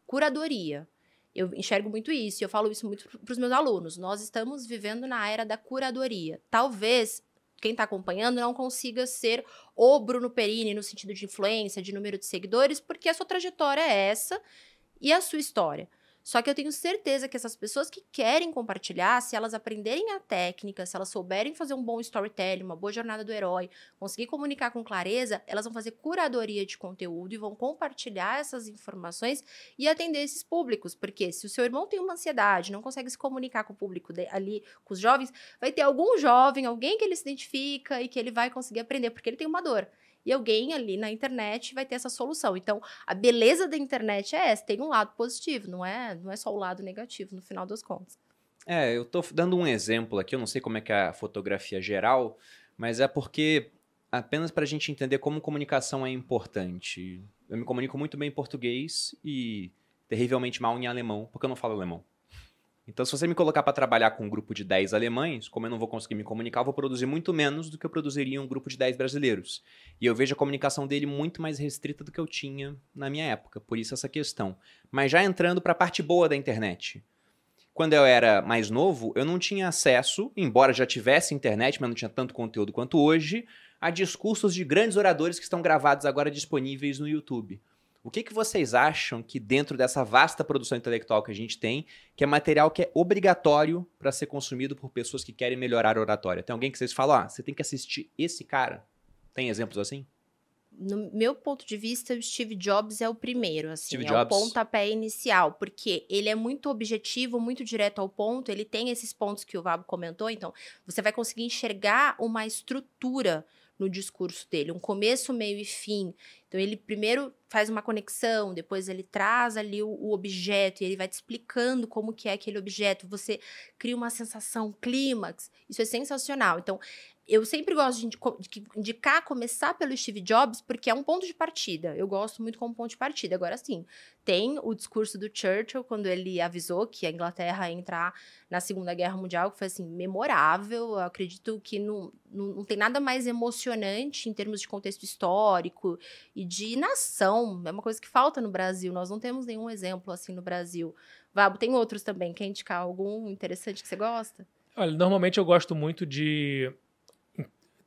curadoria. Eu enxergo muito isso e eu falo isso muito para os meus alunos. Nós estamos vivendo na era da curadoria. Talvez quem está acompanhando não consiga ser o Bruno Perini no sentido de influência, de número de seguidores, porque a sua trajetória é essa e a sua história. Só que eu tenho certeza que essas pessoas que querem compartilhar, se elas aprenderem a técnica, se elas souberem fazer um bom storytelling, uma boa jornada do herói, conseguir comunicar com clareza, elas vão fazer curadoria de conteúdo e vão compartilhar essas informações e atender esses públicos. Porque se o seu irmão tem uma ansiedade, não consegue se comunicar com o público de, ali, com os jovens, vai ter algum jovem, alguém que ele se identifica e que ele vai conseguir aprender, porque ele tem uma dor e alguém ali na internet vai ter essa solução. Então, a beleza da internet é essa, tem um lado positivo, não é, não é só o lado negativo no final das contas. É, eu estou dando um exemplo aqui, eu não sei como é que é a fotografia geral, mas é porque apenas para a gente entender como comunicação é importante. Eu me comunico muito bem em português e terrivelmente mal em alemão, porque eu não falo alemão. Então, se você me colocar para trabalhar com um grupo de 10 alemães, como eu não vou conseguir me comunicar, eu vou produzir muito menos do que eu produziria um grupo de 10 brasileiros. E eu vejo a comunicação dele muito mais restrita do que eu tinha na minha época, por isso essa questão. Mas já entrando para a parte boa da internet. Quando eu era mais novo, eu não tinha acesso, embora já tivesse internet, mas não tinha tanto conteúdo quanto hoje, a discursos de grandes oradores que estão gravados agora disponíveis no YouTube. O que, que vocês acham que dentro dessa vasta produção intelectual que a gente tem, que é material que é obrigatório para ser consumido por pessoas que querem melhorar a oratória? Tem alguém que vocês falam, ah, você tem que assistir esse cara? Tem exemplos assim? no meu ponto de vista, o Steve Jobs é o primeiro, assim, Steve é Jobs. o pontapé inicial, porque ele é muito objetivo, muito direto ao ponto, ele tem esses pontos que o Vabo comentou, então você vai conseguir enxergar uma estrutura no discurso dele, um começo, meio e fim. Então ele primeiro faz uma conexão, depois ele traz ali o, o objeto e ele vai te explicando como que é aquele objeto. Você cria uma sensação clímax. Isso é sensacional. Então eu sempre gosto de de indicar começar pelo Steve Jobs porque é um ponto de partida. Eu gosto muito como ponto de partida. Agora sim, tem o discurso do Churchill quando ele avisou que a Inglaterra ia entrar na Segunda Guerra Mundial, que foi assim memorável. Eu acredito que não, não, não tem nada mais emocionante em termos de contexto histórico e de nação. É uma coisa que falta no Brasil. Nós não temos nenhum exemplo assim no Brasil. Vabo, tem outros também. Quer indicar algum interessante que você gosta? Olha, normalmente eu gosto muito de.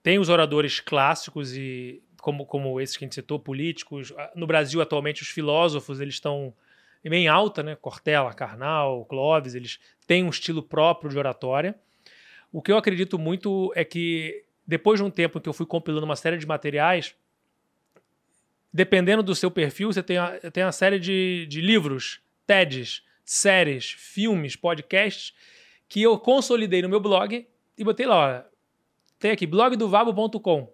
Tem os oradores clássicos e como, como esses que a gente citou, políticos. Ah, No Brasil, atualmente, os filósofos eles estão bem alta, né? Cortella, Karnal, Clóvis, eles têm um estilo próprio de oratória. O que eu acredito muito é que depois de um tempo que eu fui compilando uma série de materiais, dependendo do seu perfil, você tem, tem uma série de, de livros, TEDs, séries, filmes, podcasts que eu consolidei no meu blog e botei lá, ó, tem aqui, blogdovabo.com.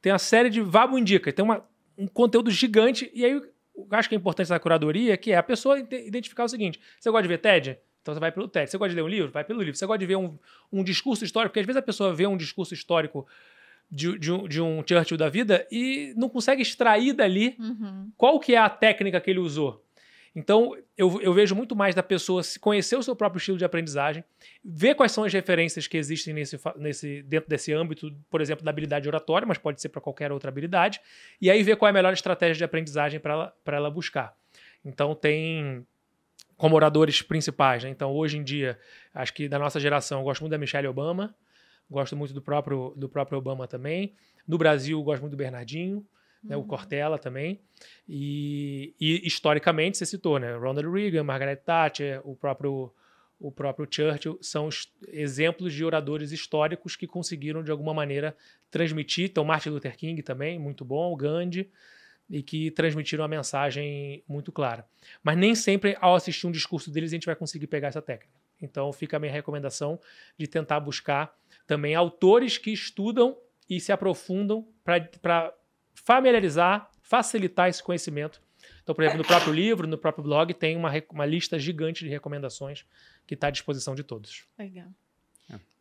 Tem a série de Vabo Indica, tem uma, um conteúdo gigante, e aí eu acho que é importante da curadoria, que é a pessoa ide- identificar o seguinte, você gosta de ver TED? Então você vai pelo TED. Você gosta de ler um livro? Vai pelo livro. Você gosta de ver um, um discurso histórico? Porque às vezes a pessoa vê um discurso histórico de, de um, de um Churchill da vida e não consegue extrair dali Uhum. qual que é a técnica que ele usou. Então, eu, eu vejo muito mais da pessoa conhecer o seu próprio estilo de aprendizagem, ver quais são as referências que existem nesse, nesse, dentro desse âmbito, por exemplo, da habilidade oratória, mas pode ser para qualquer outra habilidade, e aí ver qual é a melhor estratégia de aprendizagem para ela, ela buscar. Então, tem como oradores principais. Né? Então, hoje em dia, acho que da nossa geração, eu gosto muito da Michelle Obama, gosto muito do próprio, do próprio Obama também. No Brasil, gosto muito do Bernardinho, né, o Cortella também. E, e historicamente, você citou, né? Ronald Reagan, Margaret Thatcher, o próprio, o próprio Churchill, são os exemplos de oradores históricos que conseguiram, de alguma maneira, transmitir. Então, Martin Luther King também, muito bom, o Gandhi, e que transmitiram a mensagem muito clara. Mas nem sempre, ao assistir um discurso deles, a gente vai conseguir pegar essa técnica. Então, fica a minha recomendação de tentar buscar também autores que estudam e se aprofundam para familiarizar, facilitar esse conhecimento. Então, por exemplo, no próprio livro, no próprio blog, tem uma, uma lista gigante de recomendações que está à disposição de todos. Legal.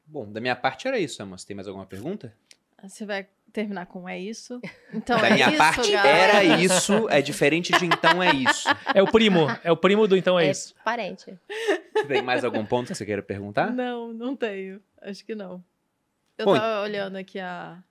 Bom, da minha parte era isso, Amos. Tem mais alguma pergunta? Você vai terminar com é isso? [laughs] Então da é minha isso, parte galera. era isso, é diferente de então é isso. [laughs] É o primo, é o primo do então é, isso. parente. Tem mais algum ponto que você queira perguntar? Não, não tenho. Acho que não. Eu Bom, tava olhando aqui a,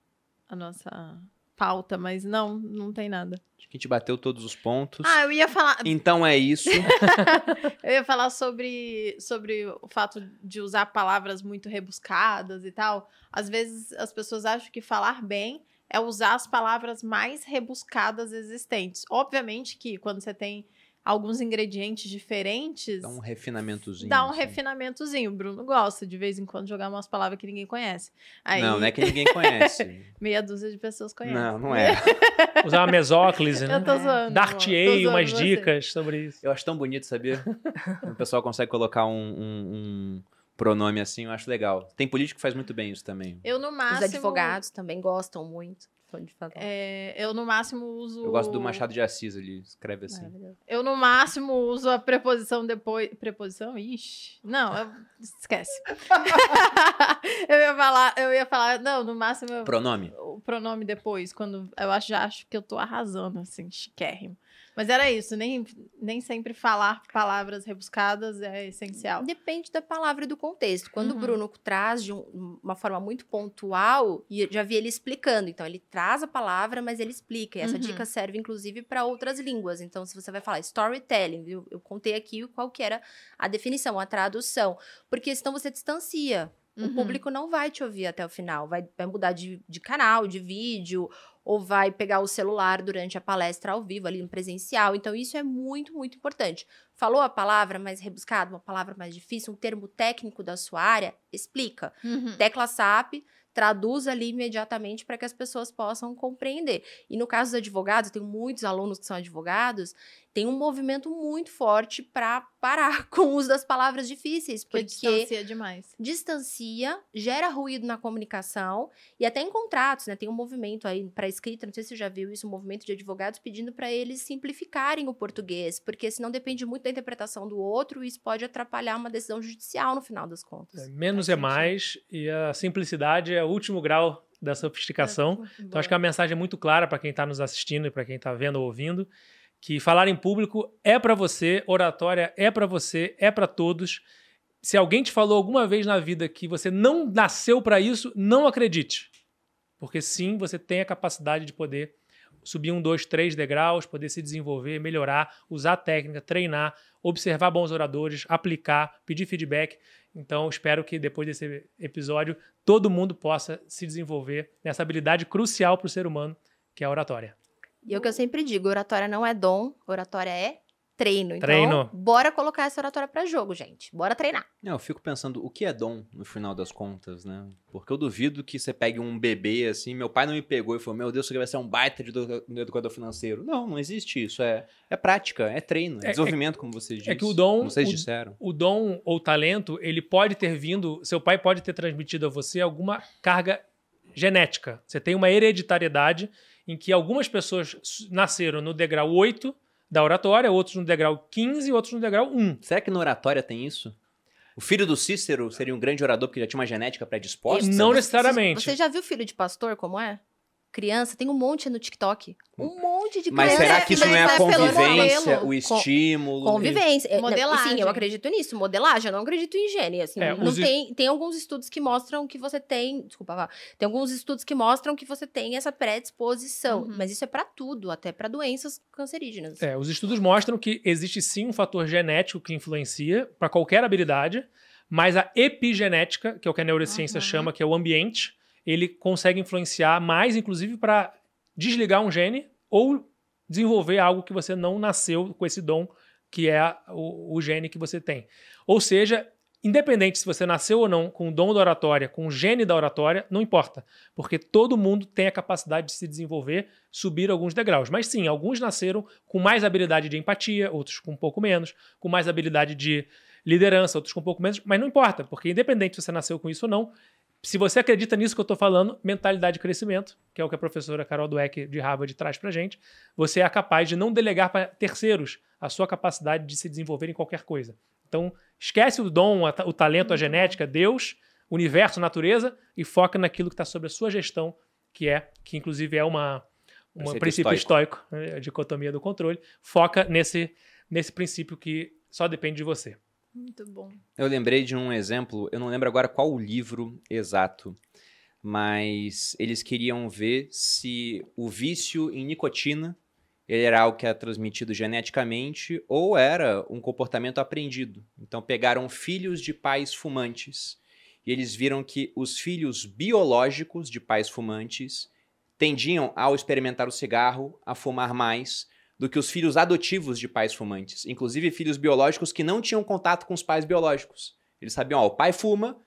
a nossa pauta, mas não, não tem nada. Acho que a gente bateu todos os pontos. Ah, eu ia falar. Então é isso. [laughs] Eu ia falar sobre, sobre o fato de usar palavras muito rebuscadas e tal. Às vezes as pessoas acham que falar bem é usar as palavras mais rebuscadas existentes. Obviamente que quando você tem alguns ingredientes diferentes, Dá um refinamentozinho. dá um assim. refinamentozinho. O Bruno gosta de vez em quando jogar umas palavras que ninguém conhece. Aí Não, não é que ninguém conhece. [laughs] meia dúzia de pessoas conhecem. não, não é. [laughs] Usar uma mesóclise, né? Eu tô zoando. Dar-te-ei zoando umas você. dicas sobre isso. Eu acho tão bonito, sabia? [laughs] o pessoal consegue colocar um, um- um pronome assim, eu acho legal. Tem político que faz muito bem isso também. Eu no máximo. Os advogados também gostam muito. É, eu no máximo uso. Eu gosto do Machado de Assis, ele escreve assim. Eu, no máximo, uso a preposição depois. Preposição? Ixi. Não, eu- esquece. [laughs] eu ia falar, eu ia falar, não, no máximo eu- Pronome? o pronome depois, quando eu já acho que eu tô arrasando, assim, chiquérrimo. Mas era isso, nem, nem sempre falar palavras rebuscadas é essencial. Depende da palavra e do contexto. Quando Uhum. o Bruno traz de um- uma forma muito pontual, e eu já vi ele explicando. Então, ele traz a palavra, mas ele explica. E essa Uhum. dica serve, inclusive, para outras línguas. Então, se você vai falar storytelling, eu, eu contei aqui qual que era a definição, a tradução. Porque senão você distancia. O Uhum. público não vai te ouvir até o final. Vai, vai mudar de, de canal, de vídeo, ou vai pegar o celular durante a palestra ao vivo, ali no presencial. Então, isso é muito, muito importante. Falou a palavra mais rebuscada, uma palavra mais difícil, um termo técnico da sua área, explica. Uhum. Tecla SAP, traduz ali imediatamente para que as pessoas possam compreender. E no caso dos advogados, eu tenho muitos alunos que são advogados, tem um movimento muito forte para parar [laughs] com o uso das palavras difíceis, Porque distancia demais. distancia, gera ruído na comunicação e até em contratos, né? Tem um movimento aí para escrita, não sei se você já viu isso, um movimento de advogados pedindo para eles simplificarem o português, porque senão depende muito da interpretação do outro e isso pode atrapalhar uma decisão judicial no final das contas. É, menos Faz é mais e a simplicidade é o último grau da sofisticação. Então, acho que a mensagem é muito clara para quem está nos assistindo e para quem está vendo ou ouvindo, que falar em público é para você, oratória é para você, é para todos. Se alguém te falou alguma vez na vida que você não nasceu para isso, não acredite. Porque sim, você tem a capacidade de poder subir um, dois, três degraus, poder se desenvolver, melhorar, usar técnica, treinar, observar bons oradores, aplicar, pedir feedback. Então, espero que depois desse episódio todo mundo possa se desenvolver nessa habilidade crucial para o ser humano, que é a oratória. E é o que eu sempre digo, oratória não é dom, oratória é treino. Então, Treino. bora colocar essa oratória para jogo, gente. Bora treinar. Não, eu fico pensando, o que é dom no final das contas, né? Porque eu duvido que você pegue um bebê assim, meu pai não me pegou e falou, meu Deus, isso aqui vai ser um baita de edu- de educador financeiro. Não, não existe isso. É, é prática, é treino, é, É- desenvolvimento, como vocês disseram. é que o dom- Como vocês o- disseram. O dom ou talento, ele pode ter vindo, seu pai pode ter transmitido a você alguma carga genética. Você tem uma hereditariedade em que algumas pessoas nasceram no degrau 8 da oratória, outros no degrau 15 e outros no degrau 1. Será que na oratória tem isso? O filho do Cícero seria um grande orador porque já tinha uma genética predisposta? Não necessariamente. Você já viu filho de pastor como é? Criança, tem um monte no TikTok. Um monte de Mas criança. será que isso não é a Mas convivência, o estímulo? Convivência. É, Modelagem. Sim, eu acredito nisso. Modelagem, eu não acredito em gene. Assim, É, não tem, tem alguns estudos que mostram que você tem. Desculpa, Vá. Tem alguns estudos que mostram que você tem essa predisposição. Uhum. Mas isso é pra tudo, até pra doenças cancerígenas. É, os estudos mostram que existe sim um fator genético que influencia para qualquer habilidade, mas a epigenética, que é o que a neurociência Uhum. chama, que é o ambiente, ele consegue influenciar mais, inclusive, para desligar um gene ou desenvolver algo que você não nasceu com esse dom, que é o, o gene que você tem. Ou seja, independente se você nasceu ou não com o dom da oratória, com o gene da oratória, não importa, porque todo mundo tem a capacidade de se desenvolver, subir alguns degraus. Mas sim, alguns nasceram com mais habilidade de empatia, outros com um pouco menos, com mais habilidade de liderança, outros com um pouco menos, mas não importa, porque independente se você nasceu com isso ou não, se você acredita nisso que eu estou falando, mentalidade de crescimento, que é o que a professora Carol Dweck de Harvard traz pra gente, você é capaz de não delegar para terceiros a sua capacidade de se desenvolver em qualquer coisa. Então, esquece o dom, o talento, a genética, Deus, universo, natureza e foca naquilo que está sob a sua gestão, que é, que inclusive é uma, um Preceito princípio estoico, né, a dicotomia do controle. Foca nesse, nesse princípio que só depende de você. Muito bom. Eu lembrei de um exemplo, eu não lembro agora qual o livro exato, mas eles queriam ver se o vício em nicotina ele era algo que era transmitido geneticamente ou era um comportamento aprendido. Então pegaram filhos de pais fumantes e eles viram que os filhos biológicos de pais fumantes tendiam, ao experimentar o cigarro, a fumar mais do que os filhos adotivos de pais fumantes, inclusive filhos biológicos que não tinham contato com os pais biológicos. Eles sabiam, ó, o pai fuma,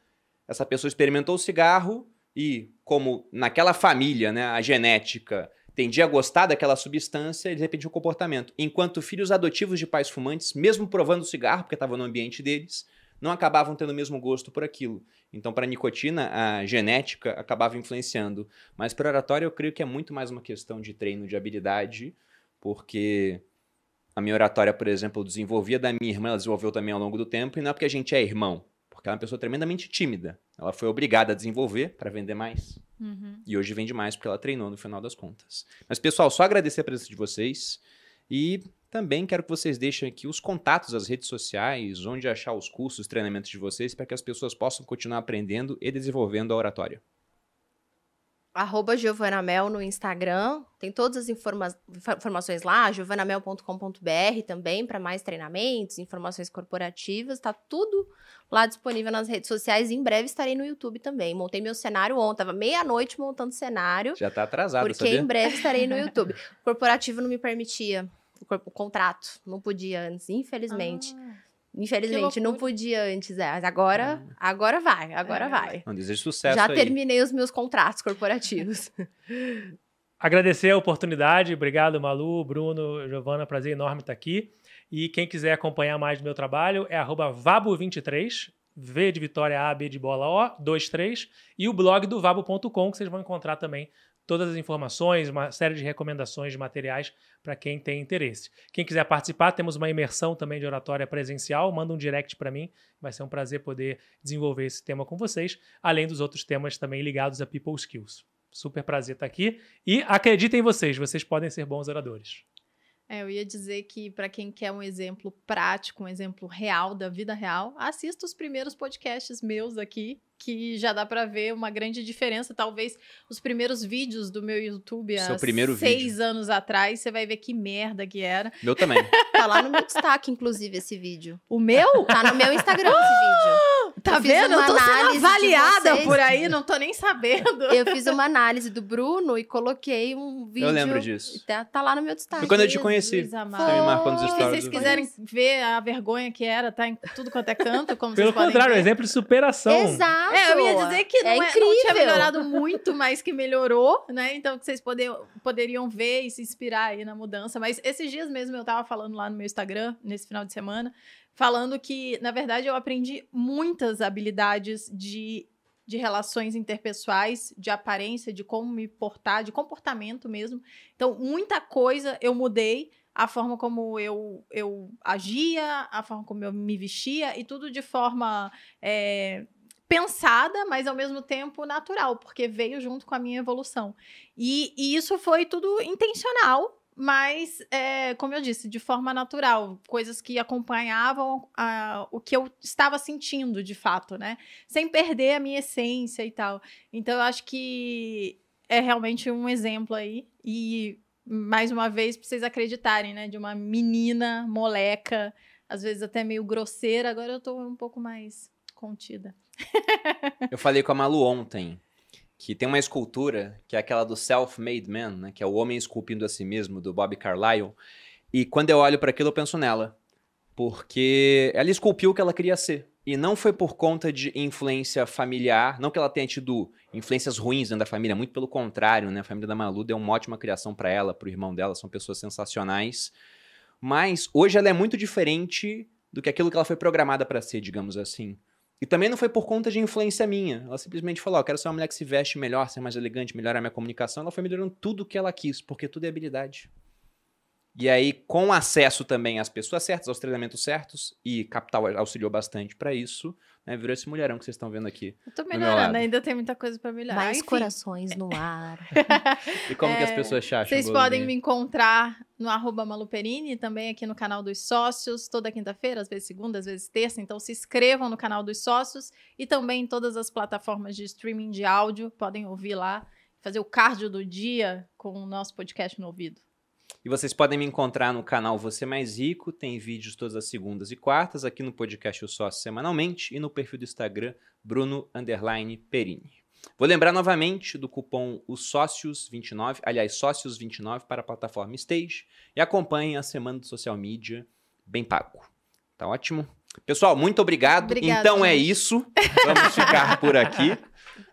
essa pessoa experimentou o cigarro e como naquela família, né, a genética tendia a gostar daquela substância, eles repetiam o comportamento. Enquanto filhos adotivos de pais fumantes, mesmo provando o cigarro, porque estava no ambiente deles, não acabavam tendo o mesmo gosto por aquilo. Então, para a nicotina, a genética acabava influenciando. Mas para oratória, eu creio que é muito mais uma questão de treino de habilidade, porque a minha oratória, por exemplo, eu desenvolvia da minha irmã, ela desenvolveu também ao longo do tempo, e não é porque a gente é irmão, porque ela é uma pessoa tremendamente tímida. Ela foi obrigada a desenvolver para vender mais. Uhum. E hoje vende mais porque ela treinou no final das contas. Mas, pessoal, só agradecer a presença de vocês. E também quero que vocês deixem aqui os contatos, as redes sociais, onde achar os cursos, os treinamentos de vocês, para que as pessoas possam continuar aprendendo e desenvolvendo a oratória. Arroba Giovana Mel no Instagram. Tem todas as informa- informações lá, giovanamel.com.br também, para mais treinamentos, informações corporativas. Tá tudo lá disponível nas redes sociais. Em breve estarei no YouTube também. Montei meu cenário ontem, tava meia-noite montando cenário. Já tá atrasado, Porque sabia? em breve estarei no [laughs] YouTube. O corporativo não me permitia. O, o contrato não podia antes, infelizmente. Ah, infelizmente, não podia antes. É, mas agora, agora vai, agora É. vai. Não, desejo sucesso Já aí. terminei os meus contratos corporativos. [laughs] Agradecer a oportunidade. Obrigado, Malu, Bruno, Giovana. Prazer enorme estar aqui. E quem quiser acompanhar mais do meu trabalho é arroba vabo23, V de Vitória A, B de bola O, 23, e o blog do vabo.com, que vocês vão encontrar também todas as informações, uma série de recomendações de materiais para quem tem interesse. Quem quiser participar, temos uma imersão também de oratória presencial, manda um direct para mim, vai ser um prazer poder desenvolver esse tema com vocês, além dos outros temas também ligados a People Skills. Super prazer estar aqui e acreditem em vocês, vocês podem ser bons oradores. É, eu ia dizer que para quem quer um exemplo prático, um exemplo real da vida real, assista os primeiros podcasts meus aqui, que já dá para ver uma grande diferença. Talvez os primeiros vídeos do meu YouTube há Seu primeiro seis vídeo. anos atrás, você vai ver que merda que era. Meu também. [laughs] Tá lá no meu destaque, inclusive, esse vídeo. O meu? Tá no meu Instagram esse vídeo. Tá Eu fiz vendo? Eu uma tô sendo avaliada por aí, não tô nem sabendo. Eu fiz uma análise do Bruno e coloquei um vídeo. Eu lembro disso. Tá, tá lá no meu destaque. Foi quando eu te conheci. Jesus Você me marcou nos Foi. Se stories. vocês quiserem ver a vergonha que era, tá em tudo quanto é canto, como Pelo vocês podem contrário, ver. exemplo de superação. Exato. É, eu ia dizer que não, é é- não incrível. tinha melhorado [laughs] muito, mas que melhorou, né? Então que vocês poder, poderiam ver e se inspirar aí na mudança. Mas esses dias mesmo eu tava falando lá no meu Instagram, nesse final de semana, falando que, na verdade, eu aprendi muitas habilidades de, de relações interpessoais, de aparência, de como me portar, de comportamento mesmo. Então, muita coisa eu mudei. A forma como eu, eu agia, a forma como eu me vestia, e tudo de forma é, pensada, mas ao mesmo tempo natural, porque veio junto com a minha evolução. E, e isso foi tudo intencional, mas, é, como eu disse, de forma natural, coisas que acompanhavam a- o que eu estava sentindo de fato, né? Sem perder a minha essência e tal. Então, eu acho que é realmente um exemplo aí. E, mais uma vez, pra vocês acreditarem, né? De uma menina, moleca, às vezes até meio grosseira, agora eu tô um pouco mais contida. Eu falei com a Malu ontem que tem uma escultura que é aquela do Self-Made Man, né? Que é o homem esculpindo a si mesmo, do Bob Carlyle. E quando eu olho para aquilo, eu penso nela. Porque ela esculpiu o que ela queria ser. E não foi por conta de influência familiar, não que ela tenha tido influências ruins dentro da família, muito pelo contrário, né? A família da Malu deu uma ótima criação para ela, pro irmão dela, são pessoas sensacionais. Mas hoje ela é muito diferente do que aquilo que ela foi programada para ser, digamos assim. E também não foi por conta de influência minha. Ela simplesmente falou: ó, quero ser uma mulher que se veste melhor, ser mais elegante, melhorar minha comunicação. Ela foi melhorando tudo o que ela quis, porque tudo é habilidade. E aí, com acesso também às pessoas certas, aos treinamentos certos, e Capital auxiliou bastante pra isso, né? Virou esse mulherão que vocês estão vendo aqui. Eu tô melhorando, ainda tem muita coisa pra melhorar. Mais Enfim, corações no [laughs] ar. E como que as É, pessoas acham? Vocês podem me encontrar no arroba Maluperini, também aqui no canal dos sócios, toda quinta-feira, às vezes segunda, às vezes terça. Então se inscrevam no canal dos sócios e também em todas as plataformas de streaming de áudio. Podem ouvir lá, fazer o cardio do dia com o nosso podcast no ouvido. E vocês podem me encontrar no canal Você Mais Rico, tem vídeos todas as segundas e quartas, aqui no podcast O Sócio semanalmente e no perfil do Instagram Bruno Perini. Vou lembrar novamente do cupom Os Sócios 29, aliás, Sócios 29 para a plataforma Stage e acompanhem a semana do social media bem pago. Tá ótimo? Pessoal, muito obrigado. Obrigada, então é gente. isso. Vamos ficar por aqui.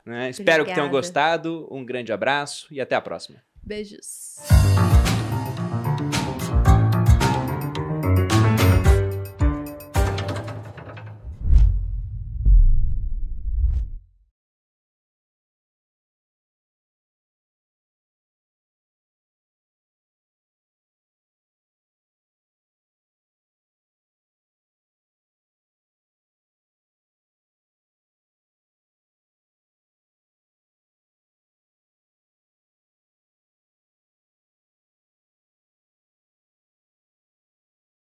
né? Espero que tenham gostado. Um grande abraço e até a próxima. Beijos.